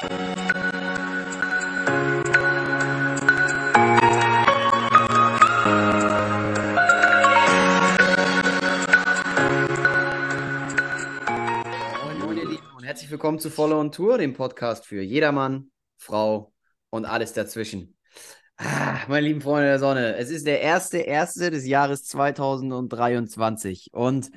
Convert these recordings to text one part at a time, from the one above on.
herzlich willkommen zu Follow on Tour, dem Podcast für jedermann, Frau und alles dazwischen. Ah, meine lieben Freunde der Sonne, es ist der erste erste des Jahres 2023 und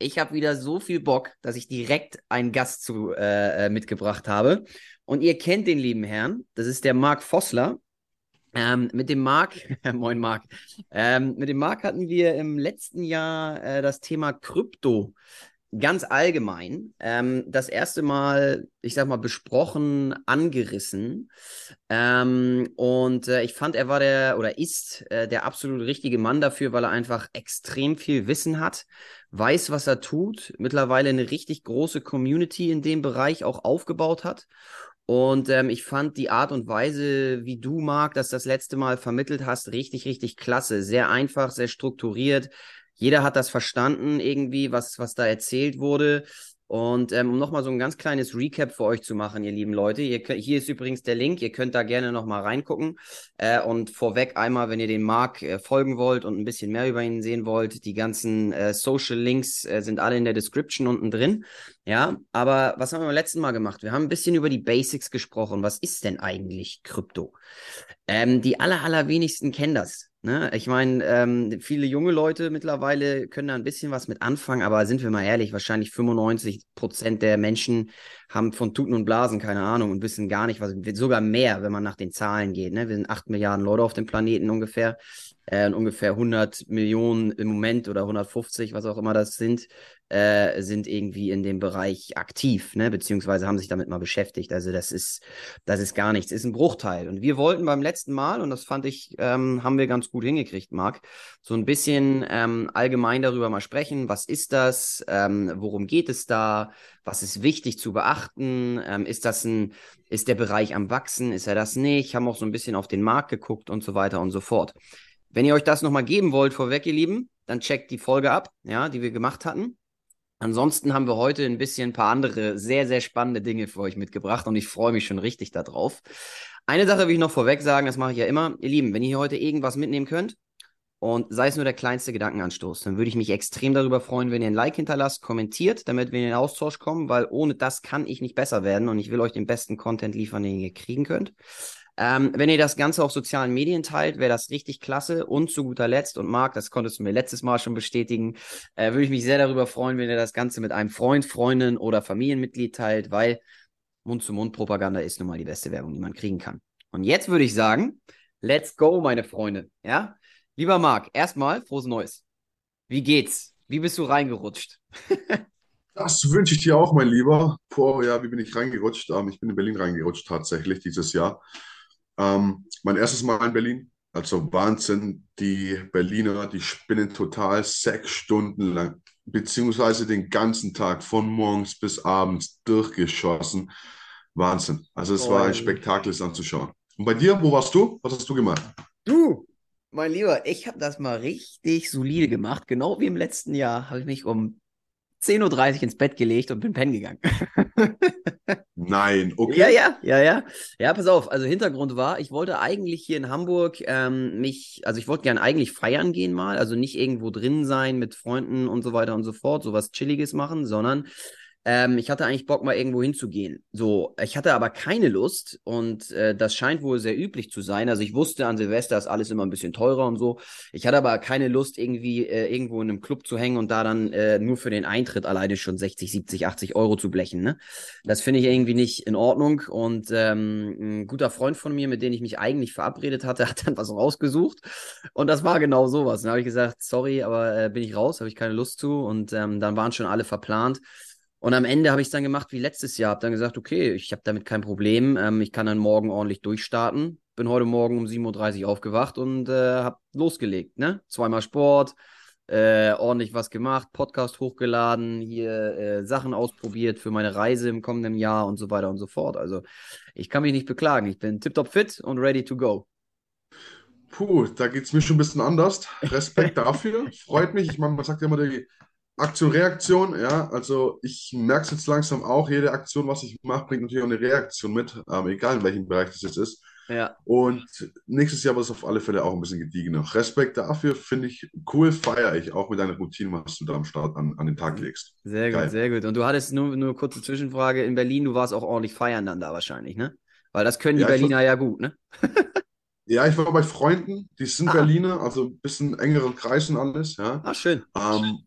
ich habe wieder so viel Bock, dass ich direkt einen Gast zu, äh, äh, mitgebracht habe. Und ihr kennt den lieben Herrn, das ist der Marc Vossler. Ähm, mit dem Marc, moin Marc, ähm, mit dem Marc hatten wir im letzten Jahr äh, das Thema Krypto ganz allgemein ähm, das erste Mal, ich sag mal, besprochen, angerissen. Ähm, und äh, ich fand, er war der oder ist äh, der absolut richtige Mann dafür, weil er einfach extrem viel Wissen hat, weiß, was er tut, mittlerweile eine richtig große Community in dem Bereich auch aufgebaut hat. Und ähm, ich fand die Art und Weise, wie du, Marc, das das letzte Mal vermittelt hast, richtig, richtig klasse. Sehr einfach, sehr strukturiert, jeder hat das verstanden irgendwie, was, was da erzählt wurde. Und ähm, um nochmal so ein ganz kleines Recap für euch zu machen, ihr lieben Leute. Ihr, hier ist übrigens der Link, ihr könnt da gerne nochmal reingucken. Äh, und vorweg einmal, wenn ihr den Marc äh, folgen wollt und ein bisschen mehr über ihn sehen wollt, die ganzen äh, Social Links äh, sind alle in der Description unten drin. Ja, aber was haben wir beim letzten Mal gemacht? Wir haben ein bisschen über die Basics gesprochen. Was ist denn eigentlich Krypto? Ähm, die aller, allerwenigsten kennen das. Ne? Ich meine, ähm, viele junge Leute mittlerweile können da ein bisschen was mit anfangen, aber sind wir mal ehrlich, wahrscheinlich 95 Prozent der Menschen haben von Tuten und Blasen keine Ahnung und wissen gar nicht, was, sogar mehr, wenn man nach den Zahlen geht. Ne? Wir sind 8 Milliarden Leute auf dem Planeten ungefähr äh, ungefähr 100 Millionen im Moment oder 150, was auch immer das sind, äh, sind irgendwie in dem Bereich aktiv, ne? beziehungsweise haben sich damit mal beschäftigt. Also das ist, das ist gar nichts, ist ein Bruchteil. Und wir wollten beim letzten Mal, und das fand ich, ähm, haben wir ganz gut hingekriegt, Marc, so ein bisschen ähm, allgemein darüber mal sprechen. Was ist das? Ähm, worum geht es da? Was ist wichtig zu beachten? Ähm, ist das ein, ist der Bereich am Wachsen? Ist er das nicht? Haben auch so ein bisschen auf den Markt geguckt und so weiter und so fort. Wenn ihr euch das nochmal geben wollt vorweg, ihr Lieben, dann checkt die Folge ab, ja, die wir gemacht hatten. Ansonsten haben wir heute ein bisschen ein paar andere sehr, sehr spannende Dinge für euch mitgebracht und ich freue mich schon richtig darauf. Eine Sache will ich noch vorweg sagen, das mache ich ja immer. Ihr Lieben, wenn ihr hier heute irgendwas mitnehmen könnt und sei es nur der kleinste Gedankenanstoß, dann würde ich mich extrem darüber freuen, wenn ihr ein Like hinterlasst, kommentiert, damit wir in den Austausch kommen, weil ohne das kann ich nicht besser werden und ich will euch den besten Content liefern, den ihr kriegen könnt. Ähm, wenn ihr das Ganze auf sozialen Medien teilt, wäre das richtig klasse. Und zu guter Letzt, und Marc, das konntest du mir letztes Mal schon bestätigen, äh, würde ich mich sehr darüber freuen, wenn ihr das Ganze mit einem Freund, Freundin oder Familienmitglied teilt, weil Mund-zu-Mund-Propaganda ist nun mal die beste Werbung, die man kriegen kann. Und jetzt würde ich sagen, let's go, meine Freunde. Ja? Lieber Marc, erstmal frohes Neues. Wie geht's? Wie bist du reingerutscht? Das wünsche ich dir auch, mein Lieber. Boah, ja, wie bin ich reingerutscht? Ähm, ich bin in Berlin reingerutscht tatsächlich dieses Jahr. Ähm, mein erstes Mal in Berlin. Also Wahnsinn, die Berliner, die spinnen total sechs Stunden lang, beziehungsweise den ganzen Tag von morgens bis abends durchgeschossen. Wahnsinn. Also es oh, war ein Spektakel, es anzuschauen. Und bei dir, wo warst du? Was hast du gemacht? Du, mein Lieber, ich habe das mal richtig solide gemacht. Genau wie im letzten Jahr habe ich mich um 10.30 Uhr ins Bett gelegt und bin pennen gegangen. Nein, okay. Ja, ja, ja, ja. Ja, pass auf. Also Hintergrund war, ich wollte eigentlich hier in Hamburg ähm, mich, also ich wollte gern eigentlich feiern gehen mal, also nicht irgendwo drin sein mit Freunden und so weiter und so fort, sowas Chilliges machen, sondern ähm, ich hatte eigentlich Bock, mal irgendwo hinzugehen. So, ich hatte aber keine Lust und äh, das scheint wohl sehr üblich zu sein. Also ich wusste, an Silvester ist alles immer ein bisschen teurer und so. Ich hatte aber keine Lust, irgendwie äh, irgendwo in einem Club zu hängen und da dann äh, nur für den Eintritt alleine schon 60, 70, 80 Euro zu blechen. Ne? Das finde ich irgendwie nicht in Ordnung. Und ähm, ein guter Freund von mir, mit dem ich mich eigentlich verabredet hatte, hat dann was rausgesucht. Und das war genau sowas. Dann habe ich gesagt, sorry, aber äh, bin ich raus, habe ich keine Lust zu. Und ähm, dann waren schon alle verplant. Und am Ende habe ich es dann gemacht wie letztes Jahr. Habe dann gesagt, okay, ich habe damit kein Problem. Ähm, ich kann dann morgen ordentlich durchstarten. Bin heute Morgen um 7.30 Uhr aufgewacht und äh, habe losgelegt. Ne? Zweimal Sport, äh, ordentlich was gemacht, Podcast hochgeladen, hier äh, Sachen ausprobiert für meine Reise im kommenden Jahr und so weiter und so fort. Also ich kann mich nicht beklagen. Ich bin tiptop fit und ready to go. Puh, da geht es mir schon ein bisschen anders. Respekt dafür. Freut mich. Ich meine, man sagt ja immer, die Aktion, Reaktion, ja. Also ich merke es jetzt langsam auch, jede Aktion, was ich mache, bringt natürlich auch eine Reaktion mit, ähm, egal in welchem Bereich das jetzt ist. Ja. Und nächstes Jahr wird es auf alle Fälle auch ein bisschen gediegener. Respekt dafür, finde ich cool, feiere ich auch mit deiner Routine, was du da am Start an, an den Tag legst. Sehr Geil. gut, sehr gut. Und du hattest nur, nur eine kurze Zwischenfrage in Berlin, du warst auch ordentlich feiern dann da wahrscheinlich, ne? Weil das können die Ja, Berliner ja gut, ne? Ja, ich war bei Freunden, die sind Ah. Berliner, also ein bisschen engeren Kreisen alles, ja. Ah, schön. Ähm,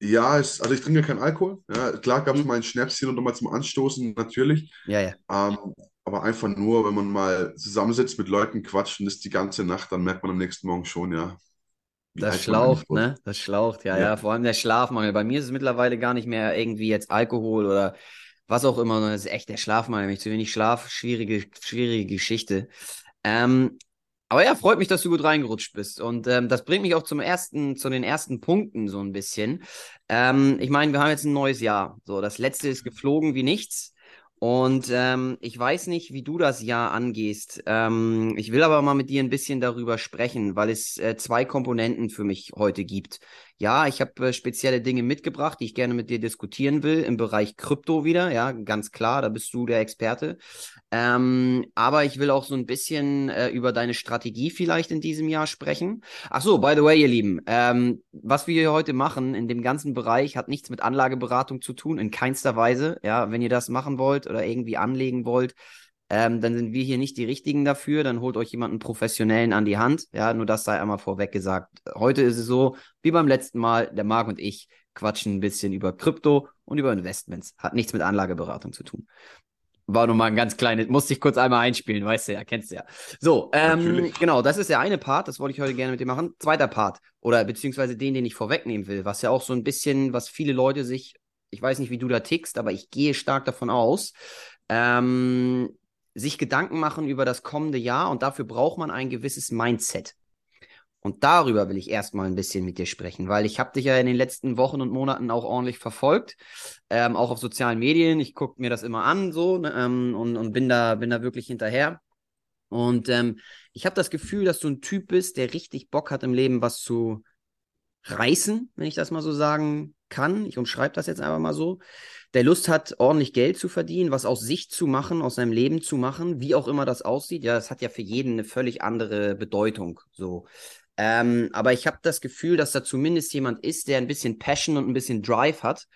ja, es, also ich trinke keinen Alkohol. Ja, klar gab es Mhm. mal ein Schnäpschen und mal zum Anstoßen, natürlich. Ja, ja. Ähm, aber einfach nur, wenn man mal zusammensitzt mit Leuten, quatscht und ist die ganze Nacht, dann merkt man am nächsten Morgen schon, ja, Das schlaucht, ne? Das schlaucht, ja, Ja. ja. Vor allem der Schlafmangel. Bei mir ist es mittlerweile gar nicht mehr irgendwie jetzt Alkohol oder was auch immer, sondern es ist echt der Schlafmangel. Nämlich zu wenig Schlaf, schwierige, schwierige Geschichte. Ähm, aber ja, freut mich, dass du gut reingerutscht bist. Und ähm, das bringt mich auch zum ersten, zu den ersten Punkten so ein bisschen. Ähm, ich meine, wir haben jetzt ein neues Jahr. So, das letzte ist geflogen wie nichts. Und ähm, ich weiß nicht, wie du das Jahr angehst. Ähm, ich will aber mal mit dir ein bisschen darüber sprechen, weil es äh, zwei Komponenten für mich heute gibt. Ja, ich habe äh, spezielle Dinge mitgebracht, die ich gerne mit dir diskutieren will im Bereich Krypto wieder. Ja, ganz klar, da bist du der Experte. Ähm, aber ich will auch so ein bisschen äh, über deine Strategie vielleicht in diesem Jahr sprechen. Ach so, by the way, ihr Lieben, ähm, was wir hier heute machen in dem ganzen Bereich hat nichts mit Anlageberatung zu tun, in keinster Weise. Ja, wenn ihr das machen wollt oder irgendwie anlegen wollt, ähm, dann sind wir hier nicht die Richtigen dafür. Dann holt euch jemanden Professionellen an die Hand. Ja, nur das sei einmal vorweg gesagt. Heute ist es so, wie beim letzten Mal, der Marc und ich quatschen ein bisschen über Krypto und über Investments. Hat nichts mit Anlageberatung zu tun. War nur mal ein ganz kleines, musste ich kurz einmal einspielen, weißt du ja, kennst du ja. So, ähm, Natürlich. genau, das ist der eine Part, das wollte ich heute gerne mit dir machen. Zweiter Part, oder beziehungsweise den, den ich vorwegnehmen will, was ja auch so ein bisschen, was viele Leute sich, ich weiß nicht, wie du da tickst, aber ich gehe stark davon aus, ähm, sich Gedanken machen über das kommende Jahr und dafür braucht man ein gewisses Mindset. Und darüber will ich erstmal ein bisschen mit dir sprechen, weil ich habe dich ja in den letzten Wochen und Monaten auch ordentlich verfolgt, ähm, auch auf sozialen Medien. Ich gucke mir das immer an so ne, ähm, und, und bin da, bin da wirklich hinterher. Und ähm, ich habe das Gefühl, dass du ein Typ bist, der richtig Bock hat im Leben, was zu reißen, wenn ich das mal so sagen kann. Ich umschreibe das jetzt einfach mal so. Der Lust hat, ordentlich Geld zu verdienen, was aus sich zu machen, aus seinem Leben zu machen, wie auch immer das aussieht. Ja, das hat ja für jeden eine völlig andere Bedeutung. So. Ähm, aber ich habe das Gefühl, dass da zumindest jemand ist, der ein bisschen Passion und ein bisschen Drive hat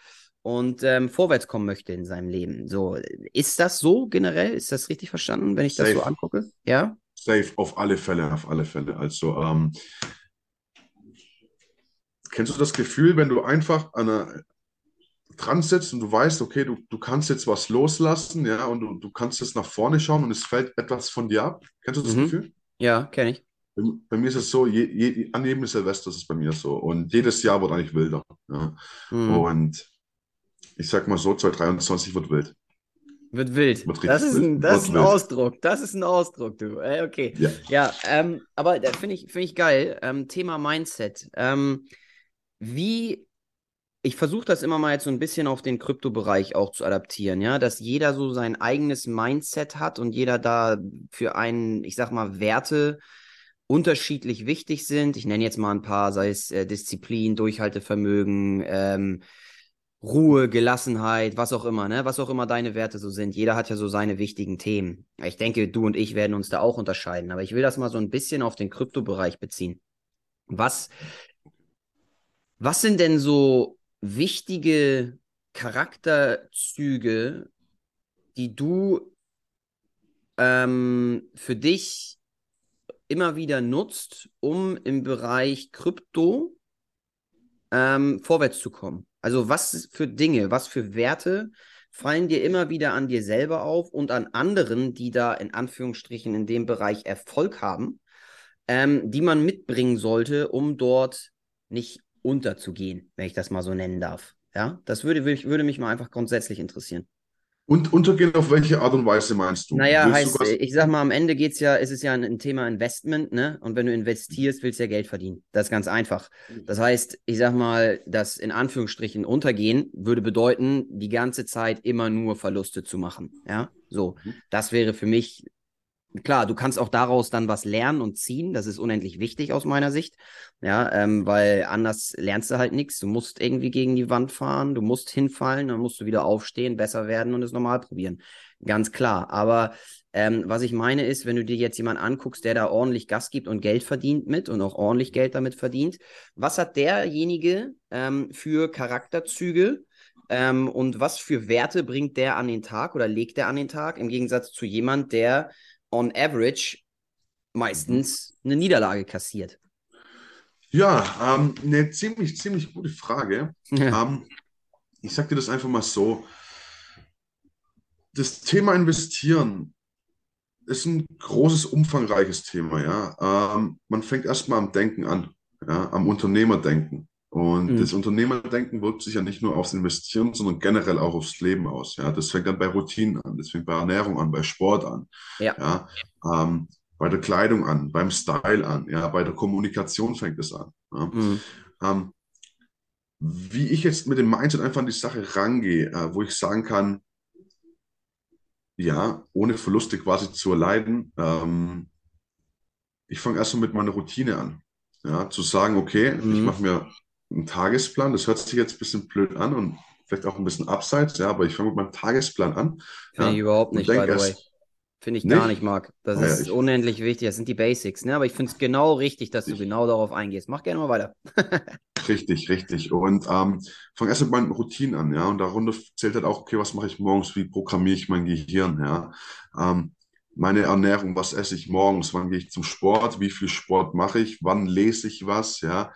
und ähm, vorwärts kommen möchte in seinem Leben. So, ist das so generell? Ist das richtig verstanden, wenn ich das so Safe. angucke? Ja? Safe, auf alle Fälle, auf alle Fälle. Also, ähm, kennst du das Gefühl, wenn du einfach an einer dran sitzt und du weißt, okay, du, du kannst jetzt was loslassen, ja, und du, du kannst jetzt nach vorne schauen und es fällt etwas von dir ab? Kennst du das Mhm. Gefühl? Ja, kenne ich. Bei, bei mir ist es so, je, je, an jedem Silvester ist es bei mir so. Und jedes Jahr wird eigentlich wilder. Ja. Mhm. Und ich sag mal so, 2023 wird wild. Wird wild. Wird Das ist ein, das ist ein. Ausdruck. Das ist ein Ausdruck, du. Äh, okay. Ja. Ja, ähm, aber da finde ich, finde ich geil. Ähm, Thema Mindset. Ähm, wie, ich versuche das immer mal jetzt so ein bisschen auf den Kryptobereich auch zu adaptieren, ja, dass jeder so sein eigenes Mindset hat und jeder da für einen, ich sag mal, Werte unterschiedlich wichtig sind. Ich nenne jetzt mal ein paar, sei es äh, Disziplin, Durchhaltevermögen, ähm, Ruhe, Gelassenheit, was auch immer, ne? Was auch immer deine Werte so sind. Jeder hat ja so seine wichtigen Themen. Ich denke, du und ich werden uns da auch unterscheiden, aber ich will das mal so ein bisschen auf den Kryptobereich beziehen. Was, was sind denn so wichtige Charakterzüge, die du ähm, für dich immer wieder nutzt, um im Bereich Krypto ähm, vorwärts zu kommen? Also was für Dinge, was für Werte fallen dir immer wieder an dir selber auf und an anderen, die da in Anführungsstrichen in dem Bereich Erfolg haben, ähm, die man mitbringen sollte, um dort nicht unterzugehen, wenn ich das mal so nennen darf. Ja, das würde, würde mich mal einfach grundsätzlich interessieren. Und untergehen auf welche Art und Weise meinst du? Naja, Willst du heißt, was- äh, ich sag mal, am Ende geht's ja, ist es ja ein, ein Thema Investment, ne? Und wenn du investierst, willst du ja Geld verdienen. Das ist ganz einfach. Das heißt, ich sag mal, das in Anführungsstrichen untergehen würde bedeuten, die ganze Zeit immer nur Verluste zu machen. Ja, so. Mhm. Das wäre für mich klar, du kannst auch daraus dann was lernen und ziehen. Das ist unendlich wichtig aus meiner Sicht. Ja, ähm, weil anders lernst du halt nichts. Du musst irgendwie gegen die Wand fahren, du musst hinfallen, dann musst du wieder aufstehen, besser werden und es normal probieren. Ganz klar. Aber ähm, was ich meine ist, wenn du dir jetzt jemanden anguckst, der da ordentlich Gas gibt und Geld verdient mit und auch ordentlich Geld damit verdient, was hat derjenige ähm, für Charakterzüge ähm, und was für Werte bringt der an den Tag oder legt der an den Tag im Gegensatz zu jemand, der on average meistens eine Niederlage kassiert? Ja, ähm, eine ziemlich, ziemlich gute Frage. Ja. Ähm, ich sage dir das einfach mal so. Das Thema Investieren ist ein großes, umfangreiches Thema, ja. Ähm, man fängt erstmal am Denken an, ja, am Unternehmerdenken. Und Mhm. das Unternehmerdenken wirkt sich ja nicht nur aufs Investieren, sondern generell auch aufs Leben aus. Ja, das fängt dann bei Routinen an, das fängt bei Ernährung an, bei Sport an, Ja. ja, ähm, bei der Kleidung an, beim Style an, ja, bei der Kommunikation fängt es an. Ja. Mhm. Ähm, wie ich jetzt mit dem Mindset einfach an die Sache rangehe, äh, wo ich sagen kann, ja, ohne Verluste quasi zu erleiden, ähm, ich fange erstmal mit meiner Routine an. Ja, zu sagen, okay, ich Mhm. mache mir einen Tagesplan, das hört sich jetzt ein bisschen blöd an und vielleicht auch ein bisschen abseits, ja, aber ich fange mit meinem Tagesplan an, Finde ich ja, überhaupt und nicht, by the way. Finde ich gar nicht? nicht, Marc. Das ja, ist ich, unendlich wichtig. Das sind die Basics, ne? Aber ich finde es genau richtig, dass du ich, genau darauf eingehst. Mach gerne mal weiter. Richtig, richtig. Und ähm, fange erst mit meinen Routinen an, ja. Und darunter zählt halt auch, okay, was mache ich morgens, wie programmiere ich mein Gehirn, ja. Ähm, meine Ernährung, was esse ich morgens, wann gehe ich zum Sport, wie viel Sport mache ich, wann lese ich was, ja.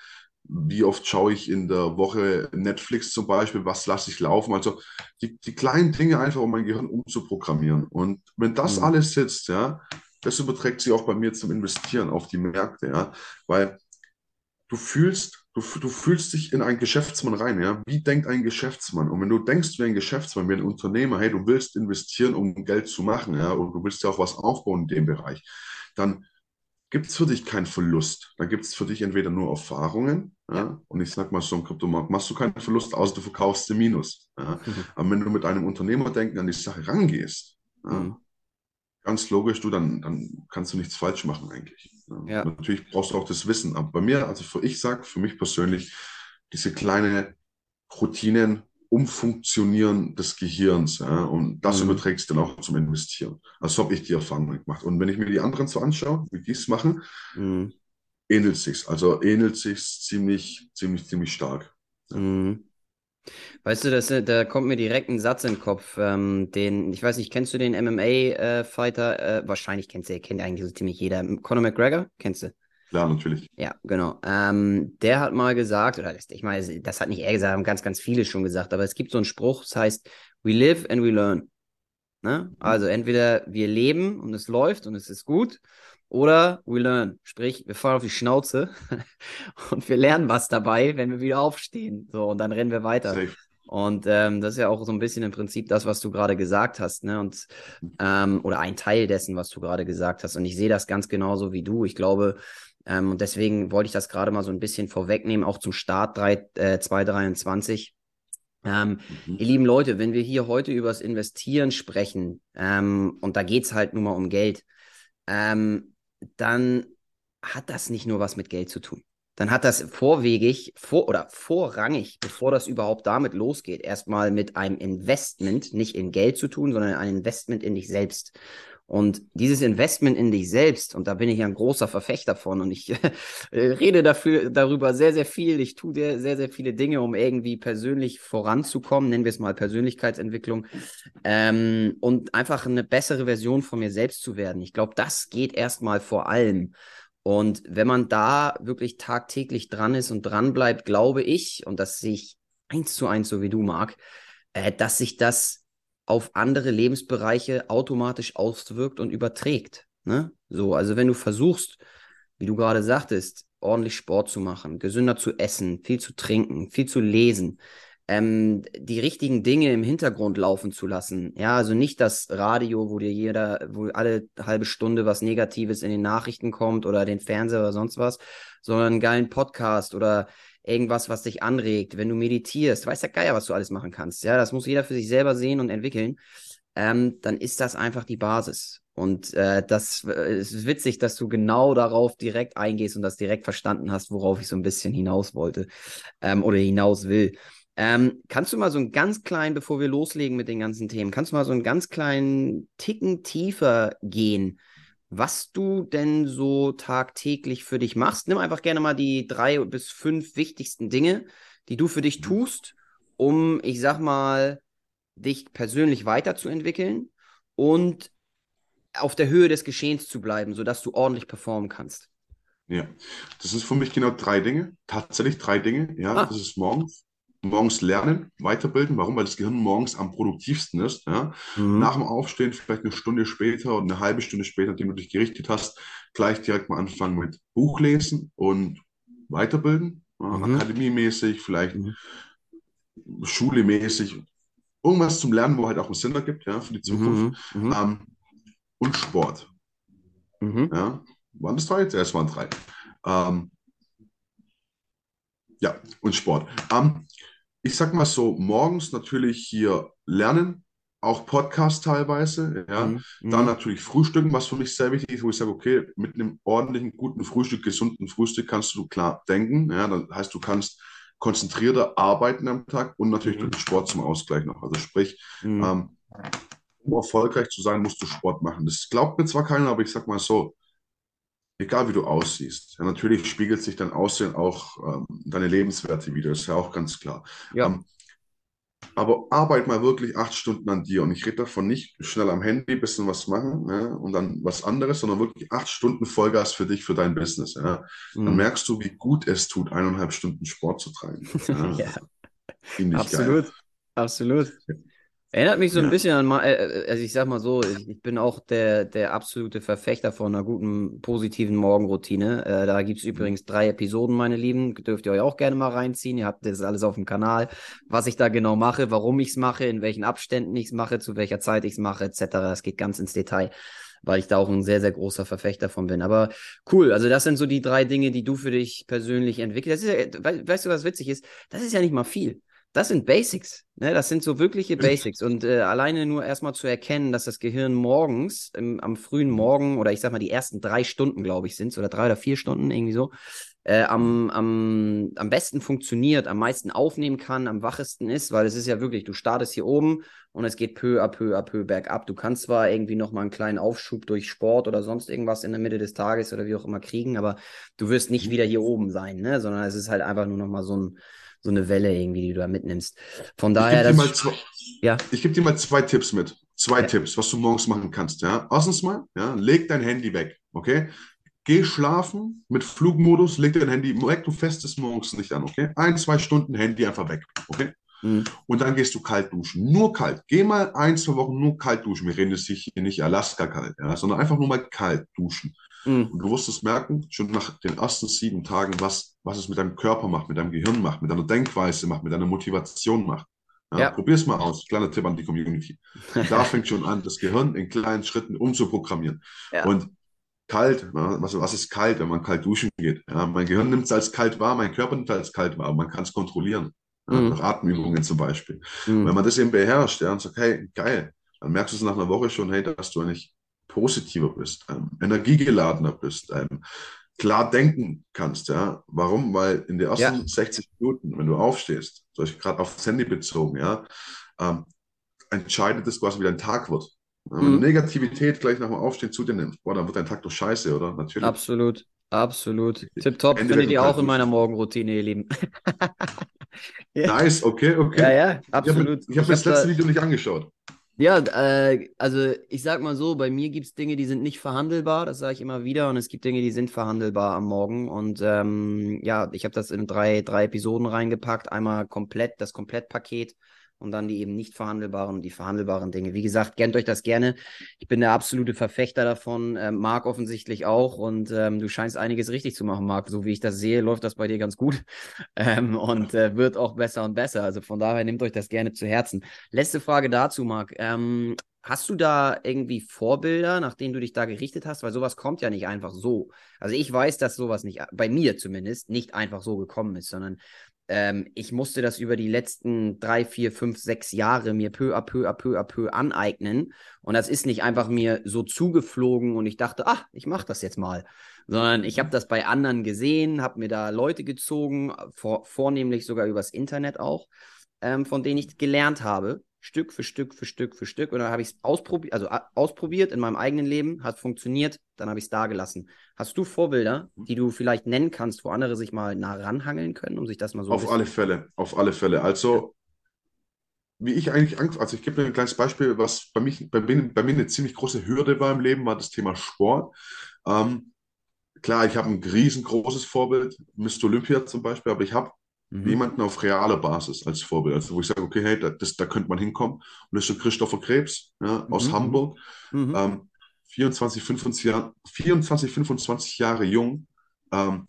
Wie oft schaue ich in der Woche Netflix zum Beispiel, was lasse ich laufen? Also die, die kleinen Dinge einfach, um mein Gehirn umzuprogrammieren. Und wenn das Mhm. alles sitzt, ja, das überträgt sich auch bei mir zum Investieren auf die Märkte, ja. Weil du fühlst, du, du fühlst dich in einen Geschäftsmann rein, ja. Wie denkt ein Geschäftsmann? Und wenn du denkst wie ein Geschäftsmann, wie ein Unternehmer, hey, du willst investieren, um Geld zu machen, ja, und du willst ja auch was aufbauen in dem Bereich, dann gibt es für dich keinen Verlust. Dann gibt es für dich entweder nur Erfahrungen, Ja. und ich sag mal so im Kryptomarkt machst du keinen Verlust, außer du verkaufst den Minus. Ja. Mhm. Aber wenn du mit einem Unternehmerdenken an die Sache rangehst, ja, Mhm. ganz logisch, du, dann, dann kannst du nichts falsch machen eigentlich. Ja. Natürlich brauchst du auch das Wissen. Aber bei mir, also für ich sage, für mich persönlich, diese kleine Routinen umfunktionieren des Gehirns. Ja, und das Mhm. überträgt sich dann auch zum Investieren. Also so habe ich die Erfahrung gemacht. Und wenn ich mir die anderen so anschaue, wie die es machen, Mhm. Ähnelt sich's. Also ähnelt sich's ziemlich, ziemlich, ziemlich stark. Ja. Mhm. Weißt du, das, da kommt mir direkt ein Satz in den Kopf, ähm, den, ich weiß nicht, kennst du den MMA-Fighter? Äh, wahrscheinlich kennst du, kennt eigentlich so ziemlich jeder. Conor McGregor, kennst du? Klar, natürlich. Ja, genau. Ähm, der hat mal gesagt, oder das, ich meine, das hat nicht er gesagt, haben ganz, ganz viele schon gesagt, aber es gibt so einen Spruch, das heißt, we live and we learn. Ne? Also entweder wir leben und es läuft und es ist gut, oder we learn. Sprich, wir fallen auf die Schnauze und wir lernen was dabei, wenn wir wieder aufstehen. So, und dann rennen wir weiter. Safe. Und ähm, das ist ja auch so ein bisschen im Prinzip das, was du gerade gesagt hast, ne? Und ähm, oder ein Teil dessen, was du gerade gesagt hast. Und ich sehe das ganz genauso wie du. Ich glaube, ähm, und deswegen wollte ich das gerade mal so ein bisschen vorwegnehmen, auch zum Start 3, äh, 2023. Ähm, Mhm. ihr lieben Leute, wenn wir hier heute übers Investieren sprechen, ähm, und da geht's halt nur mal um Geld, ähm, dann hat das nicht nur was mit Geld zu tun. Dann hat das vorwegig vor oder vorrangig, bevor das überhaupt damit losgeht, erstmal mit einem Investment, nicht in Geld zu tun, sondern ein Investment in dich selbst. Und dieses Investment in dich selbst, und da bin ich ja ein großer Verfechter von, und ich äh, rede dafür, darüber sehr, sehr viel. Ich tue sehr, sehr, sehr viele Dinge, um irgendwie persönlich voranzukommen, nennen wir es mal Persönlichkeitsentwicklung, ähm, und einfach eine bessere Version von mir selbst zu werden. Ich glaube, das geht erstmal vor allem. Und wenn man da wirklich tagtäglich dran ist und dran bleibt, glaube ich, und das sehe ich eins zu eins, so wie du, Marc, äh, dass sich das auf andere Lebensbereiche automatisch auswirkt und überträgt. Ne? So, also wenn du versuchst, wie du gerade sagtest, ordentlich Sport zu machen, gesünder zu essen, viel zu trinken, viel zu lesen, ähm, die richtigen Dinge im Hintergrund laufen zu lassen. Ja, also nicht das Radio, wo dir jeder, wo alle halbe Stunde was Negatives in den Nachrichten kommt oder den Fernseher oder sonst was, sondern einen geilen Podcast oder irgendwas, was dich anregt, wenn du meditierst, weiß der Geier, was du alles machen kannst. Ja, das muss jeder für sich selber sehen und entwickeln. ähm, dann ist das einfach die Basis. Und äh, das äh, ist witzig, dass du genau darauf direkt eingehst und das direkt verstanden hast, worauf ich so ein bisschen hinaus wollte ähm, oder hinaus will. Ähm, kannst du mal so einen ganz kleinen, bevor wir loslegen mit den ganzen Themen, kannst du mal so einen ganz kleinen Ticken tiefer gehen, was du denn so tagtäglich für dich machst? Nimm einfach gerne mal die drei bis fünf wichtigsten Dinge, die du für dich tust, um, ich sag mal, dich persönlich weiterzuentwickeln und auf der Höhe des Geschehens zu bleiben, sodass du ordentlich performen kannst. Ja, das ist für mich genau drei Dinge. Tatsächlich drei Dinge. Ja, ah. das ist morgens. Morgens lernen, weiterbilden. Warum? Weil das Gehirn morgens am produktivsten ist. Ja? Mhm. Nach dem Aufstehen, vielleicht eine Stunde später oder eine halbe Stunde später, nachdem du dich gerichtet hast, gleich direkt mal anfangen mit Buch lesen und weiterbilden. Ja, mhm. Akademiemäßig, vielleicht mhm. schulemäßig. Irgendwas zum Lernen, wo halt auch einen Sinn ergibt, ja, für die Zukunft. Mhm. mhm. Ähm, und Sport. Mhm. Ja, waren das drei? Ja, es waren drei. Ähm, ja, und Sport. Ähm, ich sag mal so, morgens natürlich hier lernen, auch Podcast teilweise, ja. Mhm. Dann mhm. natürlich Frühstücken, was für mich sehr wichtig ist, wo ich sage, okay, mit einem ordentlichen, guten Frühstück, gesunden Frühstück kannst du klar denken. Ja, das heißt, du kannst konzentrierter arbeiten am Tag und natürlich mhm. Sport zum Ausgleich noch. Also sprich, mhm. ähm, um erfolgreich zu sein, musst du Sport machen. Das glaubt mir zwar keiner, aber ich sag mal so, egal wie du aussiehst, ja, natürlich spiegelt sich dein Aussehen auch ähm, deine Lebenswerte wieder, ist ja auch ganz klar. Ja. Ähm, aber arbeit mal wirklich acht Stunden an dir. Und ich rede davon nicht schnell am Handy ein bisschen was machen ja, und dann was anderes, sondern wirklich acht Stunden Vollgas für dich, für dein Business. Ja. Mhm. Dann merkst du, wie gut es tut, eineinhalb Stunden Sport zu treiben. Ja. Absolut. Geil. Absolut. Erinnert mich so ein bisschen an, äh, äh, also ich sag mal so, ich bin auch der, der absolute Verfechter von einer guten, positiven Morgenroutine. Äh, da gibt es mhm. übrigens drei Episoden, meine Lieben. Dürft ihr euch auch gerne mal reinziehen. Ihr habt das alles auf dem Kanal, was ich da genau mache, warum ich es mache, in welchen Abständen ich es mache, zu welcher Zeit ich es mache, etc. Das geht ganz ins Detail weil ich da auch ein sehr, sehr großer Verfechter von bin. Aber cool, also das sind so die drei Dinge, die du für dich persönlich entwickelst. Ja, weißt du, was witzig ist? Das ist ja nicht mal viel. Das sind Basics. Ne? Das sind so wirkliche Basics. Und äh, alleine nur erstmal zu erkennen, dass das Gehirn morgens, im, am frühen Morgen, oder ich sag mal, die ersten drei Stunden, glaube ich, sind es, oder drei oder vier Stunden, irgendwie so, äh, am, am, am besten funktioniert, am meisten aufnehmen kann, am wachesten ist, weil es ist ja wirklich, du startest hier oben und es geht peu à peu à peu bergab. Du kannst zwar irgendwie nochmal einen kleinen Aufschub durch Sport oder sonst irgendwas in der Mitte des Tages oder wie auch immer kriegen, aber du wirst nicht wieder hier oben sein, ne? sondern es ist halt einfach nur nochmal so ein so eine Welle irgendwie, die du da mitnimmst. Von daher. Ich gebe dir, zwei, ja? geb dir mal zwei Tipps mit. Zwei ja. Tipps, was du morgens machen kannst. Ja? Erstens mal, ja, leg dein Handy weg. Okay? Geh schlafen mit Flugmodus, leg dein Handy weg, du festest morgens nicht an, okay? Ein, zwei Stunden Handy einfach weg, okay? Mhm. Und dann gehst du kalt duschen. Nur kalt. Geh mal ein, zwei Wochen nur kalt duschen. Wir reden jetzt hier nicht Alaska kalt, ja, sondern einfach nur mal kalt duschen. Mhm. Und du wirst es merken, schon nach den ersten sieben Tagen, was, was es mit deinem Körper macht, mit deinem Gehirn macht, mit deiner Denkweise macht, mit deiner Motivation macht. Ja, ja. Probier es mal aus. Kleiner Tipp an die Community. Da fängt schon an, das Gehirn in kleinen Schritten umzuprogrammieren. Ja. Und kalt, was, was ist kalt, wenn man kalt duschen geht? Ja, mein Gehirn nimmt es als kalt wahr, mein Körper nimmt es als kalt wahr, man kann es kontrollieren. Ja, mhm. Nach Atemübungen zum Beispiel. Mhm. Wenn man das eben beherrscht ja, und sagt, hey, geil, dann merkst du es nach einer Woche schon, hey, dass du eigentlich positiver bist, ähm, energiegeladener bist, ähm, klar denken kannst. Ja? Warum? Weil in den ersten ja. 60 Minuten, wenn du aufstehst, gerade auf das Handy bezogen, ja, ähm, entscheidet es quasi, wie dein Tag wird. Wenn du mhm. Negativität gleich nach dem Aufstehen zu dir nimmst, boah, dann wird dein Tag doch scheiße, oder? Natürlich. Absolut. Absolut. Tipptopp findet ihr auch in meiner Morgenroutine, ihr Lieben. ja. Nice, okay, okay. Ja, ja, absolut. Ich habe hab mir das letzte da... Video nicht angeschaut. Ja, äh, also ich sag mal so, bei mir gibt es Dinge, die sind nicht verhandelbar, das sage ich immer wieder, und es gibt Dinge, die sind verhandelbar am Morgen. Und ähm, ja, ich habe das in drei, drei Episoden reingepackt. Einmal komplett, das Komplettpaket und dann die eben nicht verhandelbaren und die verhandelbaren Dinge. Wie gesagt, kennt euch das gerne. Ich bin der absolute Verfechter davon. Äh, Marc offensichtlich auch. Und ähm, du scheinst einiges richtig zu machen, Marc. So wie ich das sehe, läuft das bei dir ganz gut ähm, und äh, wird auch besser und besser. Also von daher nehmt euch das gerne zu Herzen. Letzte Frage dazu, Marc. Ähm, Hast du da irgendwie Vorbilder, nach denen du dich da gerichtet hast? Weil sowas kommt ja nicht einfach so. Also ich weiß, dass sowas nicht, bei mir zumindest, nicht einfach so gekommen ist, sondern ähm, ich musste das über die letzten drei, vier, fünf, sechs Jahre mir peu à peu à peu à peu aneignen. Und das ist nicht einfach mir so zugeflogen und ich dachte, ach, ich mache das jetzt mal. Sondern ich habe das bei anderen gesehen, habe mir da Leute gezogen, vor, vornehmlich sogar übers Internet auch, ähm, von denen ich gelernt habe. Stück für Stück für Stück für Stück. Und dann habe ich es ausprobiert, also ausprobiert in meinem eigenen Leben, hat funktioniert, dann habe ich es da gelassen. Hast du Vorbilder, die du vielleicht nennen kannst, wo andere sich mal nah ranhangeln können, um sich das mal so Auf alle Fälle, auf alle Fälle. Also, wie ich eigentlich angefangen, also ich gebe dir ein kleines Beispiel, was bei, mich, bei, mir, bei mir eine ziemlich große Hürde war im Leben, war das Thema Sport. Ähm, klar, ich habe ein riesengroßes Vorbild, Mr. Olympia zum Beispiel, aber ich habe Mhm. Jemanden auf realer Basis als Vorbild. Also wo ich sage, okay, hey, das, da könnte man hinkommen. Und das ist so Christopher Krebs ja, aus mhm. Hamburg. Mhm. Ähm, 24, 25, Jahr, 24, 25 Jahre jung. Ähm,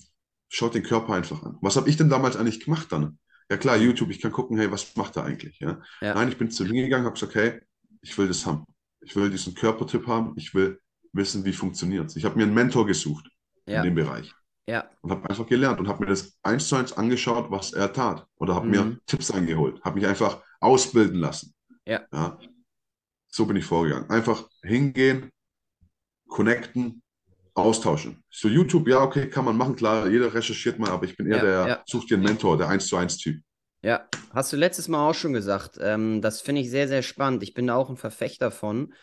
schaut den Körper einfach an. Was habe ich denn damals eigentlich gemacht dann? Ja klar, YouTube, ich kann gucken, hey, was macht er eigentlich? Ja? ja. Nein, ich bin zu ihm gegangen, habe gesagt, hey, ich will das haben. Ich will diesen Körpertyp haben. Ich will wissen, wie funktioniert es. Ich habe mir einen Mentor gesucht ja. in dem Bereich. Ja. Und habe einfach gelernt und habe mir das eins zu eins angeschaut, was er tat. Oder habe mhm. mir Tipps eingeholt, habe mich einfach ausbilden lassen. Ja. ja. So bin ich vorgegangen. Einfach hingehen, connecten, austauschen. So YouTube, ja, okay, kann man machen, klar, jeder recherchiert mal, aber ich bin eher ja, der, ja. sucht dir einen Mentor, der eins zu eins Typ. Ja, hast du letztes Mal auch schon gesagt. Ähm, das finde ich sehr, sehr spannend. Ich bin da auch ein Verfechter von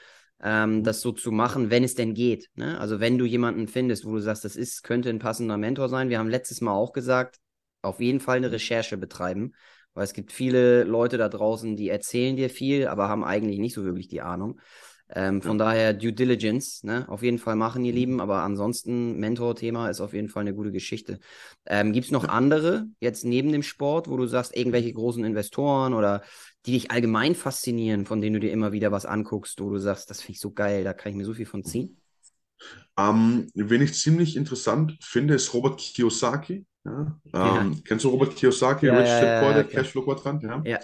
ähm, das so zu machen, wenn es denn geht. Ne? Also wenn du jemanden findest, wo du sagst, das ist, könnte ein passender Mentor sein. Wir haben letztes Mal auch gesagt, auf jeden Fall eine Recherche betreiben, weil es gibt viele Leute da draußen, die erzählen dir viel, aber haben eigentlich nicht so wirklich die Ahnung. Ähm, von ja. daher Due Diligence, ne? auf jeden Fall machen, ihr mhm. Lieben. Aber ansonsten, Mentor-Thema ist auf jeden Fall eine gute Geschichte. Ähm, Gibt es noch andere jetzt neben dem Sport, wo du sagst, irgendwelche großen Investoren oder die dich allgemein faszinieren, von denen du dir immer wieder was anguckst, wo du sagst, das finde ich so geil, da kann ich mir so viel von ziehen? Ähm, wen ich ziemlich interessant finde, ist Robert Kiyosaki. Ja? Ja. Ähm, kennst du Robert Kiyosaki, ja, Rich Dad Poor Dad, Cashflow Quadrant? Ja.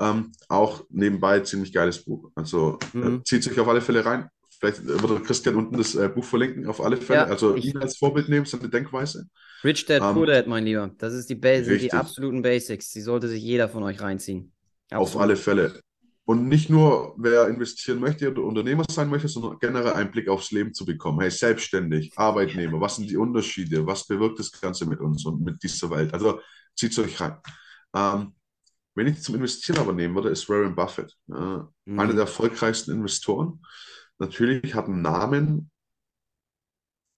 Ähm, auch nebenbei ziemlich geiles Buch. Also äh, mhm. äh, zieht sich auf alle Fälle rein. Vielleicht wird Christian unten das äh, Buch verlinken, auf alle Fälle. also ihn als Vorbild nehmen, seine Denkweise. Rich Dad ähm, Poor Dad, mein Lieber. Das ist die, ba die absoluten Basics. Die sollte sich jeder von euch reinziehen. Absolut. Auf alle Fälle. Und nicht nur, wer investieren möchte oder Unternehmer sein möchte, sondern generell einen Blick aufs Leben zu bekommen. Hey, selbstständig, Arbeitnehmer, was sind die Unterschiede? Was bewirkt das Ganze mit uns und mit dieser Welt? Also zieht es euch rein. Ähm, wenn ich zum Investieren aber nehmen würde, ist Warren Buffett. Äh, mhm. Einer der erfolgreichsten Investoren. Natürlich hat einen Namen.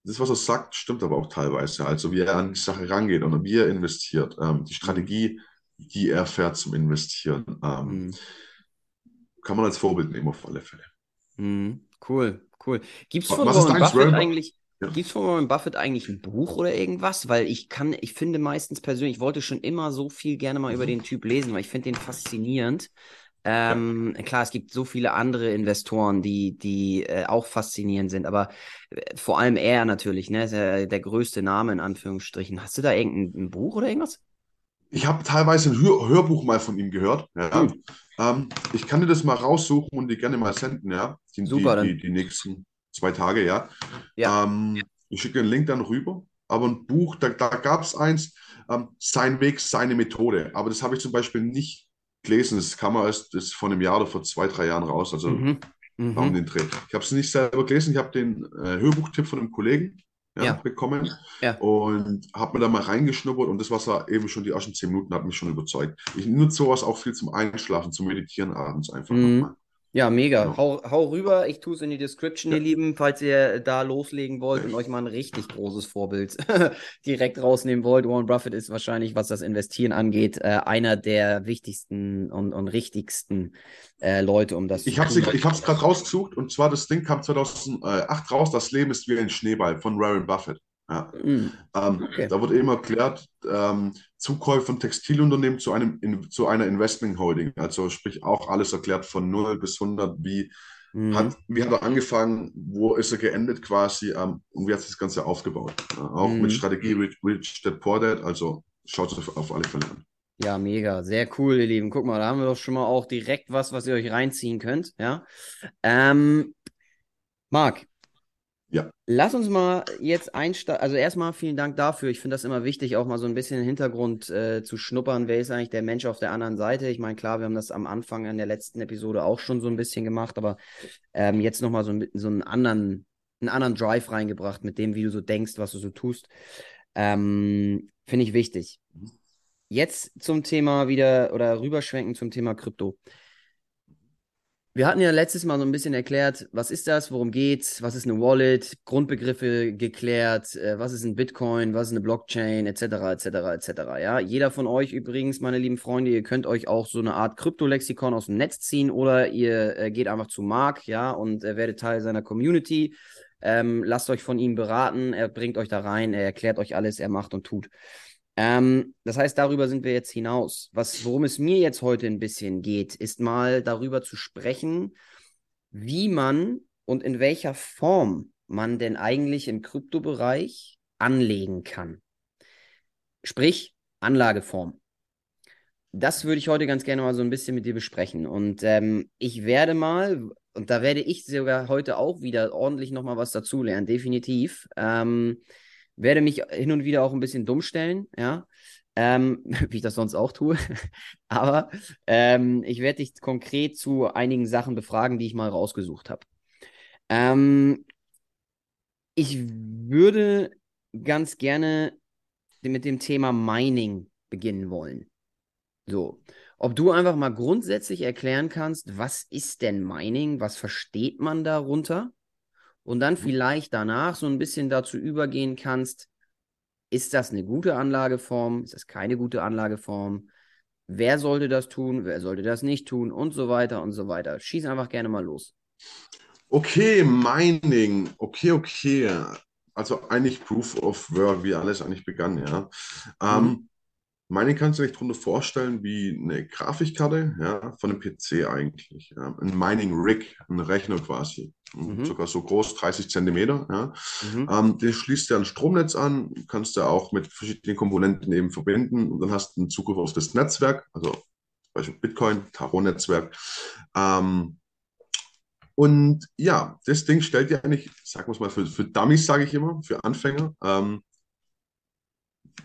Das, was er sagt, stimmt aber auch teilweise. Also wie er an die Sache rangeht und wie er investiert. Ähm, die Strategie, die er fährt zum Investieren. Ähm, mhm kann man als Vorbild nehmen auf alle Fälle. Mhm. Cool, cool. Gibt es von Warren Buffett eigentlich, ja. Gibt's von Warren Buffett eigentlich ein Buch oder irgendwas? Weil ich kann, ich finde meistens persönlich, ich wollte schon immer so viel gerne mal mhm. über den Typ lesen, weil ich finde den faszinierend. Ähm, ja. Klar, es gibt so viele andere Investoren, die, die äh, auch faszinierend sind, aber äh, vor allem er natürlich, ne? Der, der größte Name in Anführungsstrichen. Hast du da irgendein Buch oder irgendwas? Ich habe teilweise ein Hör Hörbuch mal von ihm gehört. Ja. Hm. Ähm, ich kann dir das mal raussuchen und die gerne mal senden, ja. Die, Super, die, die, die nächsten zwei Tage, ja. ja. Ähm, ich schicke den Link dann rüber. Aber ein Buch, da, da gab es eins, ähm, Sein Weg, seine Methode. Aber das habe ich zum Beispiel nicht gelesen. Das kam erst das vor einem Jahr oder vor zwei, drei Jahren raus. Also mhm. Mhm. um den Dreh. Ich habe es nicht selber gelesen. Ich habe den äh, Hörbuchtipp von einem Kollegen ja, ja. bekommen ja. und habe mir da mal reingeschnuppert und das, was er eben schon die ersten zehn Minuten hat mich schon überzeugt. Ich nutze sowas auch viel zum Einschlafen, zum Meditieren abends einfach mhm. nochmal. Ja, mega. Ja. Hau, hau rüber. Ich tue es in die Description, ja. ihr Lieben, falls ihr da loslegen wollt und euch mal ein richtig großes Vorbild direkt rausnehmen wollt. Warren Buffett ist wahrscheinlich, was das Investieren angeht, äh, einer der wichtigsten und, und richtigsten äh, Leute, um das ich zu tun. Ich habe es gerade rausgesucht und zwar das Ding kam 2008 raus. Das Leben ist wie ein Schneeball von Warren Buffett. Ja. Mhm. Ähm, okay. Da wird eben erklärt, ähm, Zukäufe von Textilunternehmen zu, einem, in, zu einer Investment Holding. Also sprich auch alles erklärt von 0 bis 100, wie, mhm. hat, wie hat er angefangen, wo ist er geendet quasi ähm, und wie hat sich das Ganze aufgebaut. Ja, auch mhm. mit Strategie Rich, Rich Dad Poor Dad, also schaut es auf, auf alle Fälle an. Ja, mega, sehr cool, ihr Lieben. Guck mal, da haben wir doch schon mal auch direkt was, was ihr euch reinziehen könnt. Ja, ähm, Marc, Ja. Lass uns mal jetzt einsteigen. Also erstmal vielen Dank dafür. Ich finde das immer wichtig, auch mal so ein bisschen im Hintergrund äh, zu schnuppern. Wer ist eigentlich der Mensch auf der anderen Seite? Ich meine, klar, wir haben das am Anfang in der letzten Episode auch schon so ein bisschen gemacht, aber ähm, jetzt nochmal so, so einen anderen, einen anderen Drive reingebracht mit dem, wie du so denkst, was du so tust. Ähm, finde ich wichtig. Jetzt zum Thema wieder oder rüberschwenken zum Thema Krypto. Wir hatten ja letztes Mal so ein bisschen erklärt, was ist das, worum geht's, was ist eine Wallet, Grundbegriffe geklärt, äh, was ist ein Bitcoin, was ist eine Blockchain, etc., etc., etc. Ja, jeder von euch übrigens, meine lieben Freunde, ihr könnt euch auch so eine Art Kryptolexikon aus dem Netz ziehen oder ihr äh, geht einfach zu Marc, ja, und äh, werdet Teil seiner Community. Ähm, lasst euch von ihm beraten, er bringt euch da rein, er erklärt euch alles, er macht und tut. Ähm, das heißt, darüber sind wir jetzt hinaus. Was, worum es mir jetzt heute ein bisschen geht, ist mal darüber zu sprechen, wie man und in welcher Form man denn eigentlich im Kryptobereich anlegen kann. Sprich, Anlageform. Das würde ich heute ganz gerne mal so ein bisschen mit dir besprechen. Und ähm, ich werde mal, und da werde ich sogar heute auch wieder ordentlich nochmal was dazulernen, definitiv. Ähm, werde mich hin und wieder auch ein bisschen dumm stellen, ja, ähm, wie ich das sonst auch tue. Aber ähm, ich werde dich konkret zu einigen Sachen befragen, die ich mal rausgesucht habe. Ähm, ich würde ganz gerne mit dem Thema Mining beginnen wollen. So, ob du einfach mal grundsätzlich erklären kannst, was ist denn Mining? Was versteht man darunter? Und dann mhm. vielleicht danach so ein bisschen dazu übergehen kannst, ist das eine gute Anlageform, ist das keine gute Anlageform, wer sollte das tun, wer sollte das nicht tun und so weiter und so weiter. Schieß einfach gerne mal los. Okay, Mining, okay, okay. Also eigentlich Proof of Work, wie alles eigentlich begann, ja. Ähm, mhm. Mining kannst du dir darunter vorstellen wie eine Grafikkarte ja, von einem PC eigentlich. Ja. Ein Mining Rig, ein Rechner quasi. Mhm. Sogar so groß, 30 Zentimeter. Ja. Mhm. Ähm, den schließt du ein Stromnetz an, kannst du auch mit verschiedenen Komponenten eben verbinden und dann hast du einen Zugriff auf das Netzwerk, also zum Beispiel Bitcoin, Tarot-Netzwerk. Ähm, und ja, das Ding stellt dir eigentlich, sagen wir es mal, für, für Dummies, sage ich immer, für Anfänger, ähm,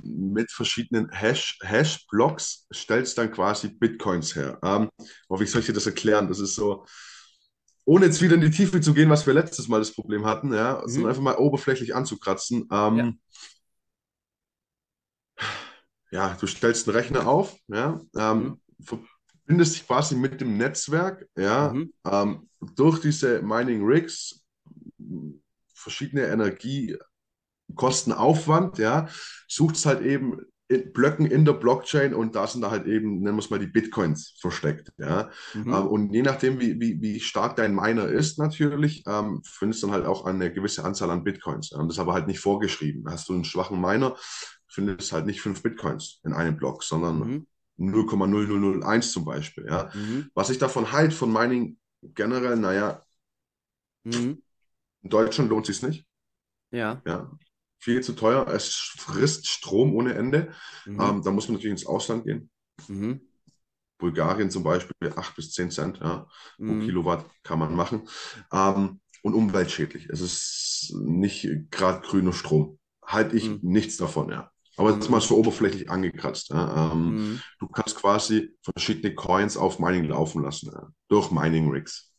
mit verschiedenen Hash, Hash-Blocks stellst dann quasi Bitcoins her. Ähm, aber wie soll ich dir das erklären? Das ist so, ohne jetzt wieder in die Tiefe zu gehen, was wir letztes Mal das Problem hatten, ja, mhm. sondern einfach mal oberflächlich anzukratzen. Ähm, ja. ja. du stellst einen Rechner auf, ja, ähm, mhm. verbindest dich quasi mit dem Netzwerk, ja, mhm. ähm, durch diese Mining Rigs verschiedene Energie Kostenaufwand, ja, sucht es halt eben in Blöcken in der Blockchain und da sind da halt eben, nennen wir es mal, die Bitcoins versteckt. Ja? Mhm. Ähm, und je nachdem, wie, wie, wie stark dein Miner ist, natürlich, ähm, findest du dann halt auch eine gewisse Anzahl an Bitcoins. Ja? Und das ist aber halt nicht vorgeschrieben. Hast du einen schwachen Miner, findest halt nicht fünf Bitcoins in einem Block, sondern mhm. 0,0001 zum Beispiel. Ja? Mhm. Was ich davon halt von Mining generell, naja, mhm. in Deutschland lohnt sich nicht. Ja. ja viel zu teuer. Es frisst Strom ohne Ende. Mhm. Ähm, da muss man natürlich ins Ausland gehen. Mhm. Bulgarien zum Beispiel 8 bis 10 Cent ja, mhm. pro Kilowatt kann man machen. Ähm, und umweltschädlich. Es ist nicht gerade grüner Strom. Halte ich mhm. nichts davon, ja. Aber jetzt mal so oberflächlich angekratzt. Ja. Ähm, mhm. Du kannst quasi verschiedene Coins auf Mining laufen lassen, ja, durch Mining Rigs.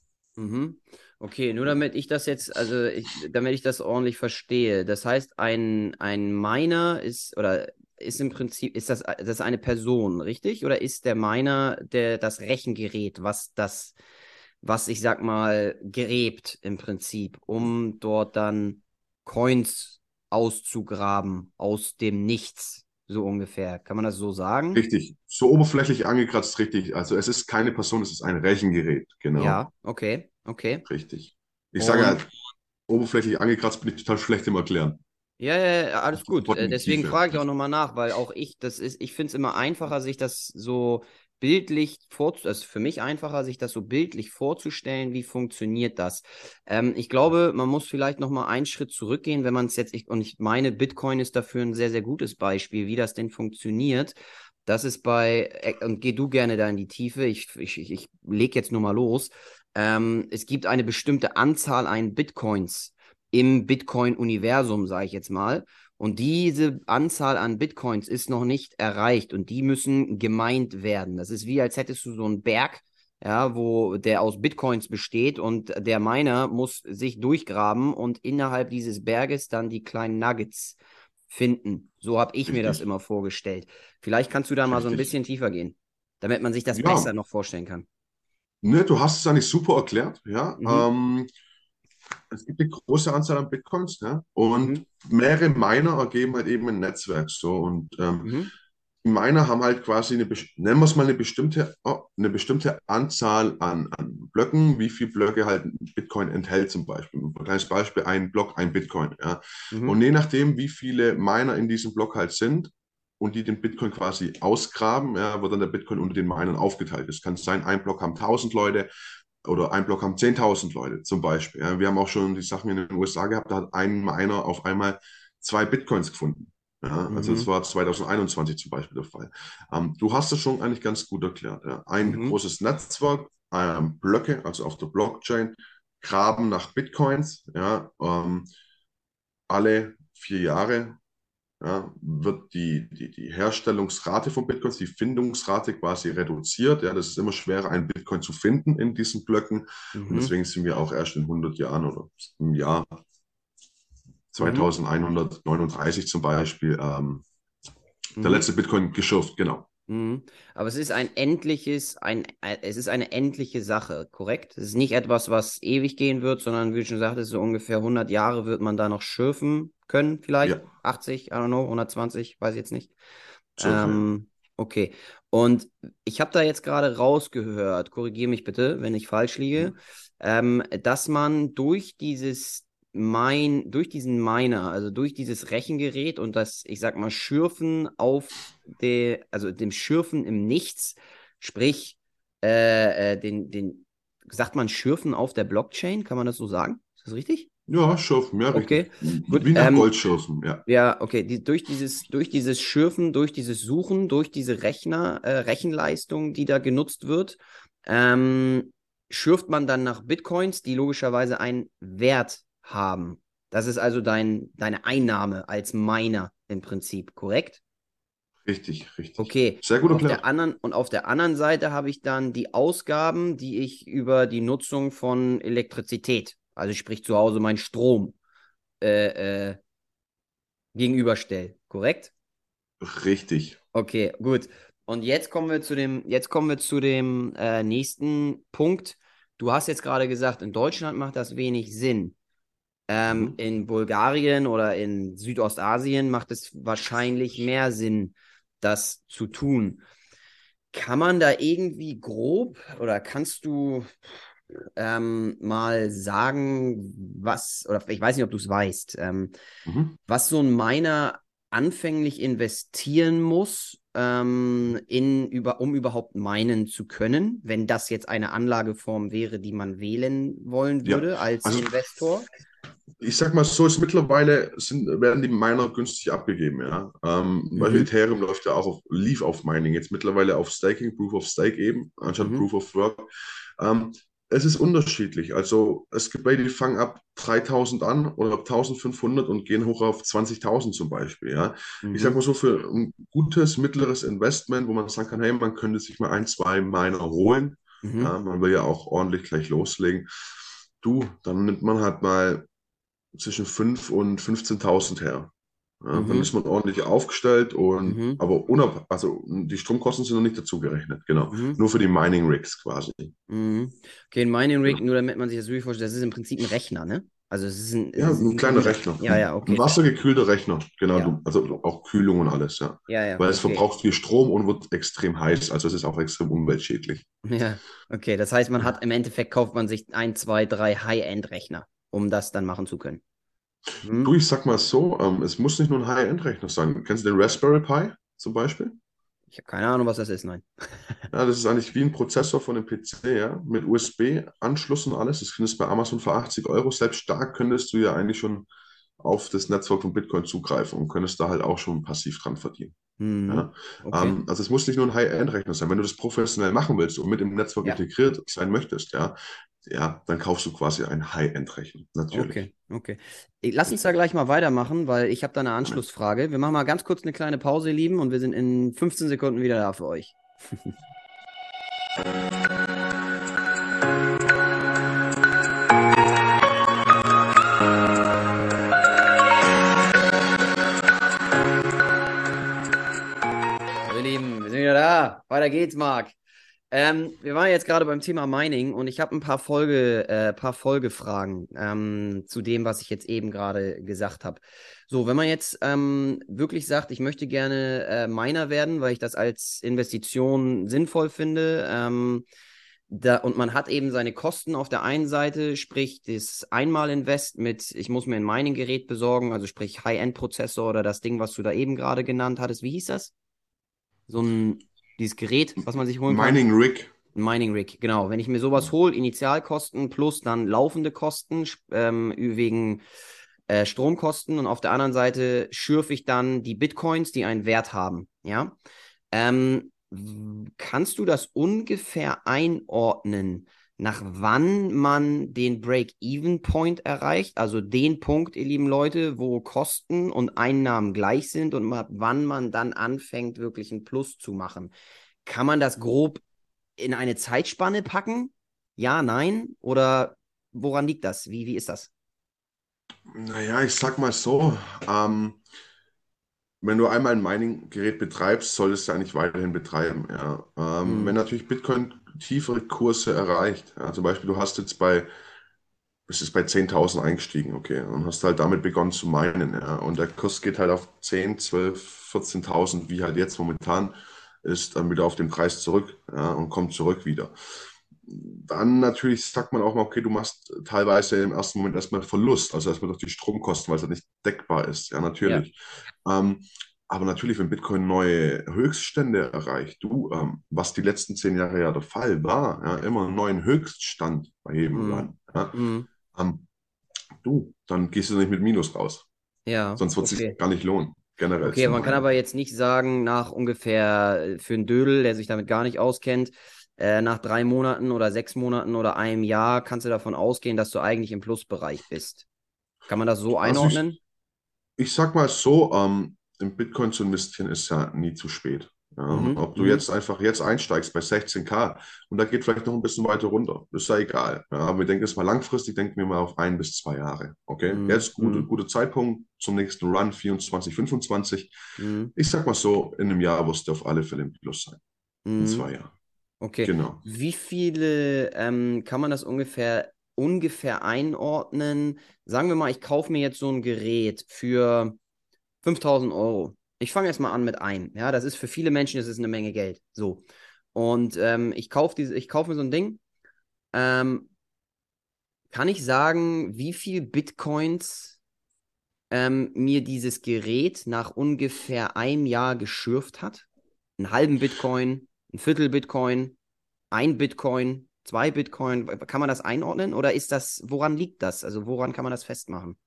Okay, nur damit ich das jetzt, also ich, damit ich das ordentlich verstehe. Das heißt, ein, ein Miner ist oder ist im Prinzip, ist das, das ist eine Person, richtig? Oder ist der Miner der, das Rechengerät, was das, was ich sag mal, gräbt im Prinzip, um dort dann Coins auszugraben aus dem Nichts, so ungefähr. Kann man das so sagen? Richtig. So oberflächlich angekratzt, richtig. Also es ist keine Person, es ist ein Rechengerät, genau. Ja, okay. Okay. Richtig. Ich sage ja, oberflächlich angekratzt bin ich total schlecht im Erklären. Ja, ja, ja alles gut. Äh, deswegen frage ich auch nochmal nach, weil auch ich, das ist, ich finde es immer einfacher, sich das so bildlich vorzustellen, also für mich einfacher, sich das so bildlich vorzustellen, wie funktioniert das. Ähm, ich glaube, man muss vielleicht nochmal einen Schritt zurückgehen, wenn man es jetzt, ich, und ich meine, Bitcoin ist dafür ein sehr, sehr gutes Beispiel, wie das denn funktioniert. Das ist bei, äh, und geh du gerne da in die Tiefe, ich, ich, ich, lege jetzt nur mal los. Ähm, es gibt eine bestimmte Anzahl an Bitcoins im Bitcoin-Universum, sage ich jetzt mal. Und diese Anzahl an Bitcoins ist noch nicht erreicht und die müssen gemeint werden. Das ist wie, als hättest du so einen Berg, ja, wo der aus Bitcoins besteht und der Miner muss sich durchgraben und innerhalb dieses Berges dann die kleinen Nuggets finden. So habe ich mir das immer vorgestellt. Vielleicht kannst du da mal so ein bisschen tiefer gehen, damit man sich das ja. besser noch vorstellen kann. Ne, du hast es eigentlich super erklärt, ja. Mhm. Ähm, es gibt eine große Anzahl an Bitcoins, ja, und mhm. mehrere Miner ergeben halt eben ein Netzwerk so und ähm, mhm. Miner haben halt quasi eine, nennen wir es mal eine bestimmte, oh, eine bestimmte Anzahl an, an Blöcken, wie viele Blöcke halt Bitcoin enthält zum Beispiel. Ein kleines Beispiel, ein Block, ein Bitcoin. Ja. Mhm. Und je nachdem, wie viele Miner in diesem Block halt sind und die den Bitcoin quasi ausgraben, ja, wird dann der Bitcoin unter den Minern aufgeteilt. Es kann sein, ein Block haben 1000 Leute, oder ein Block haben 10.000 Leute zum Beispiel. Ja. Wir haben auch schon die Sachen in den USA gehabt, da hat ein Miner auf einmal zwei Bitcoins gefunden. Ja, also mhm. das war 2021 zum Beispiel der Fall. Ähm, du hast es schon eigentlich ganz gut erklärt. Ja. Ein mhm. großes Netzwerk, ähm, Blöcke, also auf der Blockchain, graben nach Bitcoins. Ja, ähm, alle vier Jahre ja, wird die, die, die Herstellungsrate von Bitcoins, die Findungsrate quasi reduziert. Ja, das ist immer schwerer, einen Bitcoin zu finden in diesen Blöcken. Mhm. Und deswegen sind wir auch erst in 100 Jahren oder im Jahr 2139 mhm. zum Beispiel ähm, mhm. der letzte Bitcoin geschürft, genau. Mhm. Aber es ist ein endliches, ein, es ist eine endliche Sache, korrekt? Es ist nicht etwas, was ewig gehen wird, sondern wie du schon sagtest, so ungefähr 100 Jahre wird man da noch schürfen können, vielleicht. Ja. 80, I don't know, 120, weiß ich jetzt nicht. So ähm, okay. Und ich habe da jetzt gerade rausgehört, korrigiere mich bitte, wenn ich falsch liege, mhm. ähm, dass man durch dieses mein, durch diesen Miner, also durch dieses Rechengerät und das, ich sag mal, Schürfen auf der, also dem Schürfen im Nichts, sprich, äh, äh, den, den, sagt man Schürfen auf der Blockchain, kann man das so sagen? Ist das richtig? Ja, Schürfen, ja, okay. richtig. Gut, Wie nach ähm, Goldschürfen, ja. Ja, okay. Die, durch, dieses, durch dieses Schürfen, durch dieses Suchen, durch diese Rechner, äh, Rechenleistung, die da genutzt wird, ähm, schürft man dann nach Bitcoins, die logischerweise einen Wert haben. Das ist also dein, deine Einnahme als Miner im Prinzip, korrekt? Richtig, richtig. Okay. Sehr gut erklärt. und auf der anderen Seite habe ich dann die Ausgaben, die ich über die Nutzung von Elektrizität also sprich zu Hause mein Strom, äh, äh, gegenüberstelle. Korrekt? Richtig. Okay, gut. Und jetzt kommen wir zu dem, jetzt kommen wir zu dem äh, nächsten Punkt. Du hast jetzt gerade gesagt, in Deutschland macht das wenig Sinn. Ähm, mhm. In Bulgarien oder in Südostasien macht es wahrscheinlich mehr Sinn, das zu tun. Kann man da irgendwie grob oder kannst du, ähm, mal sagen, was, oder ich weiß nicht, ob du es weißt, ähm, mhm. was so ein Miner anfänglich investieren muss, ähm, in, über, um überhaupt meinen zu können, wenn das jetzt eine Anlageform wäre, die man wählen wollen würde ja. als also, Investor? Ich sag mal so, ist mittlerweile sind, werden die Miner günstig abgegeben, ja. Ähm, mhm. Weil Ethereum läuft ja auch auf, lief auf Mining, jetzt mittlerweile auf Staking, Proof of Stake eben, anstatt mhm. Proof of Work. Ähm, es ist unterschiedlich. Also es gibt welche, die fangen ab 3000 an oder ab 1500 und gehen hoch auf 20.000 zum Beispiel. Ja. Mhm. Ich sage mal so, für ein gutes, mittleres Investment, wo man sagen kann, hey, man könnte sich mal ein, zwei Miner holen. Mhm. Ja, man will ja auch ordentlich gleich loslegen. Du, dann nimmt man halt mal zwischen 5 und 15.000 her. Ja, mhm. Dann ist man ordentlich aufgestellt und mhm. aber unab also die Stromkosten sind noch nicht dazu gerechnet, genau. Mhm. Nur für die Mining Rigs quasi. Mhm. Okay, ein Mining Rig, nur damit man sich das wirklich vorstellt, das ist im Prinzip ein Rechner, ne? Also es ist ein, ja, ein, ein kleiner Rechner. Ja, ja, okay. Ein wassergekühlter Rechner, genau. Ja. also auch Kühlung und alles, ja. Ja, ja. Weil es okay. verbraucht viel Strom und wird extrem heiß, also es ist auch extrem umweltschädlich. Ja, okay. Das heißt, man hat im Endeffekt kauft man sich ein, zwei, drei High-End-Rechner, um das dann machen zu können. Hm. Du, ich sag mal so, ähm, es muss nicht nur ein High-End-Rechner sein. Kennst du den Raspberry Pi zum Beispiel? Ich habe keine Ahnung, was das ist, nein. ja, das ist eigentlich wie ein Prozessor von einem PC, ja, mit USB-Anschluss und alles. Das findest du bei Amazon für 80 Euro. Selbst da könntest du ja eigentlich schon auf das Netzwerk von Bitcoin zugreifen und könntest da halt auch schon passiv dran verdienen. Mhm. Ja? Okay. Ähm, also es muss nicht nur ein High-End-Rechner sein. Wenn du das professionell machen willst und mit im Netzwerk ja. integriert sein möchtest, ja, ja, dann kaufst du quasi einen High-End-Rechner, natürlich. Okay, okay. Lass uns da gleich mal weitermachen, weil ich habe da eine Anschlussfrage. Wir machen mal ganz kurz eine kleine Pause, ihr Lieben, und wir sind in 15 Sekunden wieder da für euch. Ihr Lieben, wir sind wieder da. Weiter geht's, Marc. Ähm, wir waren jetzt gerade beim Thema Mining und ich habe ein paar Folge, äh, paar Folgefragen ähm, zu dem, was ich jetzt eben gerade gesagt habe. So, wenn man jetzt ähm, wirklich sagt, ich möchte gerne äh, Miner werden, weil ich das als Investition sinnvoll finde, ähm, da, und man hat eben seine Kosten auf der einen Seite, sprich das Einmalinvest mit, ich muss mir ein Mining-Gerät besorgen, also sprich High-End-Prozessor oder das Ding, was du da eben gerade genannt hattest. Wie hieß das? So ein dieses Gerät, was man sich holen kann. Mining Rig. Mining Rig, genau. Wenn ich mir sowas hole, Initialkosten plus dann laufende Kosten ähm, wegen äh, Stromkosten und auf der anderen Seite schürfe ich dann die Bitcoins, die einen Wert haben. Ja. Ähm, kannst du das ungefähr einordnen, nach wann man den Break-Even-Point erreicht? Also den Punkt, ihr lieben Leute, wo Kosten und Einnahmen gleich sind und wann man dann anfängt, wirklich einen Plus zu machen. Kann man das grob in eine Zeitspanne packen? Ja, nein? Oder woran liegt das? Wie, wie ist das? Naja, ich sag mal so, ähm, wenn du einmal ein Mining-Gerät betreibst, solltest du eigentlich weiterhin betreiben. Ja. Ähm, mhm. Wenn natürlich Bitcoin tiefere Kurse erreicht, ja, zum Beispiel du hast jetzt bei, es ist bei 10.000 eingestiegen, okay, und hast halt damit begonnen zu meinen, ja, und der Kurs geht halt auf 10, 12, 14.000, wie halt jetzt momentan ist, dann wieder auf den Preis zurück, ja, und kommt zurück wieder. Dann natürlich sagt man auch mal, okay, du machst teilweise im ersten Moment erstmal Verlust, also erstmal durch die Stromkosten, weil es halt nicht deckbar ist. Ja, natürlich. Ja. Ähm, aber natürlich, wenn Bitcoin neue Höchststände erreicht, du, ähm, was die letzten zehn Jahre ja der Fall war, ja, immer einen neuen Höchststand bei jedem mm. Run, ja, mm. ähm, du, dann gehst du nicht mit Minus raus. Ja. Sonst wird es okay. sich gar nicht lohnen. Generell. Okay, man kann aber jetzt nicht sagen, nach ungefähr äh, für einen Dödel, der sich damit gar nicht auskennt, äh, nach drei Monaten oder sechs Monaten oder einem Jahr kannst du davon ausgehen, dass du eigentlich im Plusbereich bist. Kann man das so einordnen? Also ich, ich, sag mal so, ähm, in Bitcoin zu investieren ist ja nie zu spät. Ja, mhm. Ob du mhm. jetzt einfach jetzt einsteigst bei 16k und da geht vielleicht noch ein bisschen weiter runter, ist ja egal. Ja, aber wir denken jetzt mal langfristig, denken wir mal auf ein bis zwei Jahre. Okay, mhm. jetzt gute, mhm. guter Zeitpunkt zum nächsten Run 24, 25. Mhm. Ich sag mal so, in einem Jahr wirst du auf alle Fälle im Plus sein. In mhm. zwei Jahren. Okay. Genau. Wie viele ähm, kann man das ungefähr, ungefähr einordnen? Sagen wir mal, ich kaufe mir jetzt so ein Gerät für 5000 Euro. Ich fange erst mal an mit ein. Ja, das ist für viele Menschen das ist eine Menge Geld. So. Und ähm, ich kaufe kaufe mir so ein Ding. Ähm, kann ich sagen, wie viel Bitcoins ähm, mir dieses Gerät nach ungefähr einem Jahr geschürft hat? Einen halben Bitcoin, ein Viertel Bitcoin, ein Bitcoin, zwei Bitcoin. Kann man das einordnen oder ist das, woran liegt das? Also woran kann man das festmachen?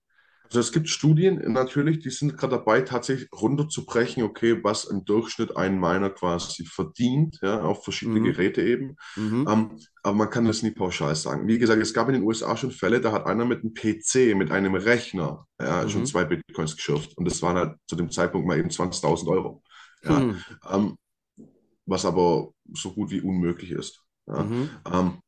Also es gibt Studien natürlich, die sind gerade dabei, tatsächlich runterzubrechen, okay, was im Durchschnitt ein Miner quasi verdient, ja, auf verschiedene mhm. Geräte eben. Mhm. Ähm, aber man kann das nie pauschal sagen. Wie gesagt, es gab in den USA schon Fälle, da hat einer mit einem PC, mit einem Rechner, ja, mhm. schon zwei Bitcoins geschürft. Und das waren halt zu dem Zeitpunkt mal eben 20.000 Euro. Ja. Mhm. Ähm, was aber so gut wie unmöglich ist. Ja, mhm. ähm,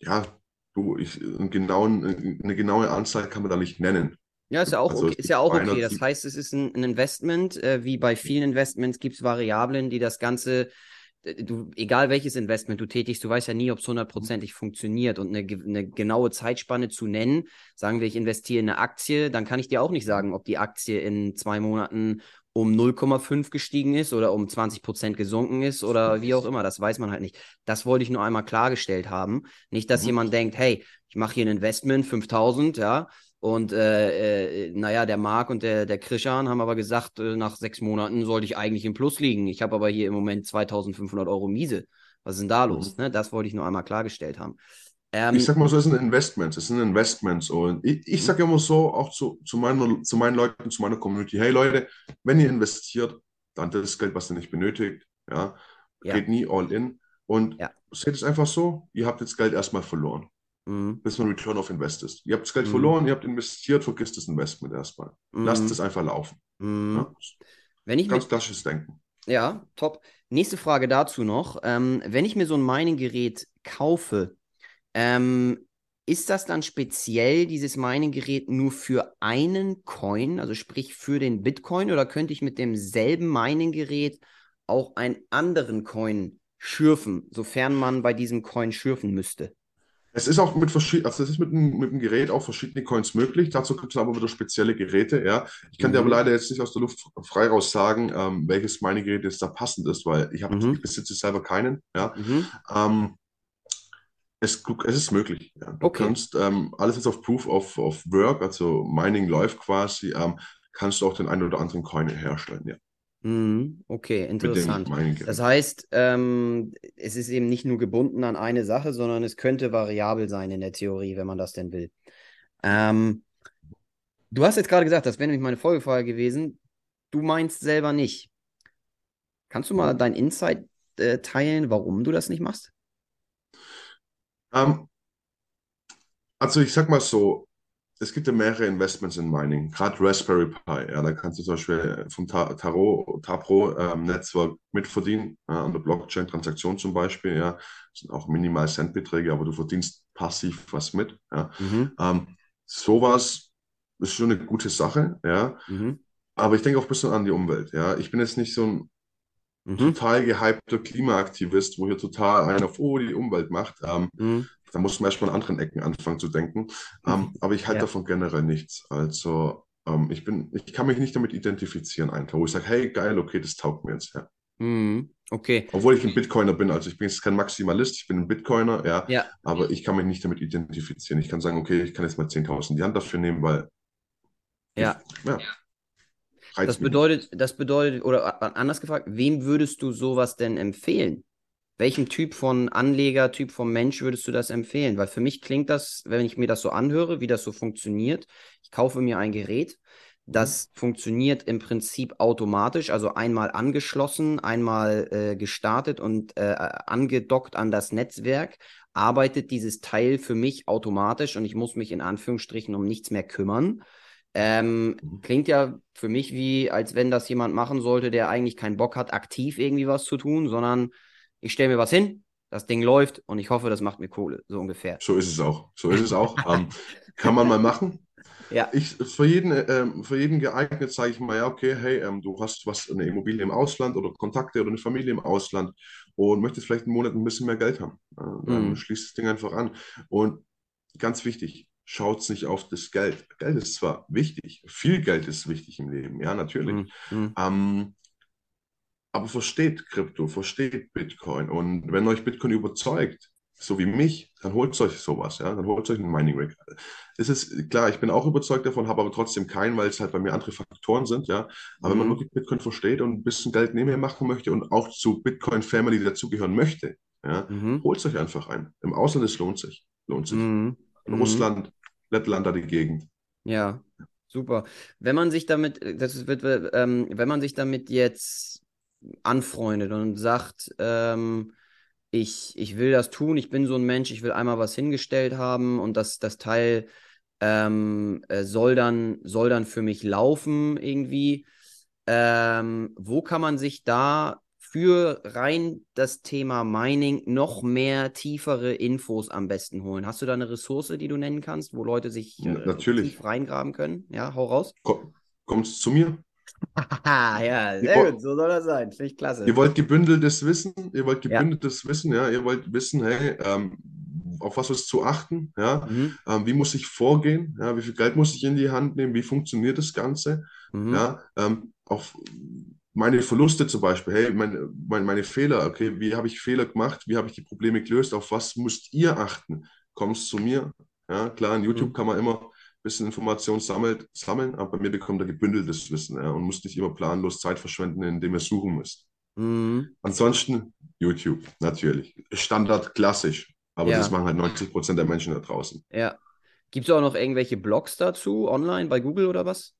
ja du, ich, einen genauen, eine genaue Anzahl kann man da nicht nennen. Ja, ist ja auch also okay. Ist ja auch okay. Das heißt, es ist ein, ein Investment. Äh, wie bei vielen Investments gibt es Variablen, die das Ganze, du, egal welches Investment du tätigst, du weißt ja nie, ob es hundertprozentig funktioniert. Und eine, eine genaue Zeitspanne zu nennen, sagen wir, ich investiere in eine Aktie, dann kann ich dir auch nicht sagen, ob die Aktie in zwei Monaten um 0,5 gestiegen ist oder um 20 Prozent gesunken ist oder wie auch immer. Das weiß man halt nicht. Das wollte ich nur einmal klargestellt haben. Nicht, dass mhm. jemand denkt, hey, ich mache hier ein Investment, 5000, ja, und äh, äh, naja, der Marc und der, der Krishan haben aber gesagt, äh, nach sechs Monaten sollte ich eigentlich im Plus liegen. Ich habe aber hier im Moment 2500 Euro Miese. Was ist denn da los? Mhm. Ne? Das wollte ich nur einmal klargestellt haben. Ähm, ich sag mal so, es sind Investments, es sind Investments. Und ich, ich sage immer so, auch zu, zu, meiner, zu meinen Leuten, zu meiner Community, hey Leute, wenn ihr investiert, dann das Geld, was ihr nicht benötigt, ja, ja. geht nie all in. Und ja. seht es einfach so, ihr habt jetzt Geld erstmal verloren. mhm. bis man Return of Invest ist. Ihr habt das Geld mhm. verloren, ihr habt investiert, vergisst das Investment erstmal. Lasst mhm. es einfach laufen. Mhm. Ja? Wenn ich Ganz mit... klassisches Denken. Ja, top. Nächste Frage dazu noch. Ähm, wenn ich mir so ein Mining-Gerät kaufe, ähm, ist das dann speziell dieses Mining-Gerät nur für einen Coin, also sprich für den Bitcoin, oder könnte ich mit demselben Mining-Gerät auch einen anderen Coin schürfen, sofern man bei diesem Coin schürfen müsste? Es ist auch mit verschiedenen, also es ist mit, mit dem Gerät auch verschiedene Coins möglich. Dazu gibt es aber wieder spezielle Geräte, ja. Ich kann mhm. dir aber mhm. leider jetzt nicht aus der Luft frei raus sagen, ähm, welches meine Gerät jetzt da passend ist, weil ich habe, mhm. ich besitze selber keinen, ja. Mhm. Ähm, es, es, ist möglich. Ja. Du okay. kannst ähm, alles jetzt auf Proof of, of Work, also Mining läuft quasi, ähm, kannst du auch den einen oder anderen Coin herstellen, ja. Mhm, okay, interessant. Das heißt, ähm, es ist eben nicht nur gebunden an eine Sache, sondern es könnte variabel sein in der Theorie, wenn man das denn will. Ähm, du hast jetzt gerade gesagt, das wäre nämlich meine Folgefrage gewesen. Du meinst selber nicht. Kannst du mal dein Insight äh, teilen, warum du das nicht machst? Ähm, also ich sag mal so, es gibt ja mehrere Investments in Mining, gerade Raspberry Pi. Ja, da kannst du zum Beispiel vom Taro, Tapro ähm, Netzwerk mitverdienen, ja, an der Blockchain-Transaktion zum Beispiel. Ja, das sind auch minimal Centbeträge, aber du verdienst passiv was mit. Ja. Mhm. Ähm, sowas ist schon eine gute Sache. Ja, mhm. aber ich denke auch ein bisschen an die Umwelt. Ja, ich bin jetzt nicht so ein mhm. total gehypter Klimaaktivist, wo hier total einer auf oh, die Umwelt macht. Ähm, mhm. Da muss man erstmal an anderen Ecken anfangen zu denken. Ähm, mhm. aber ich halte ja. davon generell nichts. Also ähm, ich bin, ich kann mich nicht damit identifizieren, einfach, wo ich sage, hey, geil, okay, das taugt mir jetzt, ja. Mhm. Okay. Obwohl ich ein Bitcoiner bin, also ich bin jetzt kein Maximalist, ich bin ein Bitcoiner, ja, ja. aber ich kann mich nicht damit identifizieren. Ich kann sagen, okay, ich kann jetzt mal 10.000 in die Hand dafür nehmen, weil ja. Ja das bedeutet, das bedeutet, oder anders gefragt, wem würdest du sowas denn empfehlen? Welchem Typ von Anleger, Typ von Mensch würdest du das empfehlen? Weil für mich klingt das, wenn ich mir das so anhöre, wie das so funktioniert. Ich kaufe mir ein Gerät, das mhm. funktioniert im Prinzip automatisch, also einmal angeschlossen, einmal äh, gestartet und äh, angedockt an das Netzwerk, arbeitet dieses Teil für mich automatisch und ich muss mich in Anführungsstrichen um nichts mehr kümmern. Ähm, mhm. klingt ja für mich wie, als wenn das jemand machen sollte, der eigentlich keinen Bock hat, aktiv irgendwie was zu tun, sondern ich stelle mir was hin, das Ding läuft und ich hoffe, das macht mir Kohle, so ungefähr. So ist es auch. So ist es auch. ähm, kann man mal machen. Ja. Ich, für, jeden, ähm, für jeden geeignet sage ich mal, ja, okay, hey, ähm, du hast was, eine Immobilie im Ausland oder Kontakte oder eine Familie im Ausland und möchtest vielleicht einen Monat ein bisschen mehr Geld haben. Äh, dann mhm. schließt das Ding einfach an. Und ganz wichtig, schaut nicht auf das Geld. Geld ist zwar wichtig, viel Geld ist wichtig im Leben, ja, natürlich. Mhm. Ähm, aber versteht Krypto, versteht Bitcoin. Und wenn euch Bitcoin überzeugt, so wie mich, dann holt euch sowas, ja, dann holt euch einen Mining Rig. Es ist klar, ich bin auch überzeugt davon, habe aber trotzdem keinen, weil es halt bei mir andere Faktoren sind, ja. Aber mhm. wenn man mhm. wirklich Bitcoin versteht und ein bisschen Geld nebenher machen möchte und auch zu Bitcoin Family dazugehören möchte, ja, mhm. holt euch einfach ein. Im Ausland, es lohnt sich. Lohnt sich. Mhm. In Russland, Lettland da die Gegend. Ja, super. Wenn man sich damit, das wird, ähm, wenn man sich damit jetzt anfreundet und sagt, ähm, ich, ich will das tun, ich bin so ein Mensch, ich will einmal was hingestellt haben und das, das Teil ähm, äh, soll, dann, soll dann für mich laufen irgendwie. Ähm, wo kann man sich da für rein das Thema Mining noch mehr tiefere Infos am besten holen? Hast du da eine Ressource, die du nennen kannst, wo Leute sich äh, Natürlich. tief reingraben können? Ja, hau raus. Komm, kommst zu mir? ja, sehr ihr gut, so soll das sein. Finde ich klasse. Ihr wollt gebündeltes Wissen, ihr wollt gebündeltes ja. Wissen, ja, ihr wollt wissen, hey, ähm, auf was ist zu achten, ja, mhm. ähm, wie muss ich vorgehen, ja, wie viel Geld muss ich in die Hand nehmen, wie funktioniert das Ganze, mhm. ja, ähm, auf meine Verluste zum Beispiel, hey, meine, meine, meine Fehler, okay, wie habe ich Fehler gemacht, wie habe ich die Probleme gelöst, auf was müsst ihr achten? Kommst zu mir, ja, klar, in YouTube mhm. kann man immer bisschen Informationen sammelt, sammeln, aber bei mir bekommt er gebündeltes Wissen ja, und muss nicht immer planlos Zeit verschwenden, indem er suchen muss. Mhm. Ansonsten YouTube, natürlich. Standard klassisch, aber ja. das machen halt 90 Prozent der Menschen da draußen. Ja. Gibt es auch noch irgendwelche Blogs dazu, online, bei Google oder was?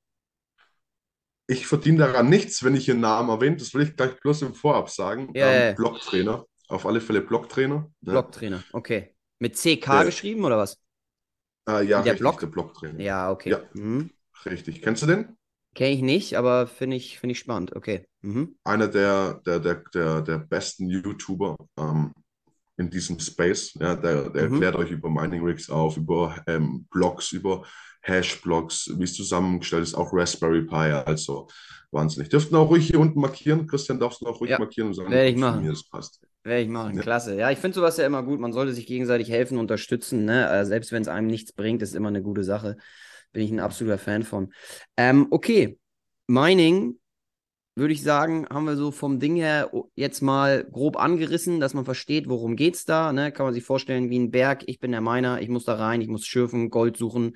Ich verdiene daran nichts, wenn ich Ihren Namen erwähne. Das will ich gleich bloß im Vorab sagen. Ja, ähm, Blogtrainer. Auf alle Fälle Blogtrainer. Ne? Blogtrainer, okay. Mit CK Der- geschrieben oder was? Äh, ja, Der richtig, Block? der Blocktrainer. Ja, okay. Ja. Mhm. Richtig. Kennst du den? Kenne ich nicht, aber finde ich, finde ich spannend. Okay. Mhm. Einer der, der, der, der, der besten YouTuber ähm, in diesem Space. Ja, der, der Mhm. erklärt euch über Mining Rigs auf, über ähm, Blocks, über Hash-Blocks, wie es zusammengestellt ist, auch Raspberry Pi, also wahnsinnig. Dürften auch ruhig hier unten markieren. Christian, darfst du auch ruhig Ja, markieren und sagen, werde ich es machen. mir das passt. Werde ich machen, Ja. klasse. Ja, ich finde sowas ja immer gut. Man sollte sich gegenseitig helfen, unterstützen, ne? Äh, selbst wenn es einem nichts bringt, ist immer eine gute Sache. Bin ich ein absoluter Fan von. Ähm, okay, Mining, würde ich sagen, haben wir so vom Ding her jetzt mal grob angerissen, dass man versteht, worum geht's da. Ne? Kann man sich vorstellen, wie ein Berg. Ich bin der Miner, ich muss da rein, ich muss schürfen, Gold suchen.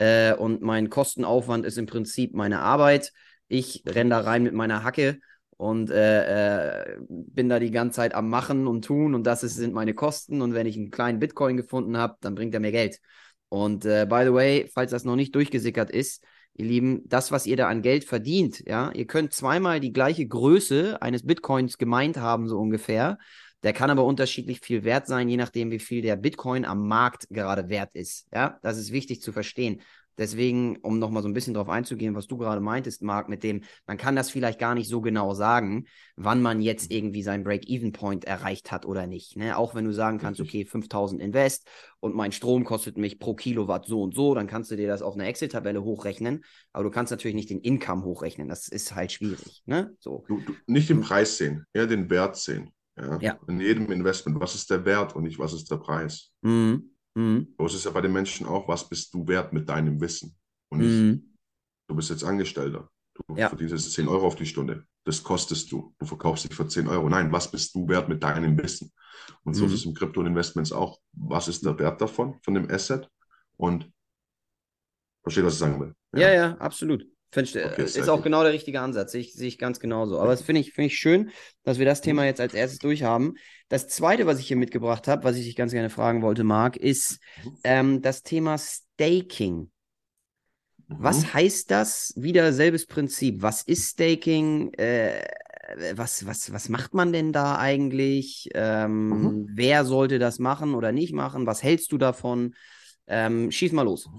Äh, und mein Kostenaufwand ist im Prinzip meine Arbeit. Ich renne da rein mit meiner Hacke und äh, äh, bin da die ganze Zeit am Machen und Tun und das ist, sind meine Kosten. Und wenn ich einen kleinen Bitcoin gefunden habe, dann bringt er mir Geld. Und äh, by the way, falls das noch nicht durchgesickert ist, ihr Lieben, das, was ihr da an Geld verdient, ja, ihr könnt zweimal die gleiche Größe eines Bitcoins gemeint haben, so ungefähr. Der kann aber unterschiedlich viel wert sein, je nachdem, wie viel der Bitcoin am Markt gerade wert ist. Ja, das ist wichtig zu verstehen. Deswegen, um nochmal so ein bisschen drauf einzugehen, was du gerade meintest, Marc, mit dem, man kann das vielleicht gar nicht so genau sagen, wann man jetzt irgendwie seinen Break-Even-Point erreicht hat oder nicht. Ne? Auch wenn du sagen kannst, okay, 5000 Invest und mein Strom kostet mich pro Kilowatt so und so, dann kannst du dir das auf eine Excel-Tabelle hochrechnen, aber du kannst natürlich nicht den Income hochrechnen. Das ist halt schwierig. Ne? So. Du, du, nicht den Preis sehen, eher den Wert sehen. Ja? Ja. In jedem Investment, was ist der Wert und nicht, was ist der Preis? Mhm. Mhm. So ist es ja bei den Menschen auch, was bist du wert mit deinem Wissen? Und nicht, Mhm. du bist jetzt Angestellter. Du Ja. verdienst jetzt 10 Euro auf die Stunde. Das kostest du. Du verkaufst dich für 10 Euro. Nein, was bist du wert mit deinem Wissen? Und so Mhm. ist es im Krypto und Investments auch. Was ist der Wert davon, von dem Asset? Und versteht, was ich sagen will? Ja, ja, absolut. Find Okay, äh, sehr ist auch gut. genau der richtige Ansatz. Sehe ich, sehe ich ganz genauso. Aber das finde ich, finde ich schön, dass wir das Thema jetzt als erstes durchhaben. Das zweite, was ich hier mitgebracht habe, was ich dich ganz gerne fragen wollte, Marc, ist Mhm. ähm, das Thema Staking. Was Mhm. heißt das? Wieder selbes Prinzip. Was ist Staking? Äh, was, was, was macht man denn da eigentlich? Ähm, Mhm. Wer sollte das machen oder nicht machen? Was hältst du davon? Ähm, schieß mal los.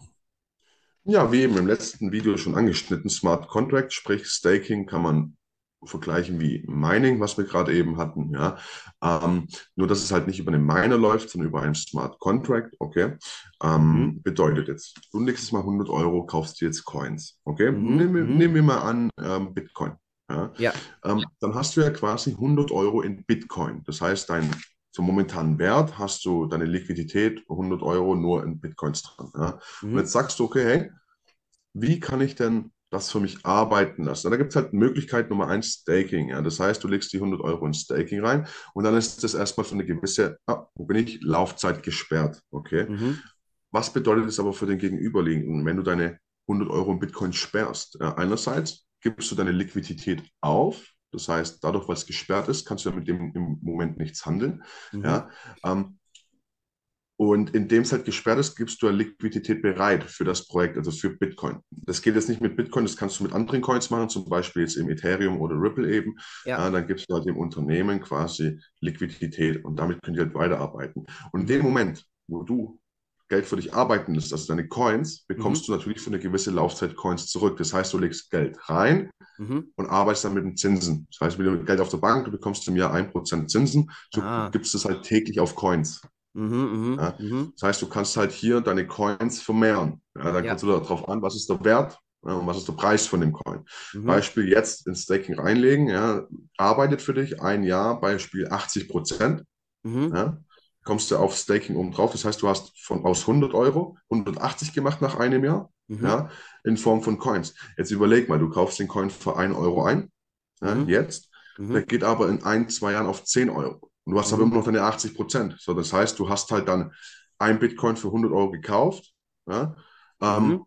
Ja, wie eben im letzten Video schon angeschnitten, Smart Contract, sprich Staking kann man vergleichen wie Mining, was wir gerade eben hatten, ja. Ähm, nur, dass es halt nicht über einen Miner läuft, sondern über einen Smart Contract, okay. Ähm, Mhm. Bedeutet jetzt, du legst jetzt mal 100 Euro, kaufst dir jetzt Coins, okay. Mhm, Nehmen wir, mhm. nehmen wir mal an, ähm, Bitcoin, ja. Ja. Ähm, dann hast du ja quasi 100 Euro in Bitcoin. Das heißt, dein zum momentanen Wert hast du deine Liquidität 100 Euro nur in Bitcoins dran, ja. Und Mhm. jetzt sagst du, okay, hey, wie kann ich denn das für mich arbeiten lassen? Da gibt es halt Möglichkeit Nummer eins, Staking. Ja? Das heißt, du legst die 100 Euro in Staking rein und dann ist das erstmal für eine gewisse, ah, wo bin ich, Laufzeit gesperrt. Okay. Mhm. Was bedeutet das aber für den Gegenüberliegenden, wenn du deine 100 Euro in Bitcoin sperrst? Ja, einerseits gibst du deine Liquidität auf. Das heißt, dadurch, weil es gesperrt ist, kannst du ja mit dem im Moment nichts handeln. Mhm. Ja, ähm, und indem es halt gesperrt ist, gibst du ja Liquidität bereit für das Projekt, also für Bitcoin. Das geht jetzt nicht mit Bitcoin, das kannst du mit anderen Coins machen, zum Beispiel jetzt im Ethereum oder Ripple eben. Ja. Ja, dann gibst du halt dem Unternehmen quasi Liquidität und damit könnt ihr halt weiterarbeiten. Und in dem Moment, wo du Geld für dich arbeiten lässt, also deine Coins, bekommst du natürlich für eine gewisse Laufzeit Coins zurück. Das heißt, du legst Geld rein Mhm. und arbeitest dann mit den Zinsen. Das heißt, wieder mit Geld auf der Bank, du bekommst im Jahr 1% Zinsen, so Ah. gibst du es halt täglich auf Coins. Mhm, mhm, Ja. mhm. Das heißt, du kannst halt hier deine Coins vermehren. Ja, da Ja. kommst du darauf an, was ist der Wert und was ist der Preis von dem Coin. Mhm. Beispiel jetzt in Staking reinlegen, ja, arbeitet für dich ein Jahr, Beispiel 80 Prozent. Ja, kommst du auf Staking oben drauf. Das heißt, du hast von aus 100 Euro 180 gemacht nach einem Jahr, Mhm. ja, in Form von Coins. Jetzt überleg mal, du kaufst den Coin für 1 Euro ein, ja, Mhm. jetzt, Mhm. der geht aber in ein, zwei Jahren auf 10 Euro. Und du hast aber Mhm. immer noch deine 80 Prozent. So, das heißt, du hast halt dann ein Bitcoin für 100 Euro gekauft. Ja? Ähm, Mhm.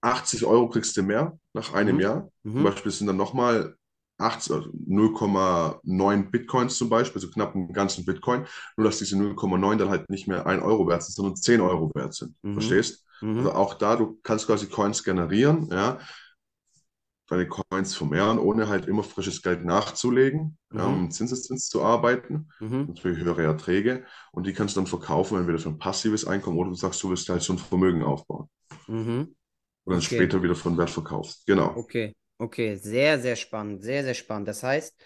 80 Euro kriegst du mehr nach einem Mhm. Jahr. Zum Mhm. Beispiel sind dann nochmal 80 0,9 Bitcoins zum Beispiel, so knapp einen ganzen Bitcoin. Nur, dass diese 0,9 dann halt nicht mehr 1 Euro wert sind, sondern 10 Euro wert sind. Mhm. Verstehst? Mhm. Also auch da, du kannst quasi Coins generieren, ja. deine Coins vermehren, ohne halt immer frisches Geld nachzulegen, Mhm. ja, um Zinseszins zu arbeiten. Mhm. Natürlich höhere Erträge. Und die kannst du dann verkaufen, entweder für ein passives Einkommen oder du sagst, du willst halt so ein Vermögen aufbauen. Mhm. Und dann Okay. später wieder von Wert verkaufst. Genau. Okay, okay, sehr, sehr spannend, sehr, sehr spannend. Das heißt,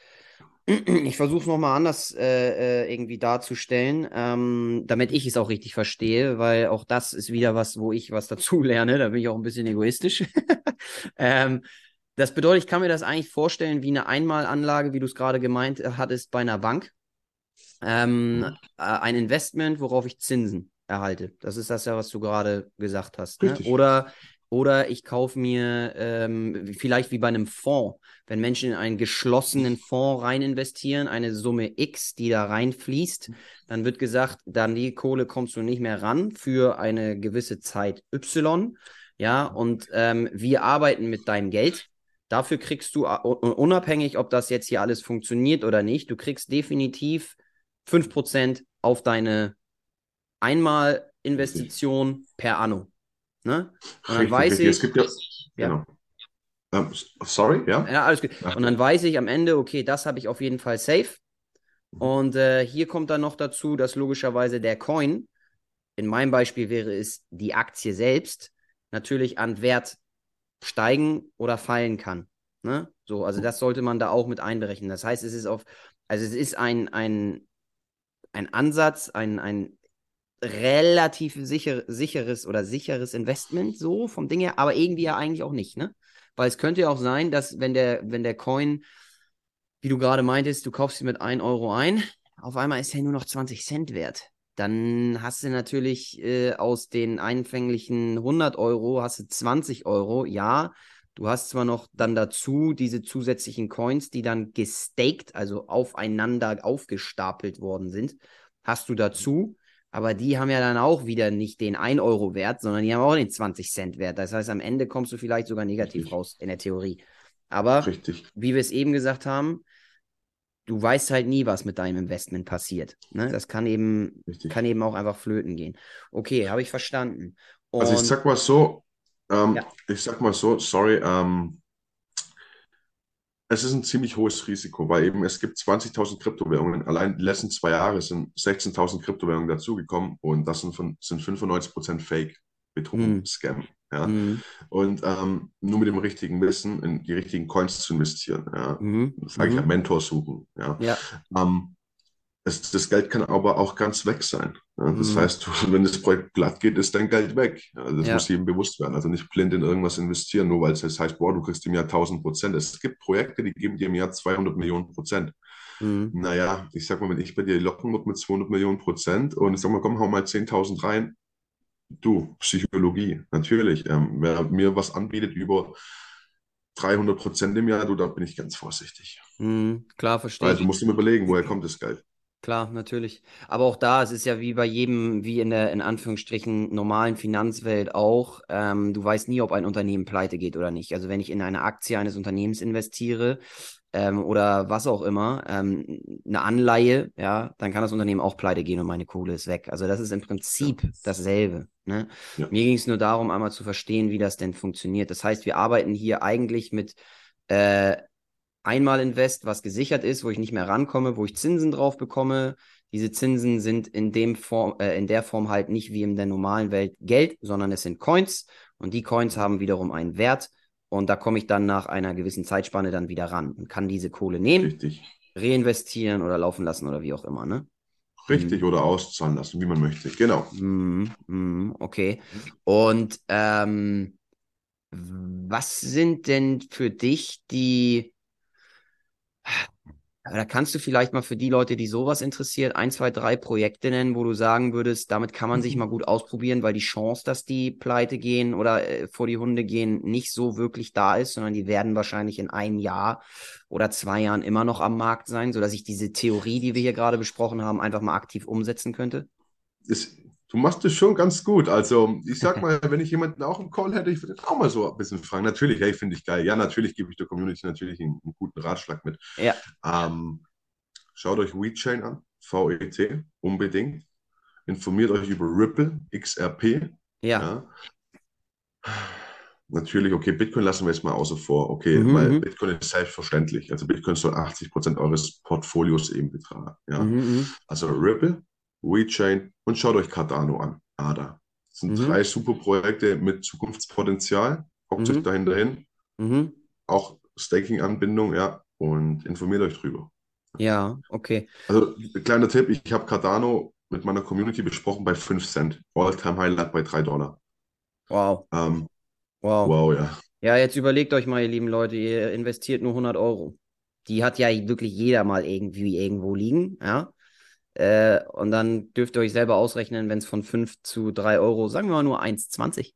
ich versuche es nochmal anders äh, äh, irgendwie darzustellen, ähm, damit ich es auch richtig verstehe, weil auch das ist wieder was, wo ich was dazu lerne. Da bin ich auch ein bisschen egoistisch. ähm, das bedeutet, ich kann mir das eigentlich vorstellen wie eine Einmalanlage, wie du es gerade gemeint hattest, bei einer Bank. Ähm, Mhm. äh, ein Investment, worauf ich Zinsen erhalte. Das ist das ja, was du gerade gesagt hast. Ne? Oder, oder ich kaufe mir ähm, vielleicht wie bei einem Fonds, wenn Menschen in einen geschlossenen Fonds rein investieren, eine Summe X, die da reinfließt, dann wird gesagt, dann die Kohle kommst du nicht mehr ran für eine gewisse Zeit Y. Ja, und ähm, wir arbeiten mit deinem Geld. Dafür kriegst du, uh, unabhängig, ob das jetzt hier alles funktioniert oder nicht, du kriegst definitiv 5% auf deine Einmalinvestition per Anno. Ne? Und dann weiß richtig. Es ich, gibt ja, Ja. genau. Ähm, sorry, ja? ja, alles gut. Und dann weiß ich am Ende, okay, das habe ich auf jeden Fall safe. Und äh, hier kommt dann noch dazu, dass logischerweise der Coin, in meinem Beispiel wäre es die Aktie selbst, natürlich an Wert steigen oder fallen kann. Ne? So, also das sollte man da auch mit einberechnen. Das heißt, es ist auf, also es ist ein, ein, ein Ansatz, ein, ein relativ sicher, sicheres oder sicheres Investment, so vom Ding her, aber irgendwie ja eigentlich auch nicht, ne? Weil es könnte ja auch sein, dass wenn der, wenn der Coin, wie du gerade meintest, du kaufst ihn mit 1 Euro ein, auf einmal ist er nur noch 20 Cent wert. Dann hast du natürlich äh, aus den einfänglichen 100 Euro, hast du 20 Euro, ja. Du hast zwar noch dann dazu diese zusätzlichen Coins, die dann gestaked, also aufeinander aufgestapelt worden sind, hast du dazu. Aber die haben ja dann auch wieder nicht den 1 Euro Wert, sondern die haben auch den 20 Cent Wert. Das heißt, am Ende kommst du vielleicht sogar negativ Richtig. raus in der Theorie. Aber Richtig. wie wir es eben gesagt haben, du weißt halt nie, was mit deinem Investment passiert. Ne? Das kann eben, Richtig. kann eben auch einfach flöten gehen. Okay, habe ich verstanden. Und Also ich sag mal so, ähm, Ja. ich sag mal so, sorry, ähm, es ist ein ziemlich hohes Risiko, weil eben es gibt 20.000 Kryptowährungen. Allein die letzten zwei Jahre sind 16.000 Kryptowährungen dazugekommen und das sind, von, sind 95% Fake, Betrug, Mhm. Scam. Ja. Mhm. Und ähm, nur mit dem richtigen Wissen in die richtigen Coins zu investieren. Ja. Mhm. Sage ich ja, Mhm. Mentor suchen. Ja. Ja. Ähm, es, das Geld kann aber auch ganz weg sein. Ja, das Mhm. heißt, wenn das Projekt glatt geht, ist dein Geld weg. Ja, das Ja. muss jedem bewusst werden. Also nicht blind in irgendwas investieren, nur weil es jetzt heißt, boah, du kriegst im Jahr 1000 Prozent. Es gibt Projekte, die geben dir im Jahr 200 Millionen Prozent. Mhm. Naja, ich sag mal, wenn ich bei dir locken würde mit 200 Millionen Prozent und ich sag mal, komm, hau mal 10.000 rein. Du, Psychologie, natürlich. Ähm, wer mir was anbietet über 300 Prozent im Jahr, du, da bin ich ganz vorsichtig. Mhm. Klar, verstehe du musst dir überlegen, woher kommt das Geld. Klar, natürlich. Aber auch da, es ist ja wie bei jedem, wie in der in Anführungsstrichen normalen Finanzwelt auch, ähm, du weißt nie, ob ein Unternehmen pleite geht oder nicht. Also wenn ich in eine Aktie eines Unternehmens investiere ähm, oder was auch immer, ähm, eine Anleihe, ja, dann kann das Unternehmen auch pleite gehen und meine Kohle ist weg. Also das ist im Prinzip dasselbe. Ne? Ja. Mir ging es nur darum, einmal zu verstehen, wie das denn funktioniert. Das heißt, wir arbeiten hier eigentlich mit äh, Einmalinvest, was gesichert ist, wo ich nicht mehr rankomme, wo ich Zinsen drauf bekomme. Diese Zinsen sind in dem Form, äh, in der Form halt nicht wie in der normalen Welt Geld, sondern es sind Coins und die Coins haben wiederum einen Wert und da komme ich dann nach einer gewissen Zeitspanne dann wieder ran und kann diese Kohle nehmen, Richtig. reinvestieren oder laufen lassen oder wie auch immer, ne? Richtig oder auszahlen lassen, wie man möchte. Genau. Mhm, mhm, okay. Und ähm, was sind denn für dich die, da kannst du vielleicht mal für die Leute, die sowas interessiert, ein, zwei, drei Projekte nennen, wo du sagen würdest, damit kann man sich mal gut ausprobieren, weil die Chance, dass die pleite gehen oder äh, vor die Hunde gehen, nicht so wirklich da ist, sondern die werden wahrscheinlich in einem Jahr oder zwei Jahren immer noch am Markt sein, sodass ich diese Theorie, die wir hier gerade besprochen haben, einfach mal aktiv umsetzen könnte? Das, du machst es schon ganz gut. Also, ich sag mal, wenn ich jemanden auch im Call hätte, ich würde auch mal so ein bisschen fragen. Natürlich, hey, finde ich geil. Ja, natürlich gebe ich der Community natürlich einen, einen guten Ratschlag mit. Ja. Ähm, schaut euch WeChain an, VET, unbedingt. Informiert euch über Ripple, XRP. Ja. Ja. natürlich, okay, Bitcoin lassen wir jetzt mal außer vor, okay, Mhm, weil mhm, Bitcoin ist selbstverständlich. Also Bitcoin soll 80 Prozent eures Portfolios eben betragen. Ja? mhm, mhm, Also Ripple, WeChain und schaut euch Cardano an. ADA. Das sind mhm, drei super Projekte mit Zukunftspotenzial. Guckt euch mhm, dahinter hin. mhm. Auch Staking-Anbindung, ja, und informiert euch drüber. Ja, okay. Also, kleiner Tipp, ich habe Cardano mit meiner Community besprochen bei 5 Cent. All-Time Highlight bei 3 Dollar. Wow, Ähm, wow. wow, ja. Ja, jetzt überlegt euch mal, ihr lieben Leute, ihr investiert nur 100 Euro. Die hat ja wirklich jeder mal irgendwie irgendwo liegen, ja. Äh, und dann dürft ihr euch selber ausrechnen, wenn es von 5 zu 3 Euro, sagen wir mal nur 1,20,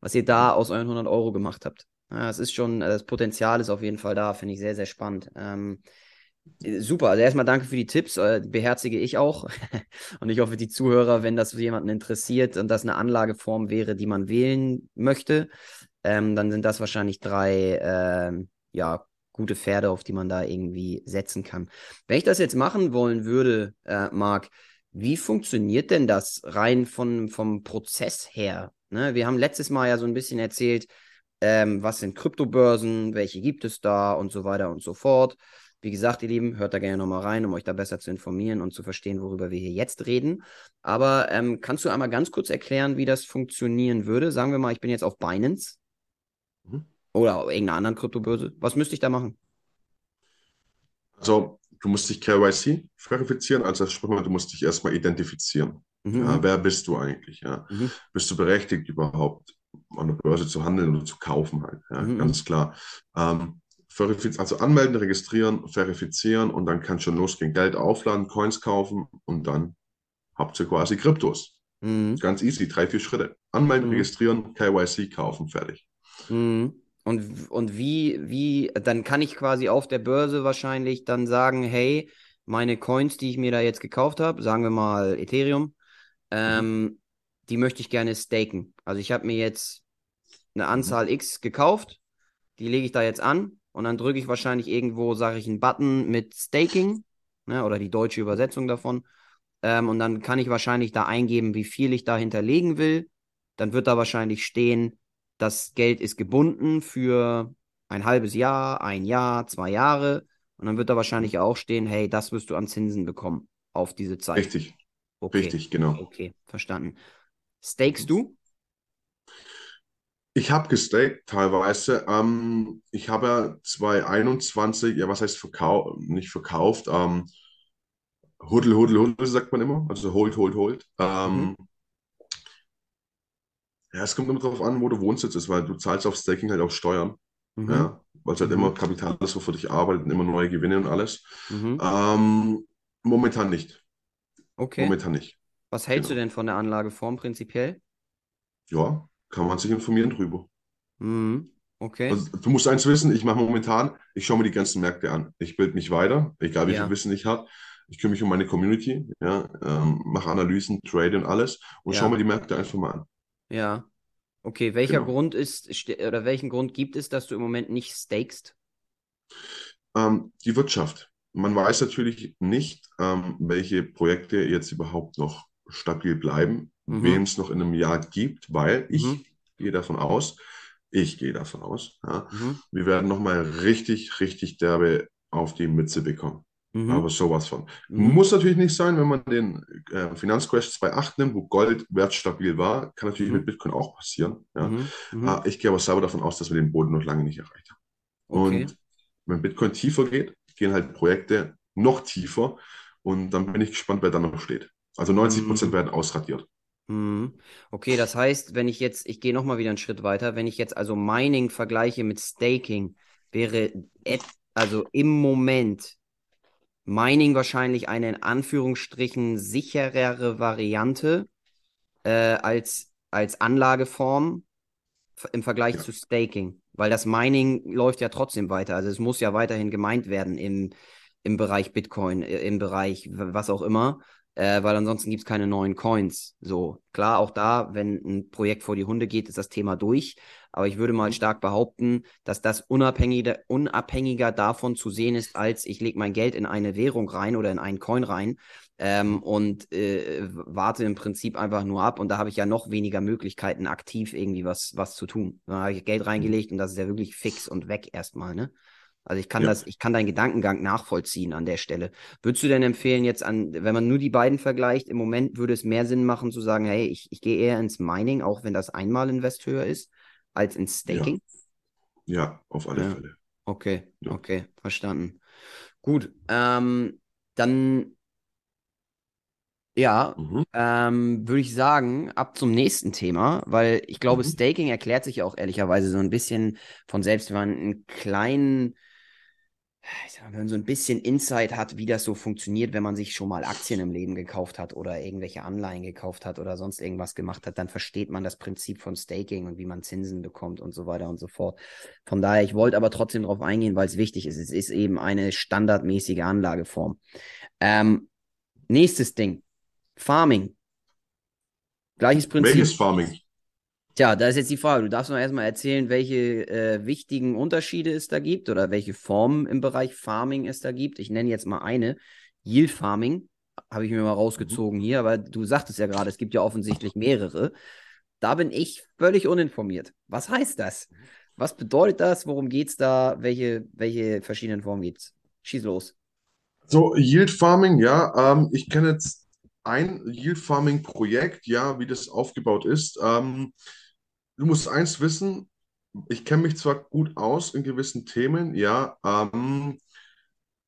was ihr da aus euren 100 Euro gemacht habt. Ja, es ist schon, äh, das Potenzial ist auf jeden Fall da, finde ich sehr, sehr spannend. Ähm, äh, super, also erstmal danke für die Tipps, äh, beherzige ich auch. Und ich hoffe, die Zuhörer, wenn das jemanden interessiert und das eine Anlageform wäre, die man wählen möchte, ähm, dann sind das wahrscheinlich drei, ähm, ja, gute Pferde, auf die man da irgendwie setzen kann. Wenn ich das jetzt machen wollen würde, äh, Marc, wie funktioniert denn das rein von, vom Prozess her? Ne? Wir haben letztes Mal ja so ein bisschen erzählt, ähm, was sind Kryptobörsen, welche gibt es da und so weiter und so fort. Wie gesagt, ihr Lieben, hört da gerne nochmal rein, um euch da besser zu informieren und zu verstehen, worüber wir hier jetzt reden. Aber ähm, kannst du einmal ganz kurz erklären, wie das funktionieren würde? Sagen wir mal, ich bin jetzt auf Binance Mhm. Oder irgendeiner anderen Kryptobörse. Was müsste ich da machen? Also, du musst dich KYC verifizieren, also sprich mal, du musst dich erstmal identifizieren. Mhm, Ja, wer bist du eigentlich? Ja? mhm, Bist du berechtigt, überhaupt an der Börse zu handeln oder zu kaufen halt? Ja, mhm, ganz klar. Ähm, also anmelden, registrieren, verifizieren und dann kann schon losgehen. Geld aufladen, Coins kaufen und dann habt ihr quasi Kryptos. mhm, Ganz easy, drei, vier Schritte. Anmelden, mhm, registrieren, KYC kaufen, fertig. mhm. Und, und wie, wie, dann kann ich quasi auf der Börse wahrscheinlich dann sagen, hey, meine Coins, die ich mir da jetzt gekauft habe, sagen wir mal Ethereum, Mhm. ähm, die möchte ich gerne staken. Also ich habe mir jetzt eine Mhm. Anzahl X gekauft, die lege ich da jetzt an und dann drücke ich wahrscheinlich irgendwo, sage ich, einen Button mit Staking, ne, oder die deutsche Übersetzung davon. Ähm, und dann kann ich wahrscheinlich da eingeben, wie viel ich da hinterlegen will. Dann wird da wahrscheinlich stehen, das Geld ist gebunden für ein halbes Jahr, ein Jahr, zwei Jahre. Und dann wird da Mhm. wahrscheinlich auch stehen, hey, das wirst du an Zinsen bekommen auf diese Zeit. Richtig, Okay, richtig, genau. okay, verstanden. Stakest Mhm. du? Ich habe gestaked teilweise. Ähm, ich habe ja 2021, ja, was heißt verkauft, nicht verkauft, ähm, Huddle, Huddle, Huddle sagt man immer, also hold, hold, hold. Mhm. Ja, es kommt immer darauf an, wo du Wohnsitz ist, weil du zahlst auf Staking halt auch Steuern, Mhm. ja, weil es halt immer Mhm. Kapital ist, wo für dich arbeitet und immer neue Gewinne und alles. Mhm. Ähm, momentan nicht, Okay. momentan nicht, Was hältst du genau. denn von der Anlageform prinzipiell? Ja, kann man sich informieren drüber. Mhm. Okay. Also, du musst eins wissen, ich mache momentan, ich schaue mir die ganzen Märkte an. Ich bilde mich weiter, egal wie viel Ja, Wissen ich habe. Ich kümmere mich um meine Community, ja, ähm, mache Analysen, Trade und alles und schaue mir ja, die Märkte einfach mal an. Ja. Okay, welcher Genau. Grund ist, oder welchen Grund gibt es, dass du im Moment nicht stakest? Ähm, die Wirtschaft. Man weiß natürlich nicht, ähm, welche Projekte jetzt überhaupt noch stabil bleiben, Mhm. es noch in einem Jahr gibt, weil Mhm. ich gehe davon aus, ich gehe davon aus, ja, Mhm. wir werden nochmal richtig, richtig derbe auf die Mütze bekommen. Aber Mhm. sowas von. Mhm. Muss natürlich nicht sein, wenn man den äh, Finanzcrash 2.8 nimmt, wo Gold wertstabil war, kann natürlich mit Mhm. Bitcoin auch passieren. Ja. Äh, ich gehe aber selber davon aus, dass wir den Boden noch lange nicht erreicht haben. Okay. Und wenn Bitcoin tiefer geht, gehen halt Projekte noch tiefer und dann bin ich gespannt, wer da noch steht. Also 90 Prozent Mhm. werden ausradiert. Okay, das heißt, wenn ich jetzt, ich gehe nochmal wieder einen Schritt weiter, wenn ich jetzt also Mining vergleiche mit Staking, wäre also im Moment Mining wahrscheinlich eine in Anführungsstrichen sicherere Variante äh, als, als Anlageform im Vergleich Ja, zu Staking, weil das Mining läuft ja trotzdem weiter. Also es muss ja weiterhin gemeint werden im, im Bereich Bitcoin, äh, im Bereich was auch immer, äh, weil ansonsten gibt es keine neuen Coins. So, klar, auch da, wenn ein Projekt vor die Hunde geht, ist das Thema durch. Aber ich würde mal mhm. stark behaupten, dass das unabhängiger, unabhängiger davon zu sehen ist, als ich lege mein Geld in eine Währung rein oder in einen Coin rein. ähm, und äh, warte im Prinzip einfach nur ab. Und da habe ich ja noch weniger Möglichkeiten, aktiv irgendwie was, was zu tun. Da habe ich Geld Mhm. reingelegt und das ist ja wirklich fix und weg erstmal, ne? Also ich kann Ja. das, ich kann deinen Gedankengang nachvollziehen an der Stelle. Würdest du denn empfehlen, jetzt an, wenn man nur die beiden vergleicht, im Moment würde es mehr Sinn machen zu sagen, hey, ich, ich gehe eher ins Mining, auch wenn das Einmalinvest höher ist, als ins Staking? Ja, auf alle Ja. Fälle. Okay, Ja. okay, verstanden. Gut, ähm, dann ja, Mhm. ähm, würde ich sagen, ab zum nächsten Thema, weil ich glaube, Mhm. Staking erklärt sich ja auch ehrlicherweise so ein bisschen von selbst, wenn man einen kleinen, wenn man so ein bisschen Insight hat, wie das so funktioniert, wenn man sich schon mal Aktien im Leben gekauft hat oder irgendwelche Anleihen gekauft hat oder sonst irgendwas gemacht hat, dann versteht man das Prinzip von Staking und wie man Zinsen bekommt und so weiter und so fort. Von daher, ich wollte aber trotzdem darauf eingehen, weil es wichtig ist. Es ist eben eine standardmäßige Anlageform. Ähm, nächstes Ding. Farming. Gleiches Prinzip. Welches Farming? Tja, da ist jetzt die Frage. Du darfst noch erstmal erzählen, welche äh, wichtigen Unterschiede es da gibt oder welche Formen im Bereich Farming es da gibt. Ich nenne jetzt mal eine. Yield Farming habe ich mir mal rausgezogen hier, aber du sagtest ja gerade, es gibt ja offensichtlich mehrere. Da bin ich völlig uninformiert. Was heißt das? Was bedeutet das? Worum geht es da? Welche, welche verschiedenen Formen gibt es? Schieß los. So, Yield Farming, ja, ähm, ich kenne jetzt ein Yield Farming Projekt, ja, wie das aufgebaut ist. Ähm, du musst eins wissen, ich kenne mich zwar gut aus in gewissen Themen, ja, ähm,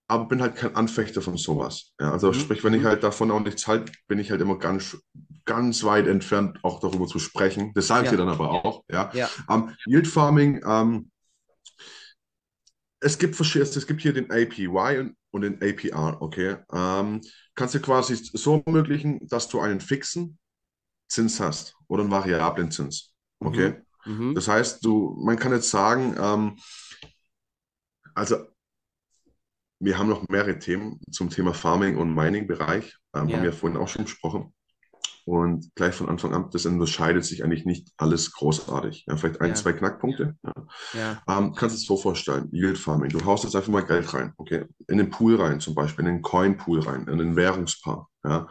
aber bin halt kein Anfechter von sowas. Ja, also Mhm, sprich, wenn ich mhm. halt davon auch nichts halte, bin ich halt immer ganz, ganz weit entfernt, auch darüber zu sprechen. Das sage ich Ja. dir dann aber auch, ja. Ja, Ähm, Yield Farming, ähm, es gibt verschiedene, es gibt hier den APY und, und den APR, okay. Ähm, kannst du quasi so ermöglichen, dass du einen fixen Zins hast oder einen variablen Zins, okay. mhm. Das heißt, du, man kann jetzt sagen, ähm, also wir haben noch mehrere Themen zum Thema Farming und Mining-Bereich, ähm, Ja. haben wir vorhin auch schon besprochen. Und gleich von Anfang an, das unterscheidet sich eigentlich nicht alles großartig. Ja, vielleicht ein, Ja. zwei Knackpunkte. Ja. ja, Ähm, kannst du es so vorstellen, Yield Farming. Du haust jetzt einfach mal Geld rein, okay? In den Pool rein, zum Beispiel, in den Coin-Pool rein, in den Währungspaar, ja?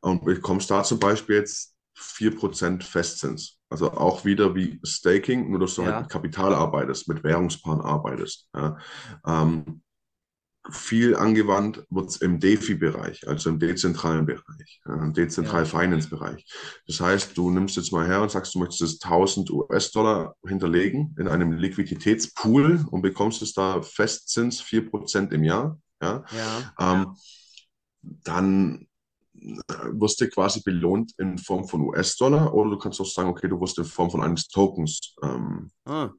Und bekommst da zum Beispiel jetzt 4% Festzins. Also auch wieder wie Staking, nur dass du Ja. halt mit Kapital arbeitest, mit Währungspaaren arbeitest. Ja? Ähm, viel angewandt wird es im DeFi-Bereich, also im dezentralen Bereich, im dezentralen Ja. Finance-Bereich. Das heißt, du nimmst jetzt mal her und sagst, du möchtest das 1000 US-Dollar hinterlegen in einem Liquiditätspool und bekommst es da Festzins 4% im Jahr. Ja, ja, ähm, dann wirst du quasi belohnt in Form von US-Dollar oder du kannst auch sagen, okay, du wirst in Form von eines Tokens ähm, ah,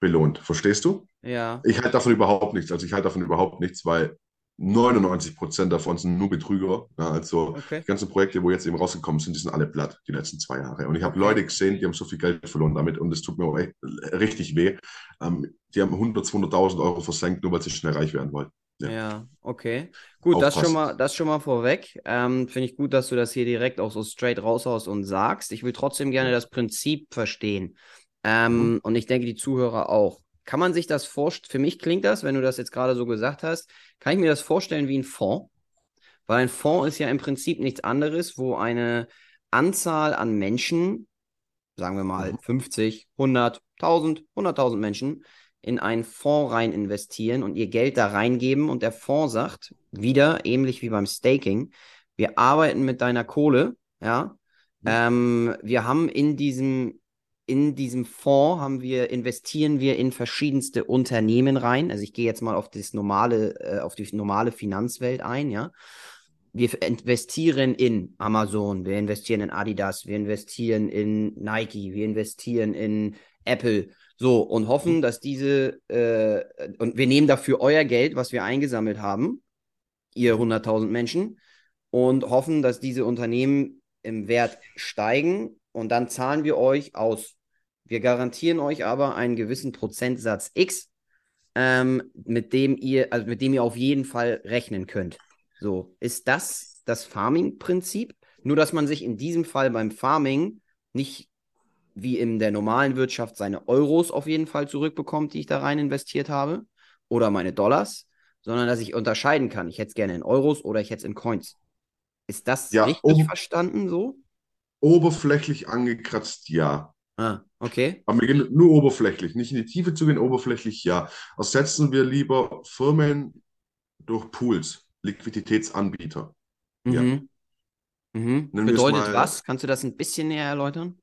belohnt. Verstehst du? ja, Ich halte davon überhaupt nichts. Also ich halte davon überhaupt nichts, weil 99 Prozent davon sind nur Betrüger. Ja, also okay. die ganzen Projekte, wo jetzt eben rausgekommen sind, die sind alle platt, die letzten zwei Jahre. Und ich habe. Leute gesehen, die haben so viel Geld verloren damit und es tut mir auch echt, richtig weh. Ähm, die haben 100, 200.000 Euro versenkt, nur weil sie schnell reich werden wollten. Ja. Ja, okay. Gut, das schon mal, das schon mal vorweg. Ähm, finde ich gut, dass du das hier direkt auch so straight raushaust und sagst. Ich will trotzdem gerne das Prinzip verstehen. Ähm, Und ich denke, die Zuhörer auch. Kann man sich das vorstellen? Für mich klingt das, wenn du das jetzt gerade so gesagt hast, kann ich mir das vorstellen wie ein Fonds? Weil ein Fonds ist ja im Prinzip nichts anderes, wo eine Anzahl an Menschen, sagen wir mal Mhm. 50, 100, 1000, 100.000 Menschen, in einen Fonds rein investieren und ihr Geld da reingeben und der Fonds sagt, wieder ähnlich wie beim Staking, wir arbeiten mit deiner Kohle, ja. Ähm, wir haben in diesem, in diesem Fonds haben wir, investieren wir in verschiedenste Unternehmen rein. Also ich gehe jetzt mal auf das normale, äh, auf die normale Finanzwelt ein, ja. Wir investieren in Amazon, wir investieren in Adidas, wir investieren in Nike, wir investieren in Apple, so und hoffen, dass diese äh, und wir nehmen dafür euer Geld, was wir eingesammelt haben, ihr 100.000 Menschen, und hoffen, dass diese Unternehmen im Wert steigen und dann zahlen wir euch aus. Wir garantieren euch aber einen gewissen Prozentsatz X, ähm, mit dem ihr, also mit dem ihr auf jeden Fall rechnen könnt. So, ist das das Farming-Prinzip? Nur, dass man sich in diesem Fall beim Farming nicht wie in der normalen Wirtschaft seine Euros auf jeden Fall zurückbekommt, die ich da rein investiert habe, oder meine Dollars, sondern dass ich unterscheiden kann. Ich hätte es gerne in Euros oder ich hätte es in Coins. Ist das Ja, richtig oben, verstanden so? oberflächlich angekratzt, ja. Ah, okay. Aber wir gehen nur oberflächlich, nicht in die Tiefe zu gehen, oberflächlich, ja. Ersetzen wir lieber Firmen durch Pools, Liquiditätsanbieter. Ja. Mhm. Mhm. Bedeutet mal, was? Kannst du das ein bisschen näher erläutern?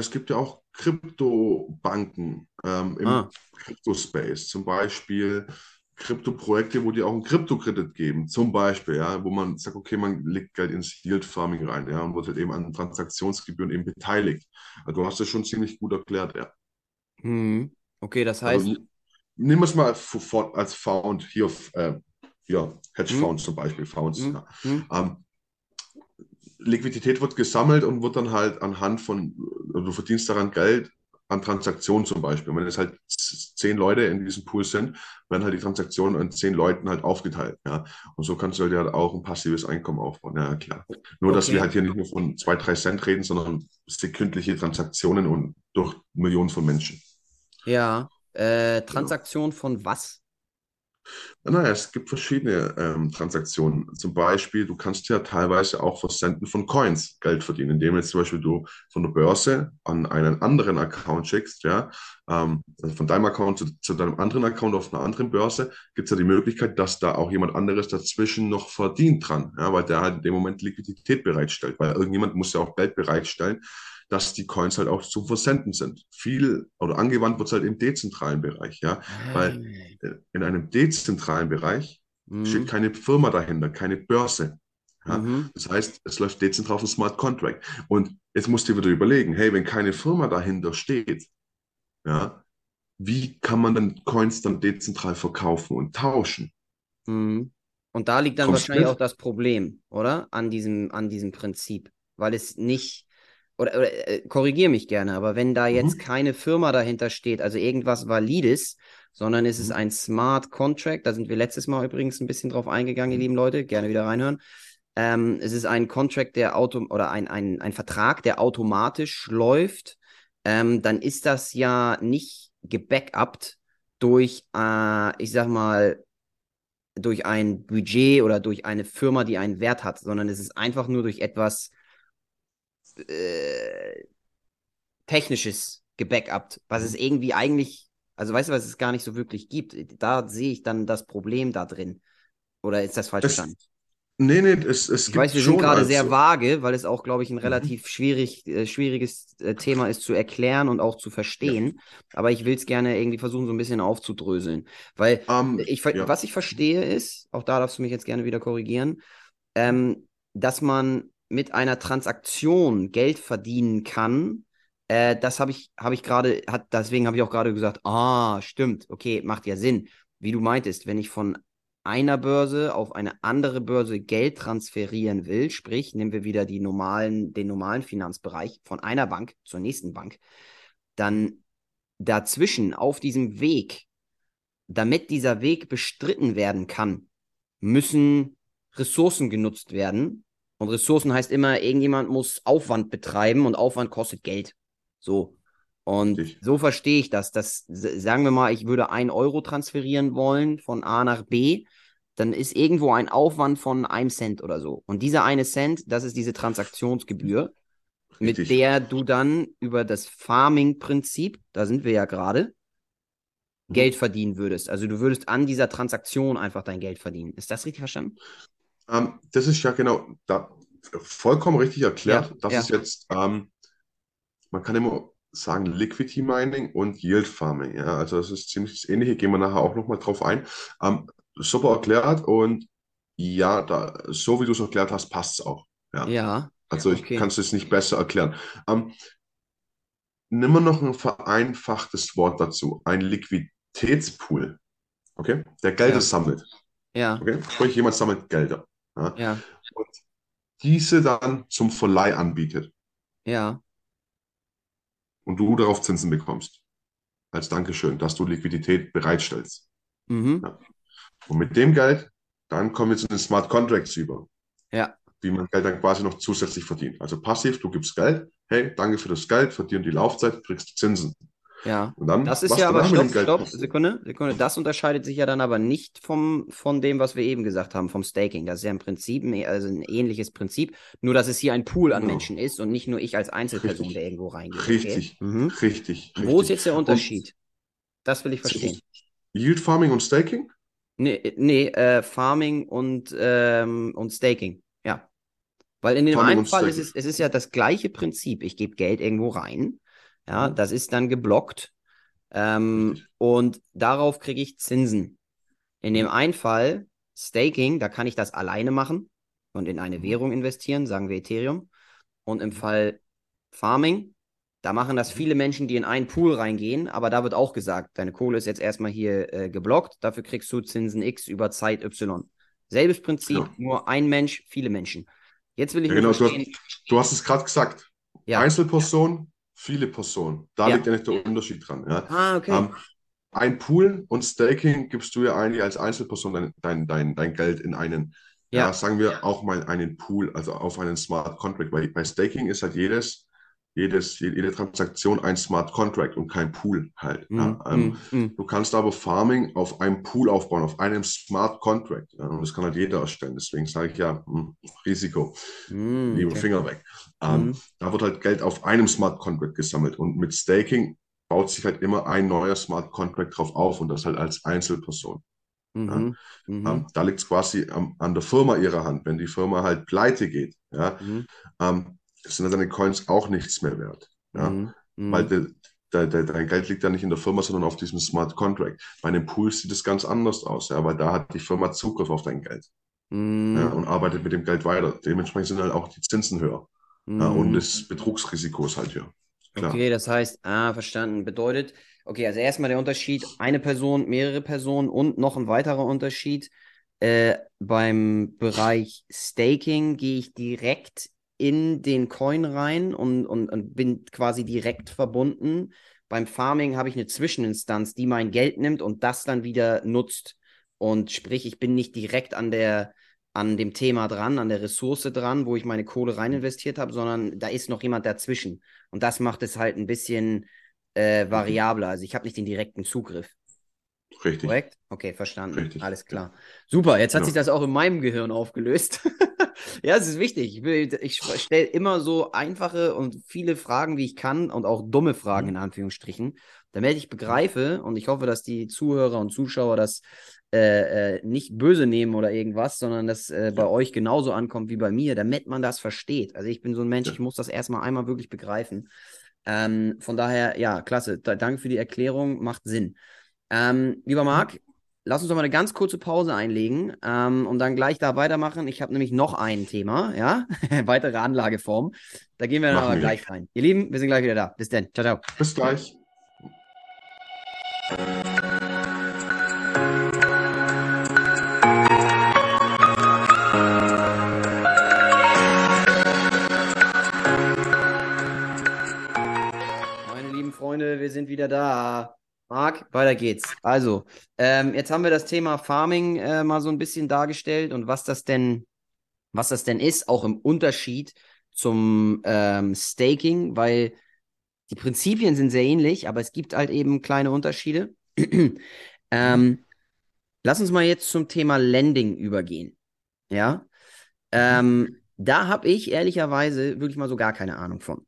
Es gibt ja auch Kryptobanken ähm, im Ah, Kryptospace, zum Beispiel Kryptoprojekte, wo die auch einen Kryptokredit geben, zum Beispiel, ja, wo man sagt, okay, man legt Geld ins Yield Farming rein, ja, und wird halt eben an Transaktionsgebühren eben beteiligt. Also du hast das schon ziemlich gut erklärt, ja. mhm. Okay, das Also heißt, n- nimm es mal als Found, hier, äh, hier Hedge hm, Funds zum Beispiel, Founds, hm, ja. hm, Ähm, Liquidität wird gesammelt und wird dann halt anhand von, also du verdienst daran Geld an Transaktionen zum Beispiel. Wenn es halt zehn Leute in diesem Pool sind, werden halt die Transaktionen an zehn Leuten halt aufgeteilt. Ja. Und so kannst du halt ja auch ein passives Einkommen aufbauen. Ja, klar. Nur, dass wir okay. halt hier nicht nur von zwei, drei Cent reden, sondern sekündliche Transaktionen und durch Millionen von Menschen. Ja. Äh, Genau. Transaktion von was? Naja, es gibt verschiedene ähm, Transaktionen. Zum Beispiel, du kannst ja teilweise auch Versenden von Coins Geld verdienen, indem jetzt zum Beispiel du von der Börse an einen anderen Account schickst, ja, ähm, also von deinem Account zu, zu deinem anderen Account auf einer anderen Börse, gibt es ja die Möglichkeit, dass da auch jemand anderes dazwischen noch verdient dran, ja, weil der halt in dem Moment Liquidität bereitstellt, weil irgendjemand muss ja auch Geld bereitstellen, dass die Coins halt auch zum Versenden sind. Viel oder angewandt wird es halt im dezentralen Bereich, ja, weil Ah, äh, in einem dezentralen Bereich steht mhm. keine Firma dahinter, keine Börse. Ja? Mhm. Das heißt, es läuft dezentral auf einem Smart Contract. Und jetzt musst du dir wieder überlegen, hey, wenn keine Firma dahinter steht, ja, wie kann man dann Coins dann dezentral verkaufen und tauschen? Mhm. Und da liegt dann Kommst wahrscheinlich auch mit? das Problem, oder? An diesem, an diesem Prinzip. Weil es nicht, oder, oder äh, korrigiere mich gerne, aber wenn da jetzt Mhm. keine Firma dahinter steht, also irgendwas Valides, sondern es ist Mhm. ein Smart Contract, da sind wir letztes Mal übrigens ein bisschen drauf eingegangen, ihr Mhm. lieben Leute, gerne wieder reinhören. Ähm, es ist ein Contract, der auto oder ein, ein, ein Vertrag, der automatisch läuft, ähm, dann ist das ja nicht gebackupt durch, äh, ich sag mal, durch ein Budget oder durch eine Firma, die einen Wert hat, sondern es ist einfach nur durch etwas äh, Technisches gebackupt, was es Mhm. irgendwie eigentlich, also weißt du, was es gar nicht so wirklich gibt. Da sehe ich dann das Problem da drin. Oder ist das falsch verstanden? nee, nee, es, es Ich weiß, gibt wir sind gerade sehr vage, weil es auch, glaube ich, ein Mhm. relativ schwierig, äh, schwieriges äh, Thema ist zu erklären und auch zu Ja. verstehen. Aber ich will es gerne irgendwie versuchen, so ein bisschen aufzudröseln. Weil Ähm, ich, ja. was ich verstehe ist, auch da darfst du mich jetzt gerne wieder korrigieren, ähm, dass man mit einer Transaktion Geld verdienen kann. Äh, das habe ich, habe ich gerade, hat, deswegen habe ich auch gerade gesagt, ah, stimmt, okay, macht ja Sinn. Wie du meintest, wenn ich von einer Börse auf eine andere Börse Geld transferieren will, sprich, nehmen wir wieder die normalen, den normalen Finanzbereich von einer Bank zur nächsten Bank, dann dazwischen auf diesem Weg, damit dieser Weg bestritten werden kann, müssen Ressourcen genutzt werden. Und Ressourcen heißt immer, irgendjemand muss Aufwand betreiben und Aufwand kostet Geld. So. Und Richtig. so verstehe ich das. Das s- sagen wir mal, ich würde ein Euro transferieren wollen von A nach B, dann ist irgendwo ein Aufwand von einem Cent oder so. Und dieser eine Cent, das ist diese Transaktionsgebühr, mit Richtig. der du dann über das Farming-Prinzip, da sind wir ja gerade, Mhm. Geld verdienen würdest. Also du würdest an dieser Transaktion einfach dein Geld verdienen. Ist das richtig verstanden? Ähm, das ist ja genau da, vollkommen richtig Ja, erklärt. Das ja. ist jetzt, ähm, man kann immer sagen Liquidity Mining und Yield Farming. Ja, also das ist ziemlich das Ähnliche. Gehen wir nachher auch nochmal drauf ein. Ähm, super erklärt und ja, da, so wie du es erklärt hast, passt es auch. Ja, Ja, also ich okay. kann es jetzt nicht besser erklären. Ähm, nimm mal noch ein vereinfachtes Wort dazu. Ein Liquiditätspool. Okay? Der Gelder Ja, sammelt. ja, Okay? Sprich, jemand sammelt Gelder. Ja? ja, Und diese dann zum Verleih anbietet ja. und du darauf Zinsen bekommst. Als Dankeschön, dass du Liquidität bereitstellst. Mhm. Ja. Und mit dem Geld, dann kommen wir zu den Smart Contracts über, Ja, wie man Geld dann quasi noch zusätzlich verdient. Also passiv, du gibst Geld, hey, danke für das Geld, verdient die Laufzeit, kriegst Zinsen. Ja. Und dann, Das ist ja aber, stopp, stopp. Sekunde, Sekunde. Das unterscheidet sich ja dann aber nicht vom, von dem, was wir eben gesagt haben, vom Staking. Das ist ja im Prinzip ein, also ein ähnliches Prinzip, nur dass es hier ein Pool an Genau. Menschen ist und nicht nur ich als Einzelperson, Richtig. der irgendwo reingeht. Richtig, Okay? Mhm. richtig, Wo ist richtig. jetzt der Unterschied? Das will ich Und verstehen. Yield Farming und Staking? Nee, nee äh, Farming und, ähm, und Staking. Ja. Weil in dem Farming einen und Fall ist es, es ist ja das gleiche Prinzip. Ich gebe Geld irgendwo rein. Ja, Mhm. das ist dann geblockt. Ähm, und darauf kriege ich Zinsen. In dem Mhm. einen Fall, Staking, da kann ich das alleine machen und in eine Mhm. Währung investieren, sagen wir Ethereum. Und im Fall Farming, da machen das viele Menschen, die in einen Pool reingehen, aber da wird auch gesagt, deine Kohle ist jetzt erstmal hier äh, geblockt, dafür kriegst du Zinsen X über Zeit Y. Selbes Prinzip, Genau. nur ein Mensch, viele Menschen. Jetzt will ich Ja, nur genau, du hast, du hast es gerade gesagt. ja. Einzelperson, viele Personen. Da Ja. liegt eigentlich der Unterschied dran. Ja. Ah, okay. Ähm, ein Pool und Staking gibst du ja eigentlich als Einzelperson dein, dein, dein, dein Geld in einen, ja. Ja. sagen wir auch mal einen Pool, also auf einen Smart Contract. Weil bei Staking ist halt jedes, jedes, jede Transaktion ein Smart Contract und kein Pool halt. Ja. Mm, Ähm, mm, mm. Du kannst aber Farming auf einem Pool aufbauen, auf einem Smart Contract. Ja, und das kann halt jeder erstellen. Deswegen sage ich ja, hm, Risiko, Mm, lieber okay. Finger weg. Ähm, Mhm. Da wird halt Geld auf einem Smart Contract gesammelt. Und mit Staking baut sich halt immer ein neuer Smart Contract drauf auf und das halt als Einzelperson. Mhm. Mhm. Ähm, da liegt es quasi an der Firma ihrer Hand. Wenn die Firma halt pleite geht, ja, Mhm. ähm, sind deine Coins auch nichts mehr wert. Ja, Mhm. Mhm. weil de, de, de, dein Geld liegt ja nicht in der Firma, sondern auf diesem Smart Contract. Bei einem Pool sieht es ganz anders aus, ja, weil da hat die Firma Zugriff auf dein Geld Mhm. ja, und arbeitet mit dem Geld weiter. Dementsprechend sind halt auch die Zinsen höher ja, und Mhm. das Betrugsrisiko ist halt höher. Klar. Okay, das heißt, ah, verstanden. Bedeutet, okay, also erstmal der Unterschied, eine Person, mehrere Personen und noch ein weiterer Unterschied. Äh, beim Bereich Staking gehe ich direkt in den Coin rein und, und, und bin quasi direkt verbunden. Beim Farming habe ich eine Zwischeninstanz, die mein Geld nimmt und das dann wieder nutzt. Und sprich, ich bin nicht direkt an der, an dem Thema dran, an der Ressource dran, wo ich meine Kohle rein investiert habe, sondern da ist noch jemand dazwischen. Und das macht es halt ein bisschen äh, variabler. Also ich habe nicht den direkten Zugriff. Richtig. Korrekt? Okay, verstanden. Richtig, Alles klar. Super, jetzt hat Genau. sich das auch in meinem Gehirn aufgelöst. ja, es ist wichtig. Ich, will- ich stelle immer so einfache und viele Fragen, wie ich kann und auch dumme Fragen Mhm. in Anführungsstrichen, damit ich begreife und ich hoffe, dass die Zuhörer und Zuschauer das äh, äh, nicht böse nehmen oder irgendwas, sondern dass äh, bei Ja. euch genauso ankommt wie bei mir, damit man das versteht. Also ich bin so ein Mensch, Ja. ich muss das erstmal einmal wirklich begreifen. Ähm, von daher, ja, klasse. Da, danke für die Erklärung, macht Sinn. Ähm, lieber Marc, lass uns doch mal eine ganz kurze Pause einlegen ähm, und dann gleich da weitermachen. Ich habe nämlich noch ein Thema, ja, weitere Anlageform. Da gehen wir dann Machen aber wir. gleich rein. Ihr Lieben, wir sind gleich wieder da. Bis dann. Ciao, ciao. Bis gleich. Meine lieben Freunde, wir sind wieder da. Marc, weiter geht's. Also, ähm, jetzt haben wir das Thema Farming äh, mal so ein bisschen dargestellt und was das denn, was das denn ist, auch im Unterschied zum ähm, Staking, weil die Prinzipien sind sehr ähnlich, aber es gibt halt eben kleine Unterschiede. ähm, lass uns mal jetzt zum Thema Lending übergehen. Ja, ähm, da habe ich ehrlicherweise wirklich mal so gar keine Ahnung von.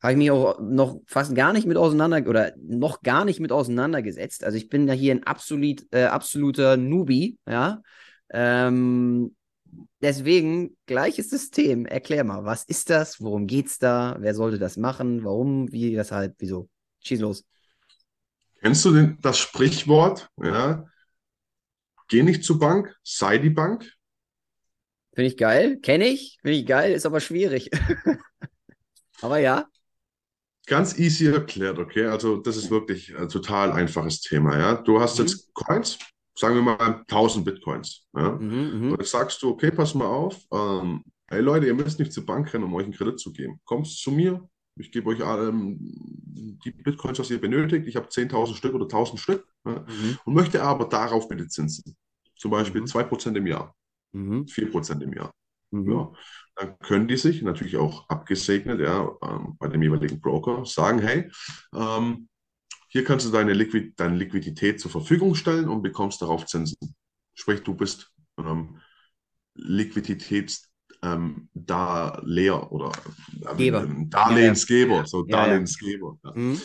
Habe ich mich auch noch fast gar nicht mit auseinander oder noch gar nicht mit auseinandergesetzt. Also ich bin da hier ein absolut, äh, absoluter Newbie, ja. Ähm, deswegen gleiches System. Erklär mal, was ist das? Worum geht's da? Wer sollte das machen? Warum? Wie? Weshalb? Wieso? Schieß los. Kennst du den, das Sprichwort? Ja? Geh nicht zur Bank, sei die Bank. Finde ich geil. Kenne ich. Finde ich geil. Ist aber schwierig. aber ja. Ganz easy erklärt, okay? Also das ist wirklich ein total einfaches Thema, ja? Du hast Mhm. jetzt Coins, sagen wir mal 1000 Bitcoins, ja? Mhm, mhm. Und jetzt sagst du, okay, pass mal auf, ähm, hey Leute, ihr müsst nicht zur Bank rennen, um euch einen Kredit zu geben. Kommt zu mir, ich gebe euch ähm, die Bitcoins, was ihr benötigt. Ich habe 10.000 Stück oder 1.000 Stück ja? Mhm. und möchte aber darauf bitte Zinsen. Zum Beispiel Mhm. 2% im Jahr, Mhm. 4% im Jahr. Mhm. Ja, dann können die sich natürlich auch abgesegnet, ja, ähm, bei dem jeweiligen Broker sagen, hey, ähm, hier kannst du deine, Liquid deine Liquidität zur Verfügung stellen und bekommst darauf Zinsen. Sprich, du bist ähm, Liquiditäts ähm, Darleher oder äh, ähm, Darlehensgeber, Ja, so Ja, ja. Darlehensgeber. Ja. Mhm.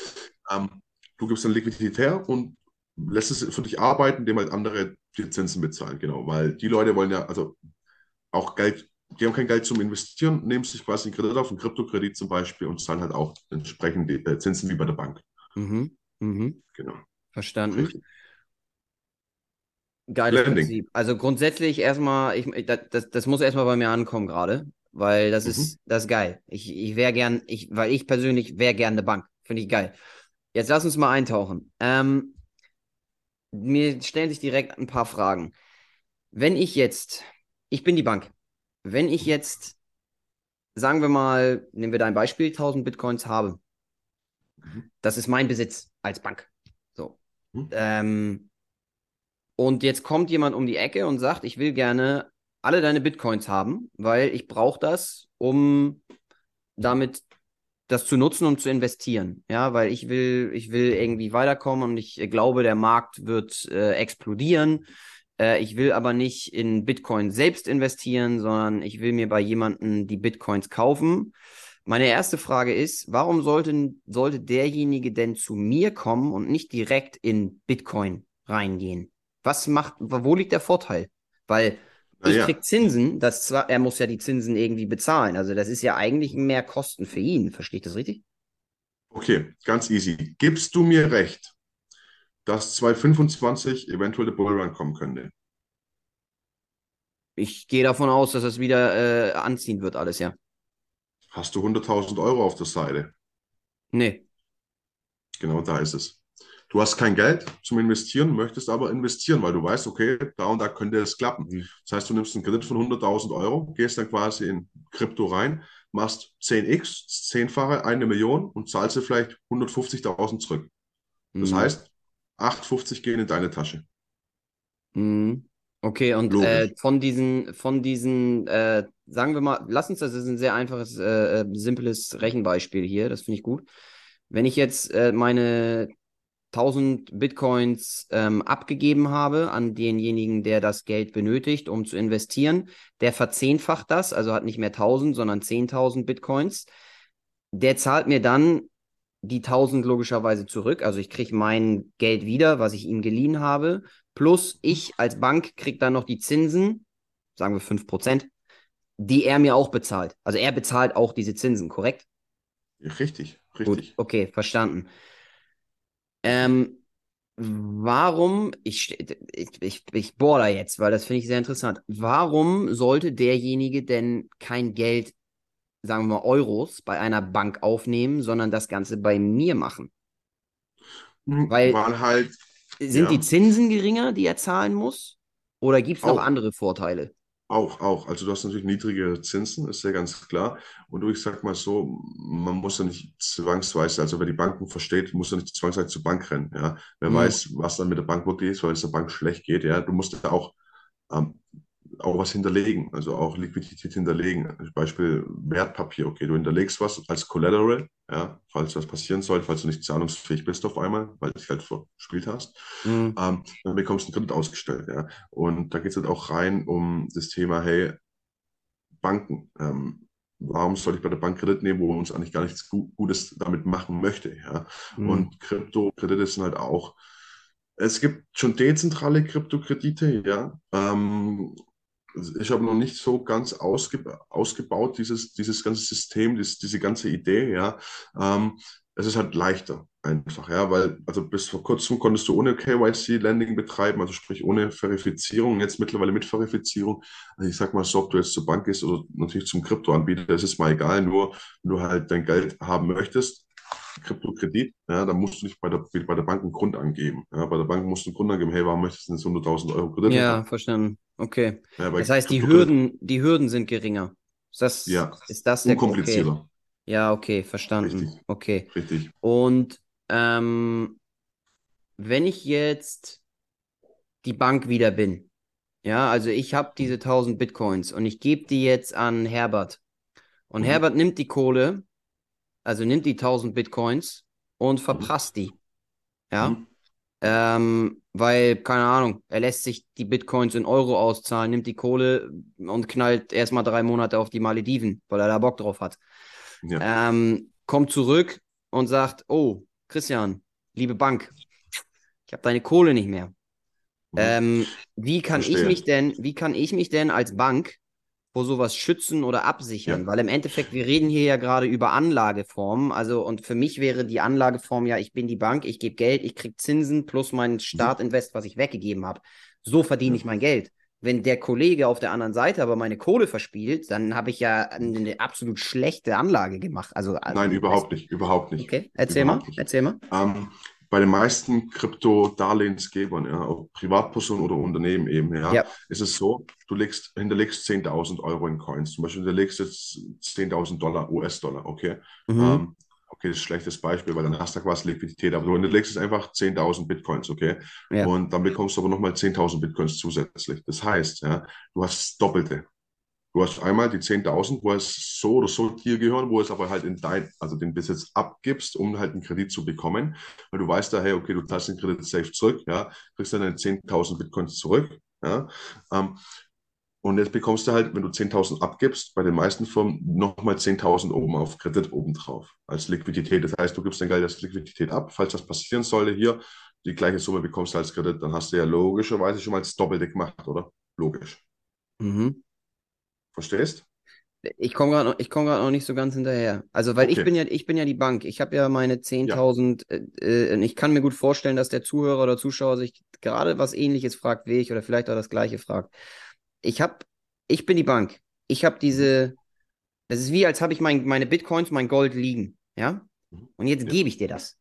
Ähm, du gibst dann Liquidität her und lässt es für dich arbeiten, indem halt andere die Zinsen bezahlen, genau, weil die Leute wollen ja, also auch Geld, die haben kein Geld zum Investieren, nehmen sich quasi einen Kredit auf, einen Kryptokredit zum Beispiel und zahlen halt auch entsprechend die äh, Zinsen wie bei der Bank. Mhm. Mhm. Genau. Verstanden. Richtig. Geiles Landing. Prinzip. Also grundsätzlich erstmal, ich, das, das, das muss erstmal bei mir ankommen gerade, weil das Mhm. ist, das ist geil. Ich, ich wäre gern, ich, weil ich persönlich wäre gern eine Bank. Finde ich geil. Jetzt lass uns mal eintauchen. Ähm, mir stellen sich direkt ein paar Fragen. Wenn ich jetzt, ich bin die Bank, wenn ich jetzt, sagen wir mal, nehmen wir da ein Beispiel, 1000 Bitcoins habe, Mhm. das ist mein Besitz als Bank. So. Mhm. Ähm, und jetzt kommt jemand um die Ecke und sagt, ich will gerne alle deine Bitcoins haben, weil ich brauche das, um damit das zu nutzen und zu investieren. Ja, weil ich will, ich will irgendwie weiterkommen und ich glaube, der Markt wird äh, explodieren. Äh, ich will aber nicht in Bitcoin selbst investieren, sondern ich will mir bei jemandem die Bitcoins kaufen. Meine erste Frage ist, warum sollten, sollte derjenige denn zu mir kommen und nicht direkt in Bitcoin reingehen? Was macht, wo liegt der Vorteil? Weil ich Naja, krieg Zinsen, das zwar, er muss ja die Zinsen irgendwie bezahlen. Also das ist ja eigentlich mehr Kosten für ihn. Verstehe ich das richtig? okay, ganz easy. Gibst du mir recht, dass 2025 eventuell der Bullrun kommen könnte? Ich gehe davon aus, dass es wieder äh, anziehen wird, alles, ja. Hast du 100.000 Euro auf der Seite? Nee. Genau da ist es. Du hast kein Geld zum Investieren, möchtest aber investieren, weil du weißt, okay, da und da könnte es klappen. Mhm. Das heißt, du nimmst einen Kredit von 100.000 Euro, gehst dann quasi in Krypto rein, machst 10x, zehnfache, eine Million und zahlst dir vielleicht 150.000 zurück. Das Mhm. heißt, 850 gehen in deine Tasche. Mhm. Okay, und äh, von diesen, von diesen, äh, sagen wir mal, lass uns, das ist ein sehr einfaches, äh, äh, simples Rechenbeispiel hier, das finde ich gut. Wenn ich jetzt äh, meine 1000 Bitcoins ähm, abgegeben habe an denjenigen, der das Geld benötigt, um zu investieren, der verzehnfacht das, also hat nicht mehr 1000, sondern 10.000 Bitcoins. Der zahlt mir dann die 1000 logischerweise zurück. Also ich kriege mein Geld wieder, was ich ihm geliehen habe. Plus ich als Bank kriege dann noch die Zinsen, sagen wir 5%, die er mir auch bezahlt. Also er bezahlt auch diese Zinsen, korrekt? Richtig, Gut, richtig. okay, verstanden. Ähm, warum, ich, ich, ich, ich bohre da jetzt, weil das finde ich sehr interessant. Warum sollte derjenige denn kein Geld, sagen wir mal Euros, bei einer Bank aufnehmen, sondern das Ganze bei mir machen? Hm, Weil- Weil halt Sind Ja. die Zinsen geringer, die er zahlen muss? Oder gibt es noch Auch. andere Vorteile? Auch, auch. Also du hast natürlich niedrige Zinsen, ist ja ganz klar. Und du, ich sag mal so, man muss ja nicht zwangsweise, also wer die Banken versteht, muss ja nicht zwangsweise zur Bank rennen. Ja. Wer Mhm. weiß, was dann mit der Bank wirklich ist, weil es der Bank schlecht geht, ja. Du musst ja auch, ähm, auch was hinterlegen, also auch Liquidität hinterlegen. Beispiel Wertpapier, okay, du hinterlegst was als Collateral, ja, falls was passieren soll, falls du nicht zahlungsfähig bist auf einmal, weil du dich halt verspielt hast Mhm. ähm, dann bekommst du einen Kredit ausgestellt. Ja? Und da geht es halt auch rein um das Thema, hey, Banken. Ähm, warum soll ich bei der Bank Kredit nehmen, wo man uns eigentlich gar nichts Gu- Gutes damit machen möchte? Ja? Mhm. Und Krypto-Kredite sind halt auch, es gibt schon dezentrale Kryptokredite, ja. Ähm, ich habe noch nicht so ganz ausge, ausgebaut, dieses, dieses ganze System, dies, diese ganze Idee, ja. Ähm, es ist halt leichter einfach, ja, weil, also bis vor kurzem konntest du ohne KYC-Lending betreiben, also sprich ohne Verifizierung, jetzt mittlerweile mit Verifizierung. Also ich sag mal so, ob du jetzt zur Bank gehst oder natürlich zum Kryptoanbieter, das ist mal egal, nur wenn du halt dein Geld haben möchtest, Kryptokredit, ja, dann musst du nicht bei der, bei der Bank einen Grund angeben. Ja, bei der Bank musst du einen Grund angeben, hey, warum möchtest du jetzt 100.000 Euro Kredit? Ja, verstanden. Okay. Ja, Das heißt, die Hürden, die Hürden sind geringer. Ist das, Ja, ist das der Okay. unkomplizierter. Ja, okay, verstanden. Richtig. Okay. Richtig. Und ähm, wenn ich jetzt die Bank wieder bin, ja, also ich habe diese 1000 Bitcoins und ich gebe die jetzt an Herbert. Und Mhm. Herbert nimmt die Kohle, also nimmt die 1000 Bitcoins und verprasst die. ja. Mhm. Ähm, weil, keine Ahnung, er lässt sich die Bitcoins in Euro auszahlen, nimmt die Kohle und knallt erstmal drei Monate auf die Malediven, weil er da Bock drauf hat. Ja. Ähm, kommt zurück und sagt, oh, Christian, liebe Bank, ich habe deine Kohle nicht mehr. Mhm. Ähm, wie kann Verstehe. ich mich denn, wie kann ich mich denn als Bank vor sowas schützen oder absichern? Ja. Weil im Endeffekt, wir reden hier ja gerade über Anlageformen. Also, und für mich wäre die Anlageform ja, ich bin die Bank, ich gebe Geld, ich kriege Zinsen plus mein mhm. Startinvest, was ich weggegeben habe. So verdiene ja. ich mein Geld. Wenn der Kollege auf der anderen Seite aber meine Kohle verspielt, dann habe ich ja eine absolut schlechte Anlage gemacht. Also, Nein, überhaupt nicht, überhaupt nicht. Okay, erzähl überhaupt mal, nicht. erzähl mal. Ähm, bei den meisten Krypto-Darlehensgebern, ja, ob Privatpersonen oder Unternehmen eben, ja, ja, ist es so, du legst, hinterlegst 10.000 Euro in Coins. Zum Beispiel hinterlegst jetzt 10.000 Dollar, US-Dollar, okay? Mhm. Ähm, okay, das ist ein schlechtes Beispiel, weil dann hast du quasi Liquidität, aber du hinterlegst jetzt einfach 10.000 Bitcoins, okay? Ja. Und dann bekommst du aber nochmal 10.000 Bitcoins zusätzlich. Das heißt, ja, du hast das Doppelte. Du hast einmal die 10.000, wo es so oder so dir gehören, wo es aber halt in dein, also den Besitz abgibst, um halt einen Kredit zu bekommen. Weil du weißt da, hey, okay, du zahlst den Kredit safe zurück, ja, kriegst dann deine 10.000 Bitcoins zurück, ja. Ähm, und jetzt bekommst du halt, wenn du 10.000 abgibst, bei den meisten Firmen nochmal 10.000 oben auf Kredit obendrauf als Liquidität. Das heißt, du gibst dein Geld als Liquidität ab. Falls das passieren sollte hier, die gleiche Summe bekommst du als Kredit, dann hast du ja logischerweise schon mal das Doppelte gemacht, oder? Logisch. Mhm. Verstehst? Ich komme gerade noch, komm noch nicht so ganz hinterher. Also, weil okay. ich bin ja, ich bin ja die Bank. Ich habe ja meine 10.000. Ja. Äh, äh, ich kann mir gut vorstellen, dass der Zuhörer oder Zuschauer sich gerade was Ähnliches fragt wie ich oder vielleicht auch das Gleiche fragt. Ich habe, ich bin die Bank. Ich habe diese. Das ist wie, als habe ich mein, meine Bitcoins, mein Gold liegen. Ja. Mhm. Und jetzt ja. gebe ich dir das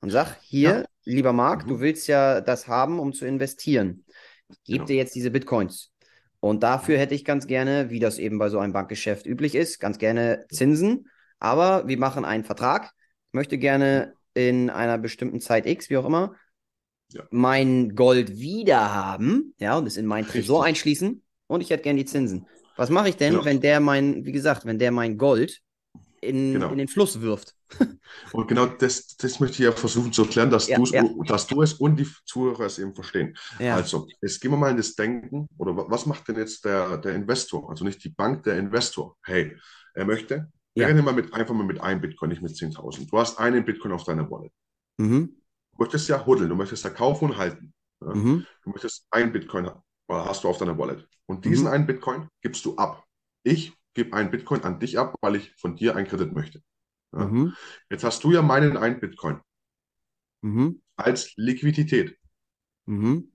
und sag: Hier, ja. lieber Marc, mhm. du willst ja das haben, um zu investieren. Ich gebe genau. dir jetzt diese Bitcoins. Und dafür hätte ich ganz gerne, wie das eben bei so einem Bankgeschäft üblich ist, ganz gerne Zinsen. Aber wir machen einen Vertrag. Ich möchte gerne in einer bestimmten Zeit X, wie auch immer, ja. mein Gold wieder haben, ja, und es in mein Tresor einschließen. Und ich hätte gerne die Zinsen. Was mache ich denn, genau. wenn der mein, wie gesagt, wenn der mein Gold in, genau. in den Fluss wirft? Und genau das, das möchte ich ja versuchen zu erklären, dass, ja, ja. dass du es und die Zuhörer es eben verstehen. Ja. Also, jetzt gehen wir mal in das Denken, oder was macht denn jetzt der, der Investor, also nicht die Bank, der Investor? Hey, er möchte, ja. rechne mal mit, einfach mal mit einem Bitcoin, nicht mit 10.000. Du hast einen Bitcoin auf deiner Wallet. Mhm. Du möchtest ja huddeln, du möchtest ja kaufen und halten. Mhm. Du möchtest einen Bitcoin hast du auf deiner Wallet. Und diesen mhm. einen Bitcoin gibst du ab. Ich gebe einen Bitcoin an dich ab, weil ich von dir einen Kredit möchte. Ja. Mhm. Jetzt hast du ja meinen einen Bitcoin mhm. als Liquidität. Mhm.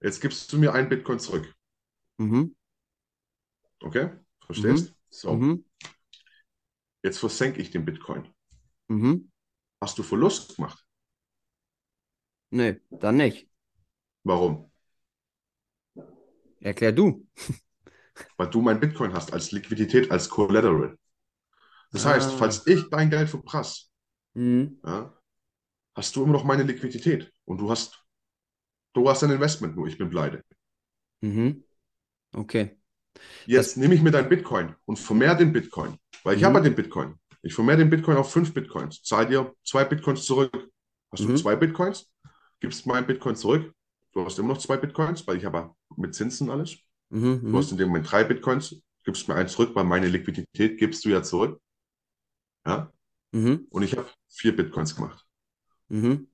Jetzt gibst du mir einen Bitcoin zurück. Mhm. Okay? Verstehst? Mhm. So. Mhm. Jetzt versenke ich den Bitcoin. Hast du Verlust gemacht? Nee, dann nicht. Warum? Erklär du. Weil du mein Bitcoin hast als Liquidität, als Collateral. Das ah. heißt, falls ich dein Geld verprasse, mhm. ja, hast du immer noch meine Liquidität und du hast, du hast ein Investment, nur ich bin pleite. Mhm. Okay. Jetzt das... nehme ich mir dein Bitcoin und vermehre den Bitcoin, weil ich mhm. habe den Bitcoin. Ich vermehre den Bitcoin auf fünf Bitcoins, zahle dir zwei Bitcoins zurück. Hast du mhm. zwei Bitcoins? Gibst mein Bitcoin zurück. Du hast immer noch zwei Bitcoins, weil ich habe mit Zinsen alles. Mhm, du hast mhm. in dem Moment drei Bitcoins, gibst mir eins zurück, weil meine Liquidität gibst du ja zurück. Ja? Mhm. Und ich habe vier Bitcoins gemacht. Mhm.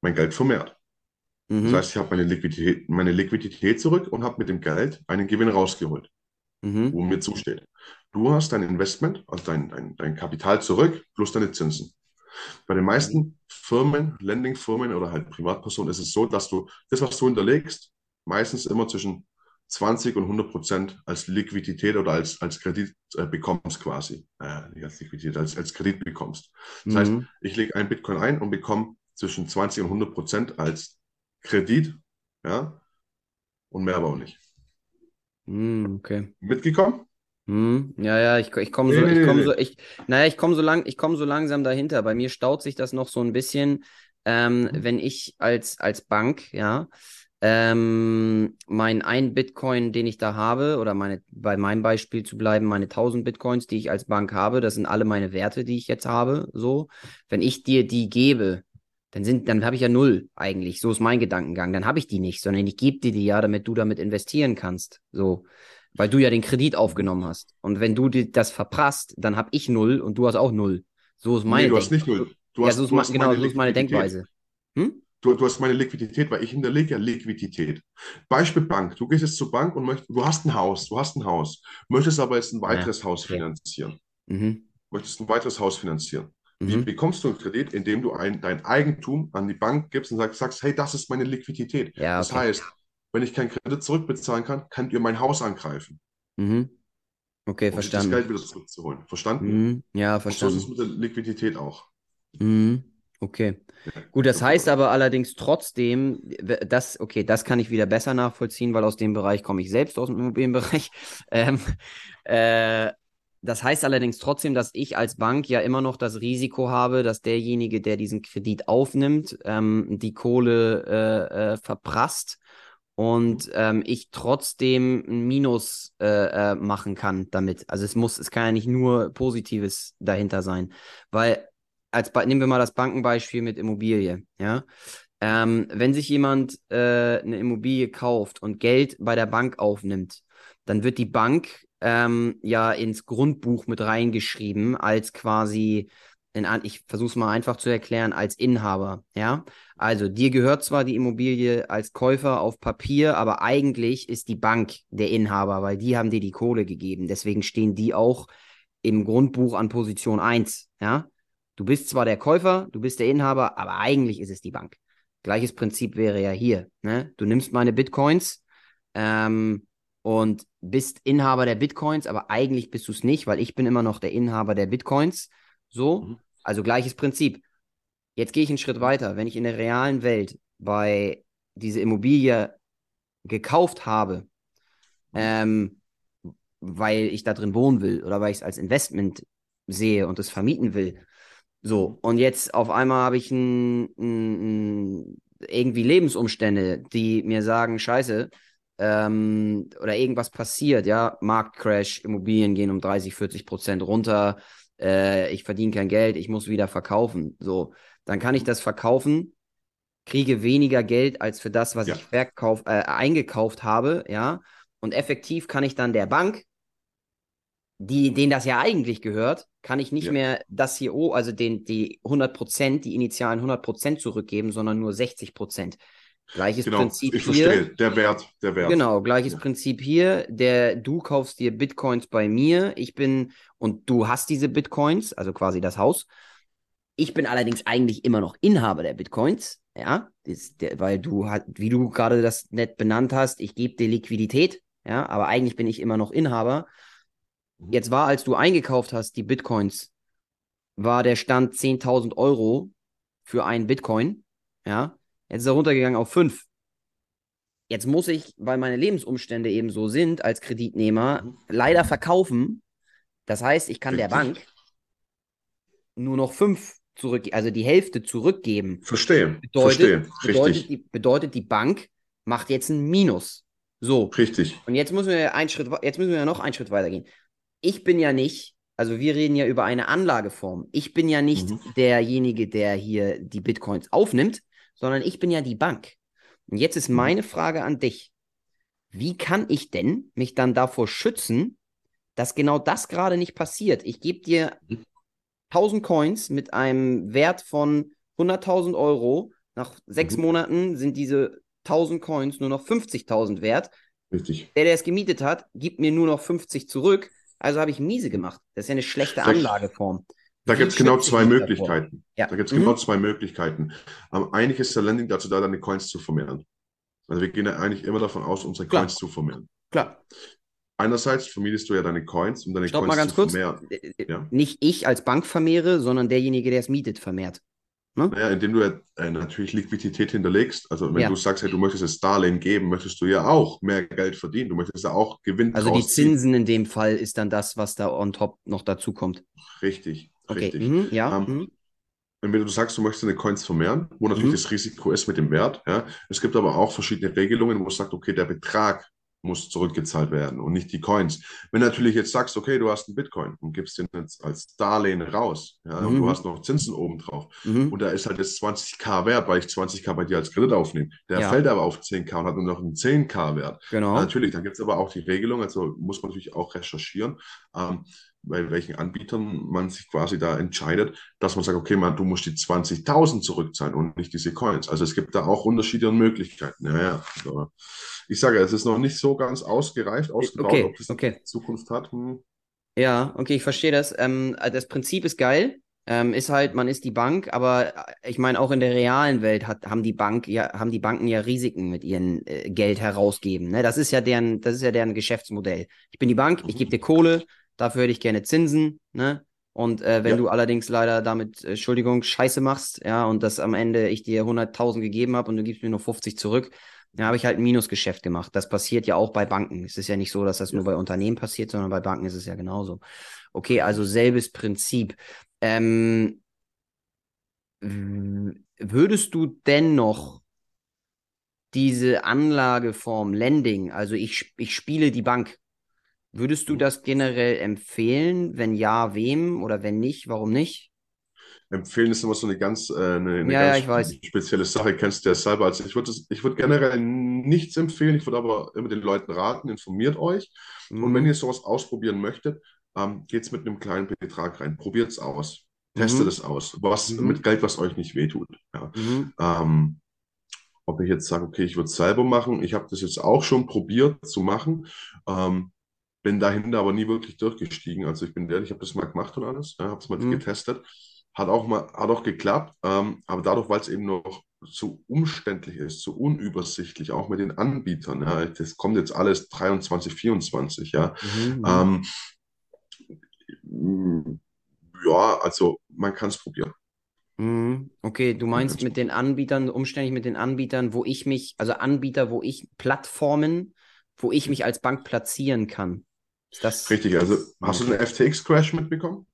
Mein Geld vermehrt. Mhm. Das heißt, ich habe meine Liquidität, meine Liquidität zurück und habe mit dem Geld einen Gewinn rausgeholt, mhm. wo mir zusteht. Du hast dein Investment, also dein, dein, dein Kapital zurück, plus deine Zinsen. Bei den meisten Firmen, Lending-Firmen oder halt Privatpersonen ist es so, dass du das, was du hinterlegst, meistens immer zwischen 20 und 100 Prozent als Liquidität oder als, als Kredit äh, bekommst quasi. Äh, nicht als Liquidität, als, als Kredit bekommst. Das mhm. heißt, ich lege ein Bitcoin ein und bekomme zwischen 20 und 100 Prozent als Kredit, ja, und mehr aber auch nicht. Mhm, okay. Mitgekommen? Mhm. Ja, ja, ich, ich komme so, ich komme so, ich, naja, ich komme so lang, ich komme so langsam dahinter. Bei mir staut sich das noch so ein bisschen, ähm, mhm. wenn ich als, als Bank, ja, ähm, mein ein Bitcoin, den ich da habe, oder meine, bei meinem Beispiel zu bleiben, meine 1000 Bitcoins, die ich als Bank habe, das sind alle meine Werte, die ich jetzt habe. So, wenn ich dir die gebe, Dann sind, dann habe ich ja null eigentlich. So ist mein Gedankengang. Dann habe ich die nicht, sondern ich gebe dir die ja, damit du damit investieren kannst. So, weil du ja den Kredit aufgenommen hast. Und wenn du dir das verprasst, dann habe ich null und du hast auch null. So ist meine. Nee, du hast nicht null. Du ja, hast, so ist, hast genau, so ist meine. Denkweise. Hm? Du, du hast meine Liquidität, weil ich hinterlege ja Liquidität. Beispiel Bank. Du gehst jetzt zur Bank und möchtest, du hast ein Haus, du hast ein Haus, möchtest aber jetzt ein weiteres Haus okay. finanzieren. Mhm. Möchtest ein weiteres Haus finanzieren. Wie Mhm. bekommst du einen Kredit, indem du ein, dein Eigentum an die Bank gibst und sagst, sagst, hey, das ist meine Liquidität. Ja, Das okay. heißt, wenn ich keinen Kredit zurückbezahlen kann, könnt ihr mein Haus angreifen, Mhm. Okay, um sich das verstanden. Geld wieder zurückzuholen. Verstanden? Mhm. Ja, Und so ist verstanden. es mit der Liquidität auch. Mhm. Okay. Gut, das heißt aber allerdings trotzdem, das, okay, das kann ich wieder besser nachvollziehen, weil aus dem Bereich komme ich selbst aus dem Immobilienbereich. Ähm, äh, das heißt allerdings trotzdem, dass ich als Bank ja immer noch das Risiko habe, dass derjenige, der diesen Kredit aufnimmt, ähm, die Kohle äh, äh, verprasst und ähm, ich trotzdem ein Minus äh, äh, machen kann damit. Also es muss, es kann ja nicht nur Positives dahinter sein, weil als nehmen wir mal das Bankenbeispiel mit Immobilie, ja. Ähm, wenn sich jemand äh, eine Immobilie kauft und Geld bei der Bank aufnimmt, dann wird die Bank ähm, ja ins Grundbuch mit reingeschrieben als quasi, in, ich versuche es mal einfach zu erklären, als Inhaber, ja. Also dir gehört zwar die Immobilie als Käufer auf Papier, aber eigentlich ist die Bank der Inhaber, weil die haben dir die Kohle gegeben. Deswegen stehen die auch im Grundbuch an Position 1, ja. Du bist zwar der Käufer, du bist der Inhaber, aber eigentlich ist es die Bank. Gleiches Prinzip wäre ja hier. Ne? Du nimmst meine Bitcoins ähm, und bist Inhaber der Bitcoins, aber eigentlich bist du es nicht, weil ich bin immer noch der Inhaber der Bitcoins. So, Mhm. also gleiches Prinzip. Jetzt gehe ich einen Schritt weiter. Wenn ich in der realen Welt bei diese Immobilie gekauft habe, ähm, weil ich da drin wohnen will oder weil ich es als Investment sehe und es vermieten will. So, und jetzt auf einmal habe ich ein, ein, irgendwie Lebensumstände, die mir sagen, scheiße, ähm, oder irgendwas passiert, ja, Marktcrash, Immobilien gehen um 30, 40 Prozent runter, äh, ich verdiene kein Geld, ich muss wieder verkaufen. So, dann kann ich das verkaufen, kriege weniger Geld als für das, was Ja. ich verkauf, äh, eingekauft habe, ja, und effektiv kann ich dann der Bank die, denen das ja eigentlich gehört, kann ich nicht Ja. mehr das hier, oh, also den, die 100 Prozent, die initialen 100 Prozent zurückgeben, sondern nur 60 Prozent. Gleiches Genau, Prinzip ich hier. verstehe. Der Wert, der Wert. Genau, gleiches Ja. Prinzip hier. Der, du kaufst dir Bitcoins bei mir. Ich bin, und du hast diese Bitcoins, also quasi das Haus. Ich bin allerdings eigentlich immer noch Inhaber der Bitcoins, ja, das, der, weil du wie du gerade das nett benannt hast, ich gebe dir Liquidität, ja, aber eigentlich bin ich immer noch Inhaber. Mhm. Jetzt war, als du eingekauft hast, die Bitcoins, war der Stand 10.000 Euro für einen Bitcoin, ja. Jetzt ist er runtergegangen auf 5. Jetzt muss ich, weil meine Lebensumstände eben so sind, als Kreditnehmer Mhm. leider verkaufen. Das heißt, ich kann der. Bank nur noch 5 zurück, also die Hälfte zurückgeben. Verstehe, Bedeutet, verstehe. bedeutet, Richtig, die, bedeutet, die Bank macht jetzt ein Minus. So. richtig. Und jetzt müssen wir einen Schritt, jetzt müssen wir ja noch einen Schritt weitergehen. Ich bin ja nicht, also wir reden ja über eine Anlageform. Ich bin ja nicht Mhm. derjenige, der hier die Bitcoins aufnimmt, sondern ich bin ja die Bank. Und jetzt ist Mhm. meine Frage an dich. Wie kann ich denn mich dann davor schützen, dass genau das gerade nicht passiert? Ich gebe dir Mhm. 1000 Coins mit einem Wert von 100.000 Euro. Nach sechs Mhm. Monaten sind diese 1000 Coins nur noch 50.000 wert. Richtig. Der, der es gemietet hat, gibt mir nur noch 50 zurück. Also habe ich miese gemacht. Das ist ja eine schlechte Da- Anlageform. Da gibt es genau zwei? Möglichkeiten. Ja. Da gibt es Mhm. genau zwei Möglichkeiten. Ähm, eigentlich ist der Landing dazu da, deine Coins zu vermehren. Also wir gehen ja eigentlich immer davon aus, unsere Klar. Coins zu vermehren. Klar. Einerseits vermietest du ja deine Coins, um deine Stopp Coins mal ganz zu kurz. vermehren. Äh, äh, Ja. Nicht ich als Bank vermehre, sondern derjenige, der es mietet, vermehrt. Ne? Naja, indem du ja, äh, natürlich Liquidität hinterlegst. Also wenn Ja. du sagst, hey, du möchtest das Darlehen geben, möchtest du ja auch mehr Geld verdienen. Du möchtest ja auch Gewinn Also die. Zinsen in dem Fall ist dann das, was da on top noch dazu kommt. Richtig, Okay. richtig. Mhm. Ja. Ähm, mhm. Wenn du sagst, du möchtest deine Coins vermehren, wo natürlich Mhm. das Risiko ist mit dem Wert, ja, es gibt aber auch verschiedene Regelungen, wo es sagt, okay, der Betrag, muss zurückgezahlt werden und nicht die Coins. Wenn du natürlich jetzt sagst, okay, du hast einen Bitcoin und gibst den jetzt als Darlehen raus, ja, mhm. und du hast noch Zinsen obendrauf mhm. und da ist halt jetzt 20k wert, weil ich 20k bei dir als Kredit aufnehme. Der ja. fällt aber auf 10k und hat nur noch einen 10k wert. Genau. Natürlich, da gibt es aber auch die Regelung, also muss man natürlich auch recherchieren. Ähm, bei welchen Anbietern man sich quasi da entscheidet, dass man sagt, okay, man, du musst die 20.000 zurückzahlen und nicht diese Coins. Also es gibt da auch Unterschiede und Möglichkeiten. Ja, ja. Also ich sage, es ist noch nicht so ganz ausgereift, ausgebaut, okay, ob das okay. Zukunft hat. Hm. Ja, okay, ich verstehe das. Ähm, das Prinzip ist geil. Ähm, ist halt, man ist die Bank, aber äh, ich meine, auch in der realen Welt hat, haben die Bank, ja, haben die Banken ja Risiken mit ihrem äh, Geld herausgeben. Ne? Das ist ja deren, das ist ja deren Geschäftsmodell. Ich bin die Bank, ich gebe dir Kohle, Dafür hätte ich gerne Zinsen, ne? Und äh, wenn ja. du allerdings leider damit, äh, Entschuldigung, Scheiße machst, ja, und dass am Ende ich dir 100.000 gegeben habe und du gibst mir nur 50 zurück, dann habe ich halt ein Minusgeschäft gemacht. Das passiert ja auch bei Banken. Es ist ja nicht so, dass das ja. nur bei Unternehmen passiert, sondern bei Banken ist es ja genauso. Okay, also selbes Prinzip. Ähm, würdest du dennoch diese Anlageform Lending, also ich, ich spiele die Bank, Würdest du das generell empfehlen? Wenn ja, wem? Oder wenn nicht, warum nicht? Empfehlen ist immer so eine ganz, äh, eine, eine ja, ganz ja, spezielle Sache, kennst du ja selber. Also ich würde ich würd generell nichts empfehlen, ich würde aber immer den Leuten raten, informiert euch. Mhm. Und wenn ihr sowas ausprobieren möchtet, ähm, geht es mit einem kleinen Betrag rein. Probiert es aus. Testet mhm. es aus. Was, mhm. Mit Geld, was euch nicht wehtut. Ja. Mhm. Ähm, ob ich jetzt sage, okay, ich würde es selber machen. Ich habe das jetzt auch schon probiert zu machen. Ähm, bin dahinter aber nie wirklich durchgestiegen. Also ich bin ehrlich, ich habe das mal gemacht und alles, ja, habe es mal mhm. getestet. Hat auch mal, hat auch geklappt, ähm, aber dadurch, weil es eben noch zu umständlich ist, zu unübersichtlich, auch mit den Anbietern. Ja, das kommt jetzt alles 23, 24, ja. Mhm. mhm. Ähm, ja, also man kann es probieren. Mhm. Okay, du meinst mit den Anbietern, umständlich mit den Anbietern, wo ich mich, also Anbieter, wo ich Plattformen, wo ich mich als Bank platzieren kann. Das Richtig, also hast du den FTX-Crash mitbekommen?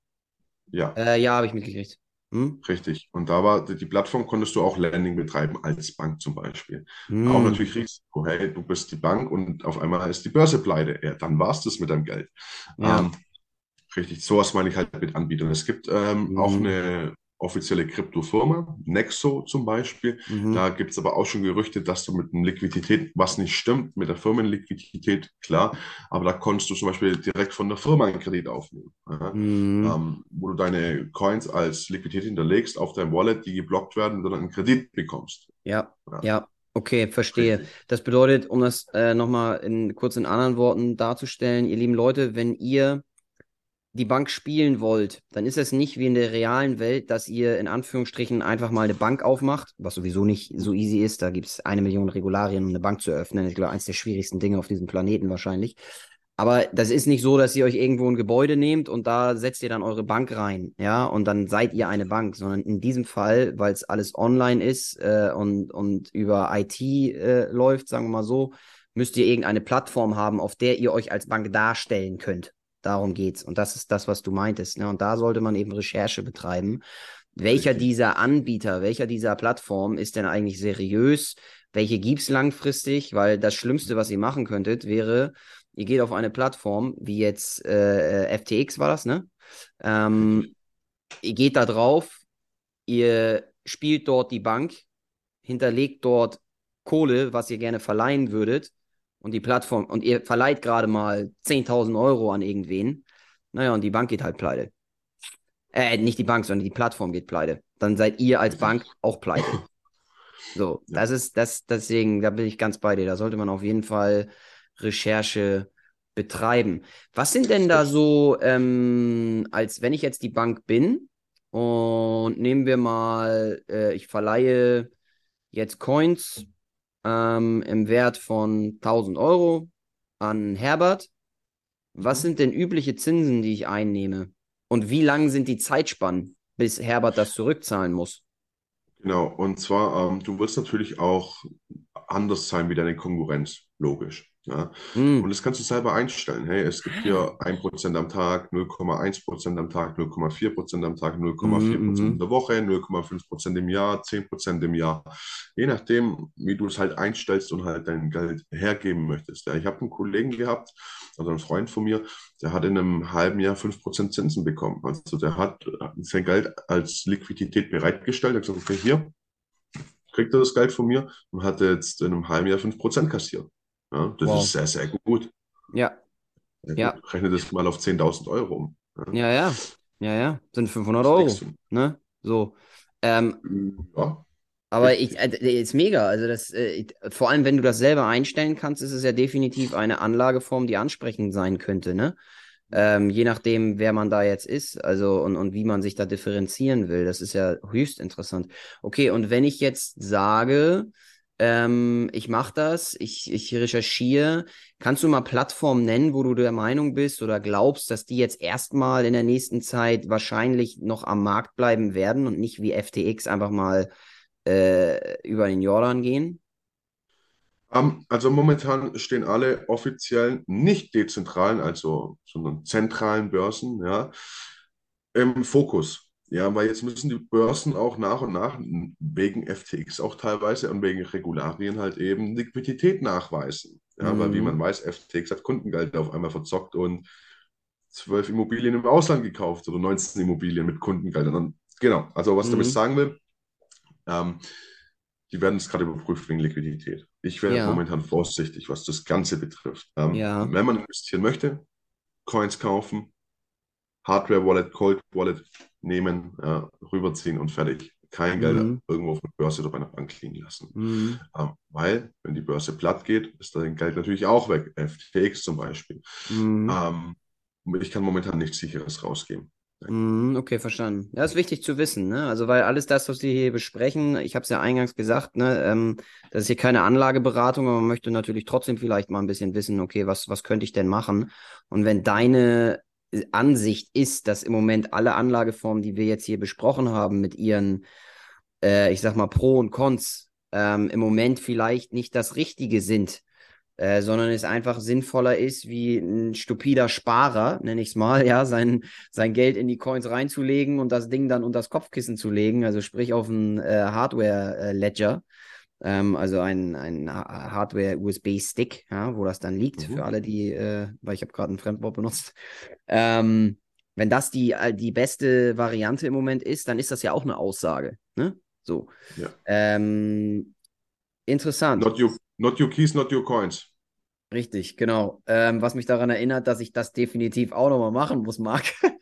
Ja. Äh, ja, habe ich mitgekriegt. Hm? Richtig. Und da war die Plattform, konntest du auch Landing betreiben, als Bank zum Beispiel. Hm. Auch natürlich Risiko. Hey, du bist die Bank und auf einmal ist die Börse pleite. Ja, dann war es das mit deinem Geld. Ja. Ähm, richtig, sowas meine ich halt mit Anbietern. Es gibt ähm, hm. auch eine offizielle Kryptofirma, Nexo zum Beispiel. Mhm. Da gibt es aber auch schon Gerüchte, dass du mit einer Liquidität, was nicht stimmt, mit der Firmenliquidität, klar, aber da konntest du zum Beispiel direkt von der Firma einen Kredit aufnehmen, mhm. ähm, wo du deine Coins als Liquidität hinterlegst auf dein Wallet, die geblockt werden und du dann einen Kredit bekommst. Ja, ja. ja. Okay, verstehe. Richtig. Das bedeutet, um das äh, nochmal in, kurz in anderen Worten darzustellen, ihr lieben Leute, wenn ihr die Bank spielen wollt, dann ist es nicht wie in der realen Welt, dass ihr in Anführungsstrichen einfach mal eine Bank aufmacht, was sowieso nicht so easy ist. Da gibt es eine Million Regularien, um eine Bank zu eröffnen. Ich glaube, eines der schwierigsten Dinge auf diesem Planeten wahrscheinlich. Aber das ist nicht so, dass ihr euch irgendwo ein Gebäude nehmt und da setzt ihr dann eure Bank rein, ja, und dann seid ihr eine Bank, sondern in diesem Fall, weil es alles online ist äh, und, und über IT äh, läuft, sagen wir mal so, müsst ihr irgendeine Plattform haben, auf der ihr euch als Bank darstellen könnt. Darum geht's. Und das ist das, was du meintest. Ne? Und da sollte man eben Recherche betreiben. Welcher Richtig. dieser Anbieter, welcher dieser Plattform ist denn eigentlich seriös? Welche gibt's langfristig? Weil das Schlimmste, was ihr machen könntet, wäre, ihr geht auf eine Plattform, wie jetzt äh, FTX war das, ne? Ähm, ihr geht da drauf, ihr spielt dort die Bank, hinterlegt dort Kohle, was ihr gerne verleihen würdet, und die Plattform und ihr verleiht gerade mal 10.000 Euro an irgendwen, naja, und die Bank geht halt pleite. Äh, nicht die Bank, sondern die Plattform geht pleite. Dann seid ihr als Bank auch pleite. So, das ist das, deswegen, da bin ich ganz bei dir. Da sollte man auf jeden Fall Recherche betreiben. Was sind denn da so, ähm, als wenn ich jetzt die Bank bin und nehmen wir mal, äh, ich verleihe jetzt Coins ähm, im Wert von 1000 Euro an Herbert. Was mhm. sind denn übliche Zinsen, die ich einnehme? Und wie lang sind die Zeitspannen, bis Herbert das zurückzahlen muss? Genau, und zwar, ähm, du wirst natürlich auch anders sein wie deine Konkurrenz, logisch. Ja. Mm. Und das kannst du selber einstellen. Hey, es gibt hier 1% am Tag, 0,1% am Tag, 0,4% am Tag, 0,4% Mhm, in mhm. der Woche, 0,5% im Jahr, 10% im Jahr. Je nachdem, wie du es halt einstellst und halt dein Geld hergeben möchtest. Ja, ich habe einen Kollegen gehabt, also einen Freund von mir, der hat in einem halben Jahr 5% Zinsen bekommen. Also der hat sein Geld als Liquidität bereitgestellt. Er hat gesagt, okay, hier kriegt er das Geld von mir und hat jetzt in einem halben Jahr 5% kassiert. Ja, das Wow. ist sehr, sehr gut. Ja, Sehr Ja. gut. Rechne das mal auf 10.000 Euro um. ja, ja. Ja, ja. Sind 500 Das Euro. Ne? So. Ähm, Ja, aber ich, äh, ist mega. Also das, äh, vor allem, wenn du das selber einstellen kannst, ist es ja definitiv eine Anlageform, die ansprechend sein könnte, ne? Ähm, je nachdem, wer man da jetzt ist, also und, und wie man sich da differenzieren will. Das ist ja höchst interessant. Okay, und wenn ich jetzt sage, ähm, ich mache das, ich, ich recherchiere, kannst du mal Plattformen nennen, wo du der Meinung bist oder glaubst, dass die jetzt erstmal in der nächsten Zeit wahrscheinlich noch am Markt bleiben werden und nicht wie FTX einfach mal äh, über den Jordan gehen? Ähm, also momentan stehen alle offiziellen, nicht dezentralen, also sondern zentralen Börsen, ja, im Fokus. Ja, weil jetzt müssen die Börsen auch nach und nach wegen FTX auch teilweise und wegen Regularien halt eben Liquidität nachweisen. Ja, weil wie Mhm. man weiß, FTX hat Kundengeld auf einmal verzockt und zwölf Immobilien im Ausland gekauft oder 19 Immobilien mit Kundengeldern. Und genau, also was ich damit Mhm. sagen will, ähm, die werden es gerade überprüft wegen Liquidität. Ich wäre Ja. momentan vorsichtig, was das Ganze betrifft. Ähm, Ja. Wenn man investieren möchte, Coins kaufen, Hardware-Wallet, Cold-Wallet nehmen, äh, rüberziehen und fertig. Kein Geld Mhm. irgendwo auf der Börse oder bei einer Bank liegen lassen. Mhm. Ähm, weil, wenn die Börse platt geht, ist dein Geld natürlich auch weg. FTX zum Beispiel. Mhm. Ähm, ich kann momentan nichts Sicheres rausgeben. Mhm, Okay, verstanden. Ja, ist wichtig zu wissen, ne? Also, weil alles das, was wir hier besprechen, ich habe es ja eingangs gesagt, ne, ähm, das ist hier keine Anlageberatung, aber man möchte natürlich trotzdem vielleicht mal ein bisschen wissen, okay, was, was könnte ich denn machen? Und wenn deine äh, Ansicht ist, dass im Moment alle Anlageformen, die wir jetzt hier besprochen haben, mit ihren, äh, ich sag mal, Pro und Cons, ähm, im Moment vielleicht nicht das Richtige sind, äh, sondern es einfach sinnvoller ist, wie ein stupider Sparer, nenne ich es mal, ja, sein, sein Geld in die Coins reinzulegen und das Ding dann unter das Kopfkissen zu legen, also sprich auf einen äh, Hardware-Ledger, ähm, also ein, ein Ha- Hardware-USB-Stick, ja, wo das dann liegt, Mhm. für alle, die, äh, weil ich habe gerade ein Fremdwort benutzt. Ähm, wenn das die, die beste Variante im Moment ist, dann ist das ja auch eine Aussage, ne? So. Ja. Ähm, interessant. Not your, not your keys, not your coins. Richtig, genau. Ähm, was mich daran erinnert, dass ich das definitiv auch nochmal machen muss, Marc.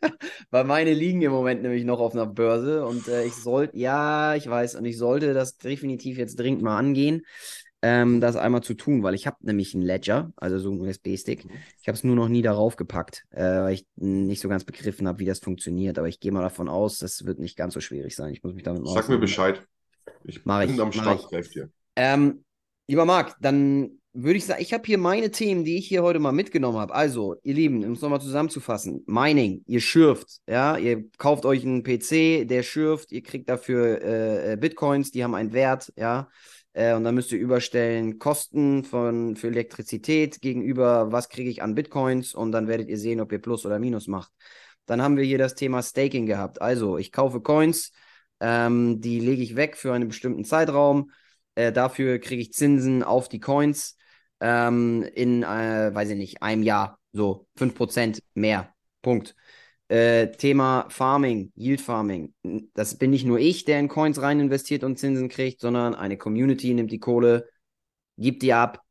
Weil meine liegen im Moment nämlich noch auf einer Börse und äh, ich sollte, ja, ich weiß, und ich sollte das definitiv jetzt dringend mal angehen, ähm, das einmal zu tun, weil ich habe nämlich einen Ledger, also so einen USB-Stick. Mhm. Ich habe es nur noch nie darauf gepackt, äh, weil ich nicht so ganz begriffen habe, wie das funktioniert. Aber ich gehe mal davon aus, das wird nicht ganz so schwierig sein. Ich muss mich damit mal Sag mir. Bescheid. Ich Mach bin ich, am Start, dir. Ähm, lieber Marc, dann würde ich sagen, ich habe hier meine Themen, die ich hier heute mal mitgenommen habe. Also, ihr Lieben, um es nochmal zusammenzufassen. Mining, ihr schürft, ja, ihr kauft euch einen PC, der schürft, ihr kriegt dafür äh, äh, Bitcoins, die haben einen Wert, ja. Äh, und dann müsst ihr überstellen Kosten von, für Elektrizität gegenüber, was kriege ich an Bitcoins und dann werdet ihr sehen, ob ihr Plus oder Minus macht. Dann haben wir hier das Thema Staking gehabt. Also, ich kaufe Coins, ähm, die lege ich weg für einen bestimmten Zeitraum. Äh, dafür kriege ich Zinsen auf die Coins ähm, in, äh, weiß ich nicht, einem Jahr. So 5% mehr. Punkt. Äh, Thema Farming, Yield Farming. Das bin nicht nur ich, der in Coins rein investiert und Zinsen kriegt, sondern eine Community nimmt die Kohle, gibt die ab.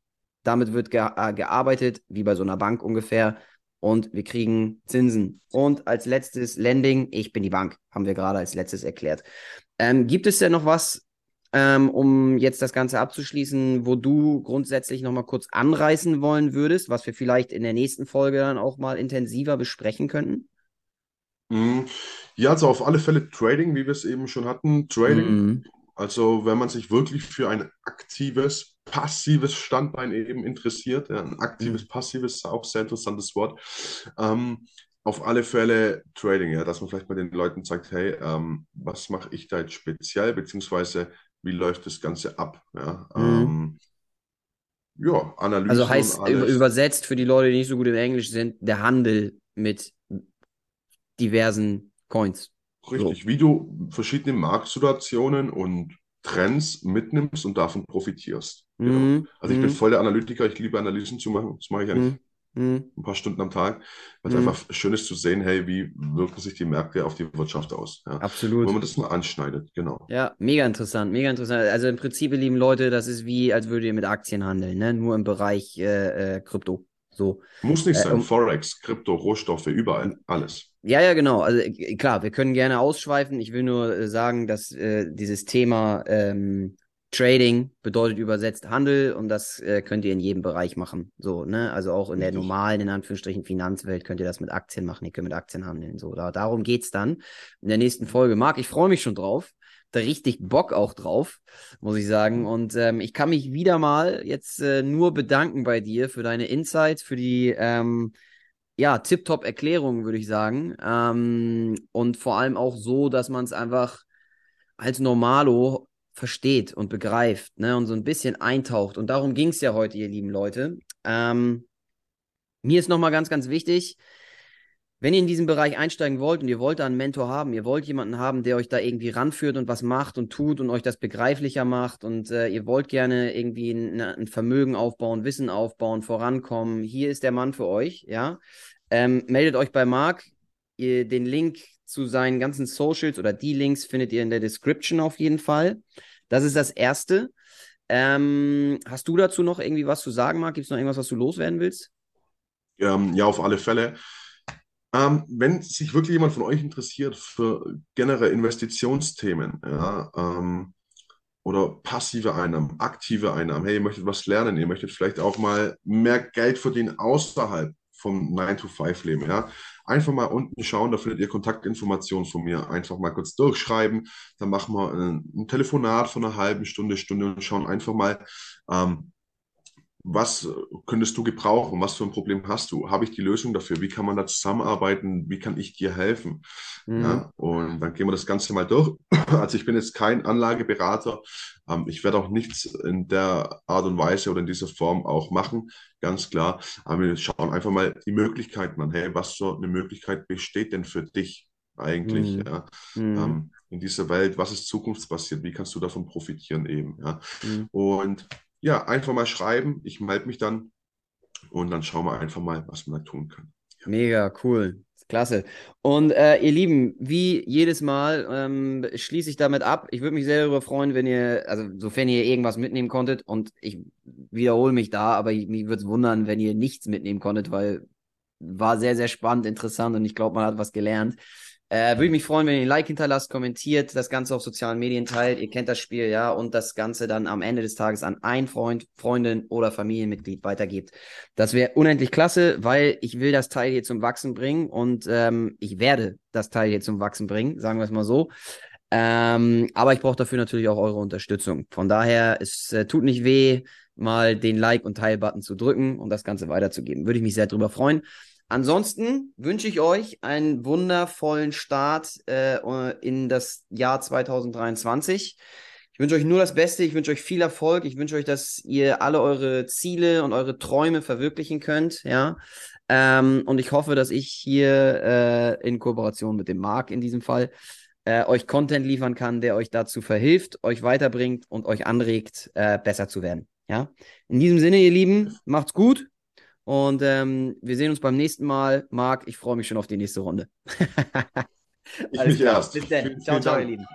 Damit wird ge äh, gearbeitet, wie bei so einer Bank ungefähr. Und wir kriegen Zinsen. Und als letztes Lending, ich bin die Bank, haben wir gerade als letztes erklärt. Ähm, gibt es denn noch was, ähm, um jetzt das Ganze abzuschließen, wo du grundsätzlich nochmal kurz anreißen wollen würdest, was wir vielleicht in der nächsten Folge dann auch mal intensiver besprechen könnten? Mhm. Ja, also auf alle Fälle Trading, wie wir es eben schon hatten. Trading, Mhm. also wenn man sich wirklich für ein aktives, passives Standbein eben interessiert, ja, ein aktives, Mhm. passives, auch sehr interessantes Wort. Ähm, auf alle Fälle Trading, ja, dass man vielleicht mal den Leuten sagt, hey, ähm, was mache ich da jetzt speziell, beziehungsweise wie läuft das Ganze ab? Ja, Mhm. ähm, ja, Analysen. Also heißt übersetzt für die Leute, die nicht so gut im Englisch sind, der Handel mit diversen Coins. Richtig, so. wie du verschiedene Marktsituationen und Trends mitnimmst und davon profitierst. Genau. Mhm. Also ich bin mhm. voll der Analytiker, ich liebe Analysen zu machen. Das mache ich eigentlich mhm. ein paar Stunden am Tag, weil es mhm. einfach schön ist zu sehen, hey, wie wirken sich die Märkte auf die Wirtschaft aus. Ja. Absolut. Wenn man das mal anschneidet, genau. Ja, mega interessant, mega interessant. Also im Prinzip, lieben Leute, das ist wie, als würdet ihr mit Aktien handeln, ne? nur im Bereich äh, äh, Krypto. So. Muss nicht äh, sein. Um, Forex, Krypto, Rohstoffe, überall, alles. Ja, ja, genau. Also äh, klar, wir können gerne ausschweifen. Ich will nur äh, sagen, dass äh, dieses Thema ähm, Trading bedeutet übersetzt Handel und das äh, könnt ihr in jedem Bereich machen. So, ne? Also auch in der normalen, in Anführungsstrichen, Finanzwelt könnt ihr das mit Aktien machen. Ihr könnt mit Aktien handeln. So, da, darum geht's dann in der nächsten Folge. Marc, ich freue mich schon drauf. Da richtig Bock auch drauf, muss ich sagen. Und ähm, ich kann mich wieder mal jetzt äh, nur bedanken bei dir für deine Insights, für die ähm, ja, tipptopp Erklärung, würde ich sagen. Ähm, und vor allem auch so, dass man es einfach als Normalo versteht und begreift ne, und so ein bisschen eintaucht. Und darum ging es ja heute, ihr lieben Leute. Ähm, mir ist nochmal ganz, ganz wichtig, wenn ihr in diesen Bereich einsteigen wollt und ihr wollt da einen Mentor haben, ihr wollt jemanden haben, der euch da irgendwie ranführt und was macht und tut und euch das begreiflicher macht und äh, ihr wollt gerne irgendwie ein, ein, Vermögen aufbauen, Wissen aufbauen, vorankommen, hier ist der Mann für euch, ja. Ähm, meldet euch bei Marc. Ihr, den Link zu seinen ganzen Socials oder die Links findet ihr in der Description auf jeden Fall. Das ist das Erste. Ähm, hast du dazu noch irgendwie was zu sagen, Marc? Gibt es noch irgendwas, was du loswerden willst? Ähm, ja, auf alle Fälle. Ähm, wenn sich wirklich jemand von euch interessiert für generelle Investitionsthemen, ja, ähm, oder passive Einnahmen, aktive Einnahmen, hey, ihr möchtet was lernen, ihr möchtet vielleicht auch mal mehr Geld verdienen außerhalb vom 9-to-5-Leben, ja, einfach mal unten schauen, da findet ihr Kontaktinformationen von mir. Einfach mal kurz durchschreiben, dann machen wir ein, ein Telefonat von einer halben Stunde, Stunde und schauen einfach mal, ähm, was könntest du gebrauchen? Was für ein Problem hast du? Habe ich die Lösung dafür? Wie kann man da zusammenarbeiten? Wie kann ich dir helfen? Mhm. Ja, und dann gehen wir das Ganze mal durch. Also ich bin jetzt kein Anlageberater. Ähm, ich werde auch nichts in der Art und Weise oder in dieser Form auch machen, ganz klar. Aber wir schauen einfach mal die Möglichkeiten an. Hey, was so eine Möglichkeit besteht denn für dich eigentlich? Mhm. Ja? Mhm. Ähm, in dieser Welt, was ist zukunftsbasiert? Wie kannst du davon profitieren eben? Ja? Mhm. Und ja, einfach mal schreiben. Ich melde mich dann und dann schauen wir einfach mal, was man da tun kann. Ja. Mega cool. Klasse. Und äh, ihr Lieben, wie jedes Mal ähm, schließe ich damit ab. Ich würde mich sehr darüber freuen, wenn ihr, also sofern ihr irgendwas mitnehmen konntet, und ich wiederhole mich da, aber ich, mich würde es wundern, wenn ihr nichts mitnehmen konntet, weil war sehr, sehr spannend, interessant und ich glaube, man hat was gelernt. Äh, Würde mich freuen, wenn ihr ein Like hinterlasst, kommentiert, das Ganze auf sozialen Medien teilt. Ihr kennt das Spiel, ja, und das Ganze dann am Ende des Tages an einen Freund, Freundin oder Familienmitglied weitergibt. Das wäre unendlich klasse, weil ich will das Teil hier zum Wachsen bringen und ähm, ich werde das Teil hier zum Wachsen bringen, sagen wir es mal so. Ähm, aber ich brauche dafür natürlich auch eure Unterstützung. Von daher, es äh, tut nicht weh, mal den Like- und Teil-Button zu drücken und das Ganze weiterzugeben. Würde ich mich sehr drüber freuen. Ansonsten wünsche ich euch einen wundervollen Start äh, in das Jahr 2023. Ich wünsche euch nur das Beste, ich wünsche euch viel Erfolg, ich wünsche euch, dass ihr alle eure Ziele und eure Träume verwirklichen könnt, ja. Ähm, und ich hoffe, dass ich hier äh, in Kooperation mit dem Marc in diesem Fall äh, euch Content liefern kann, der euch dazu verhilft, euch weiterbringt und euch anregt, äh, besser zu werden. Ja. In diesem Sinne, ihr Lieben, macht's gut. Und ähm, wir sehen uns beim nächsten Mal. Marc, ich freue mich schon auf die nächste Runde. ich mich erst. Bis dann. Ciao, ciao, ihr Lieben.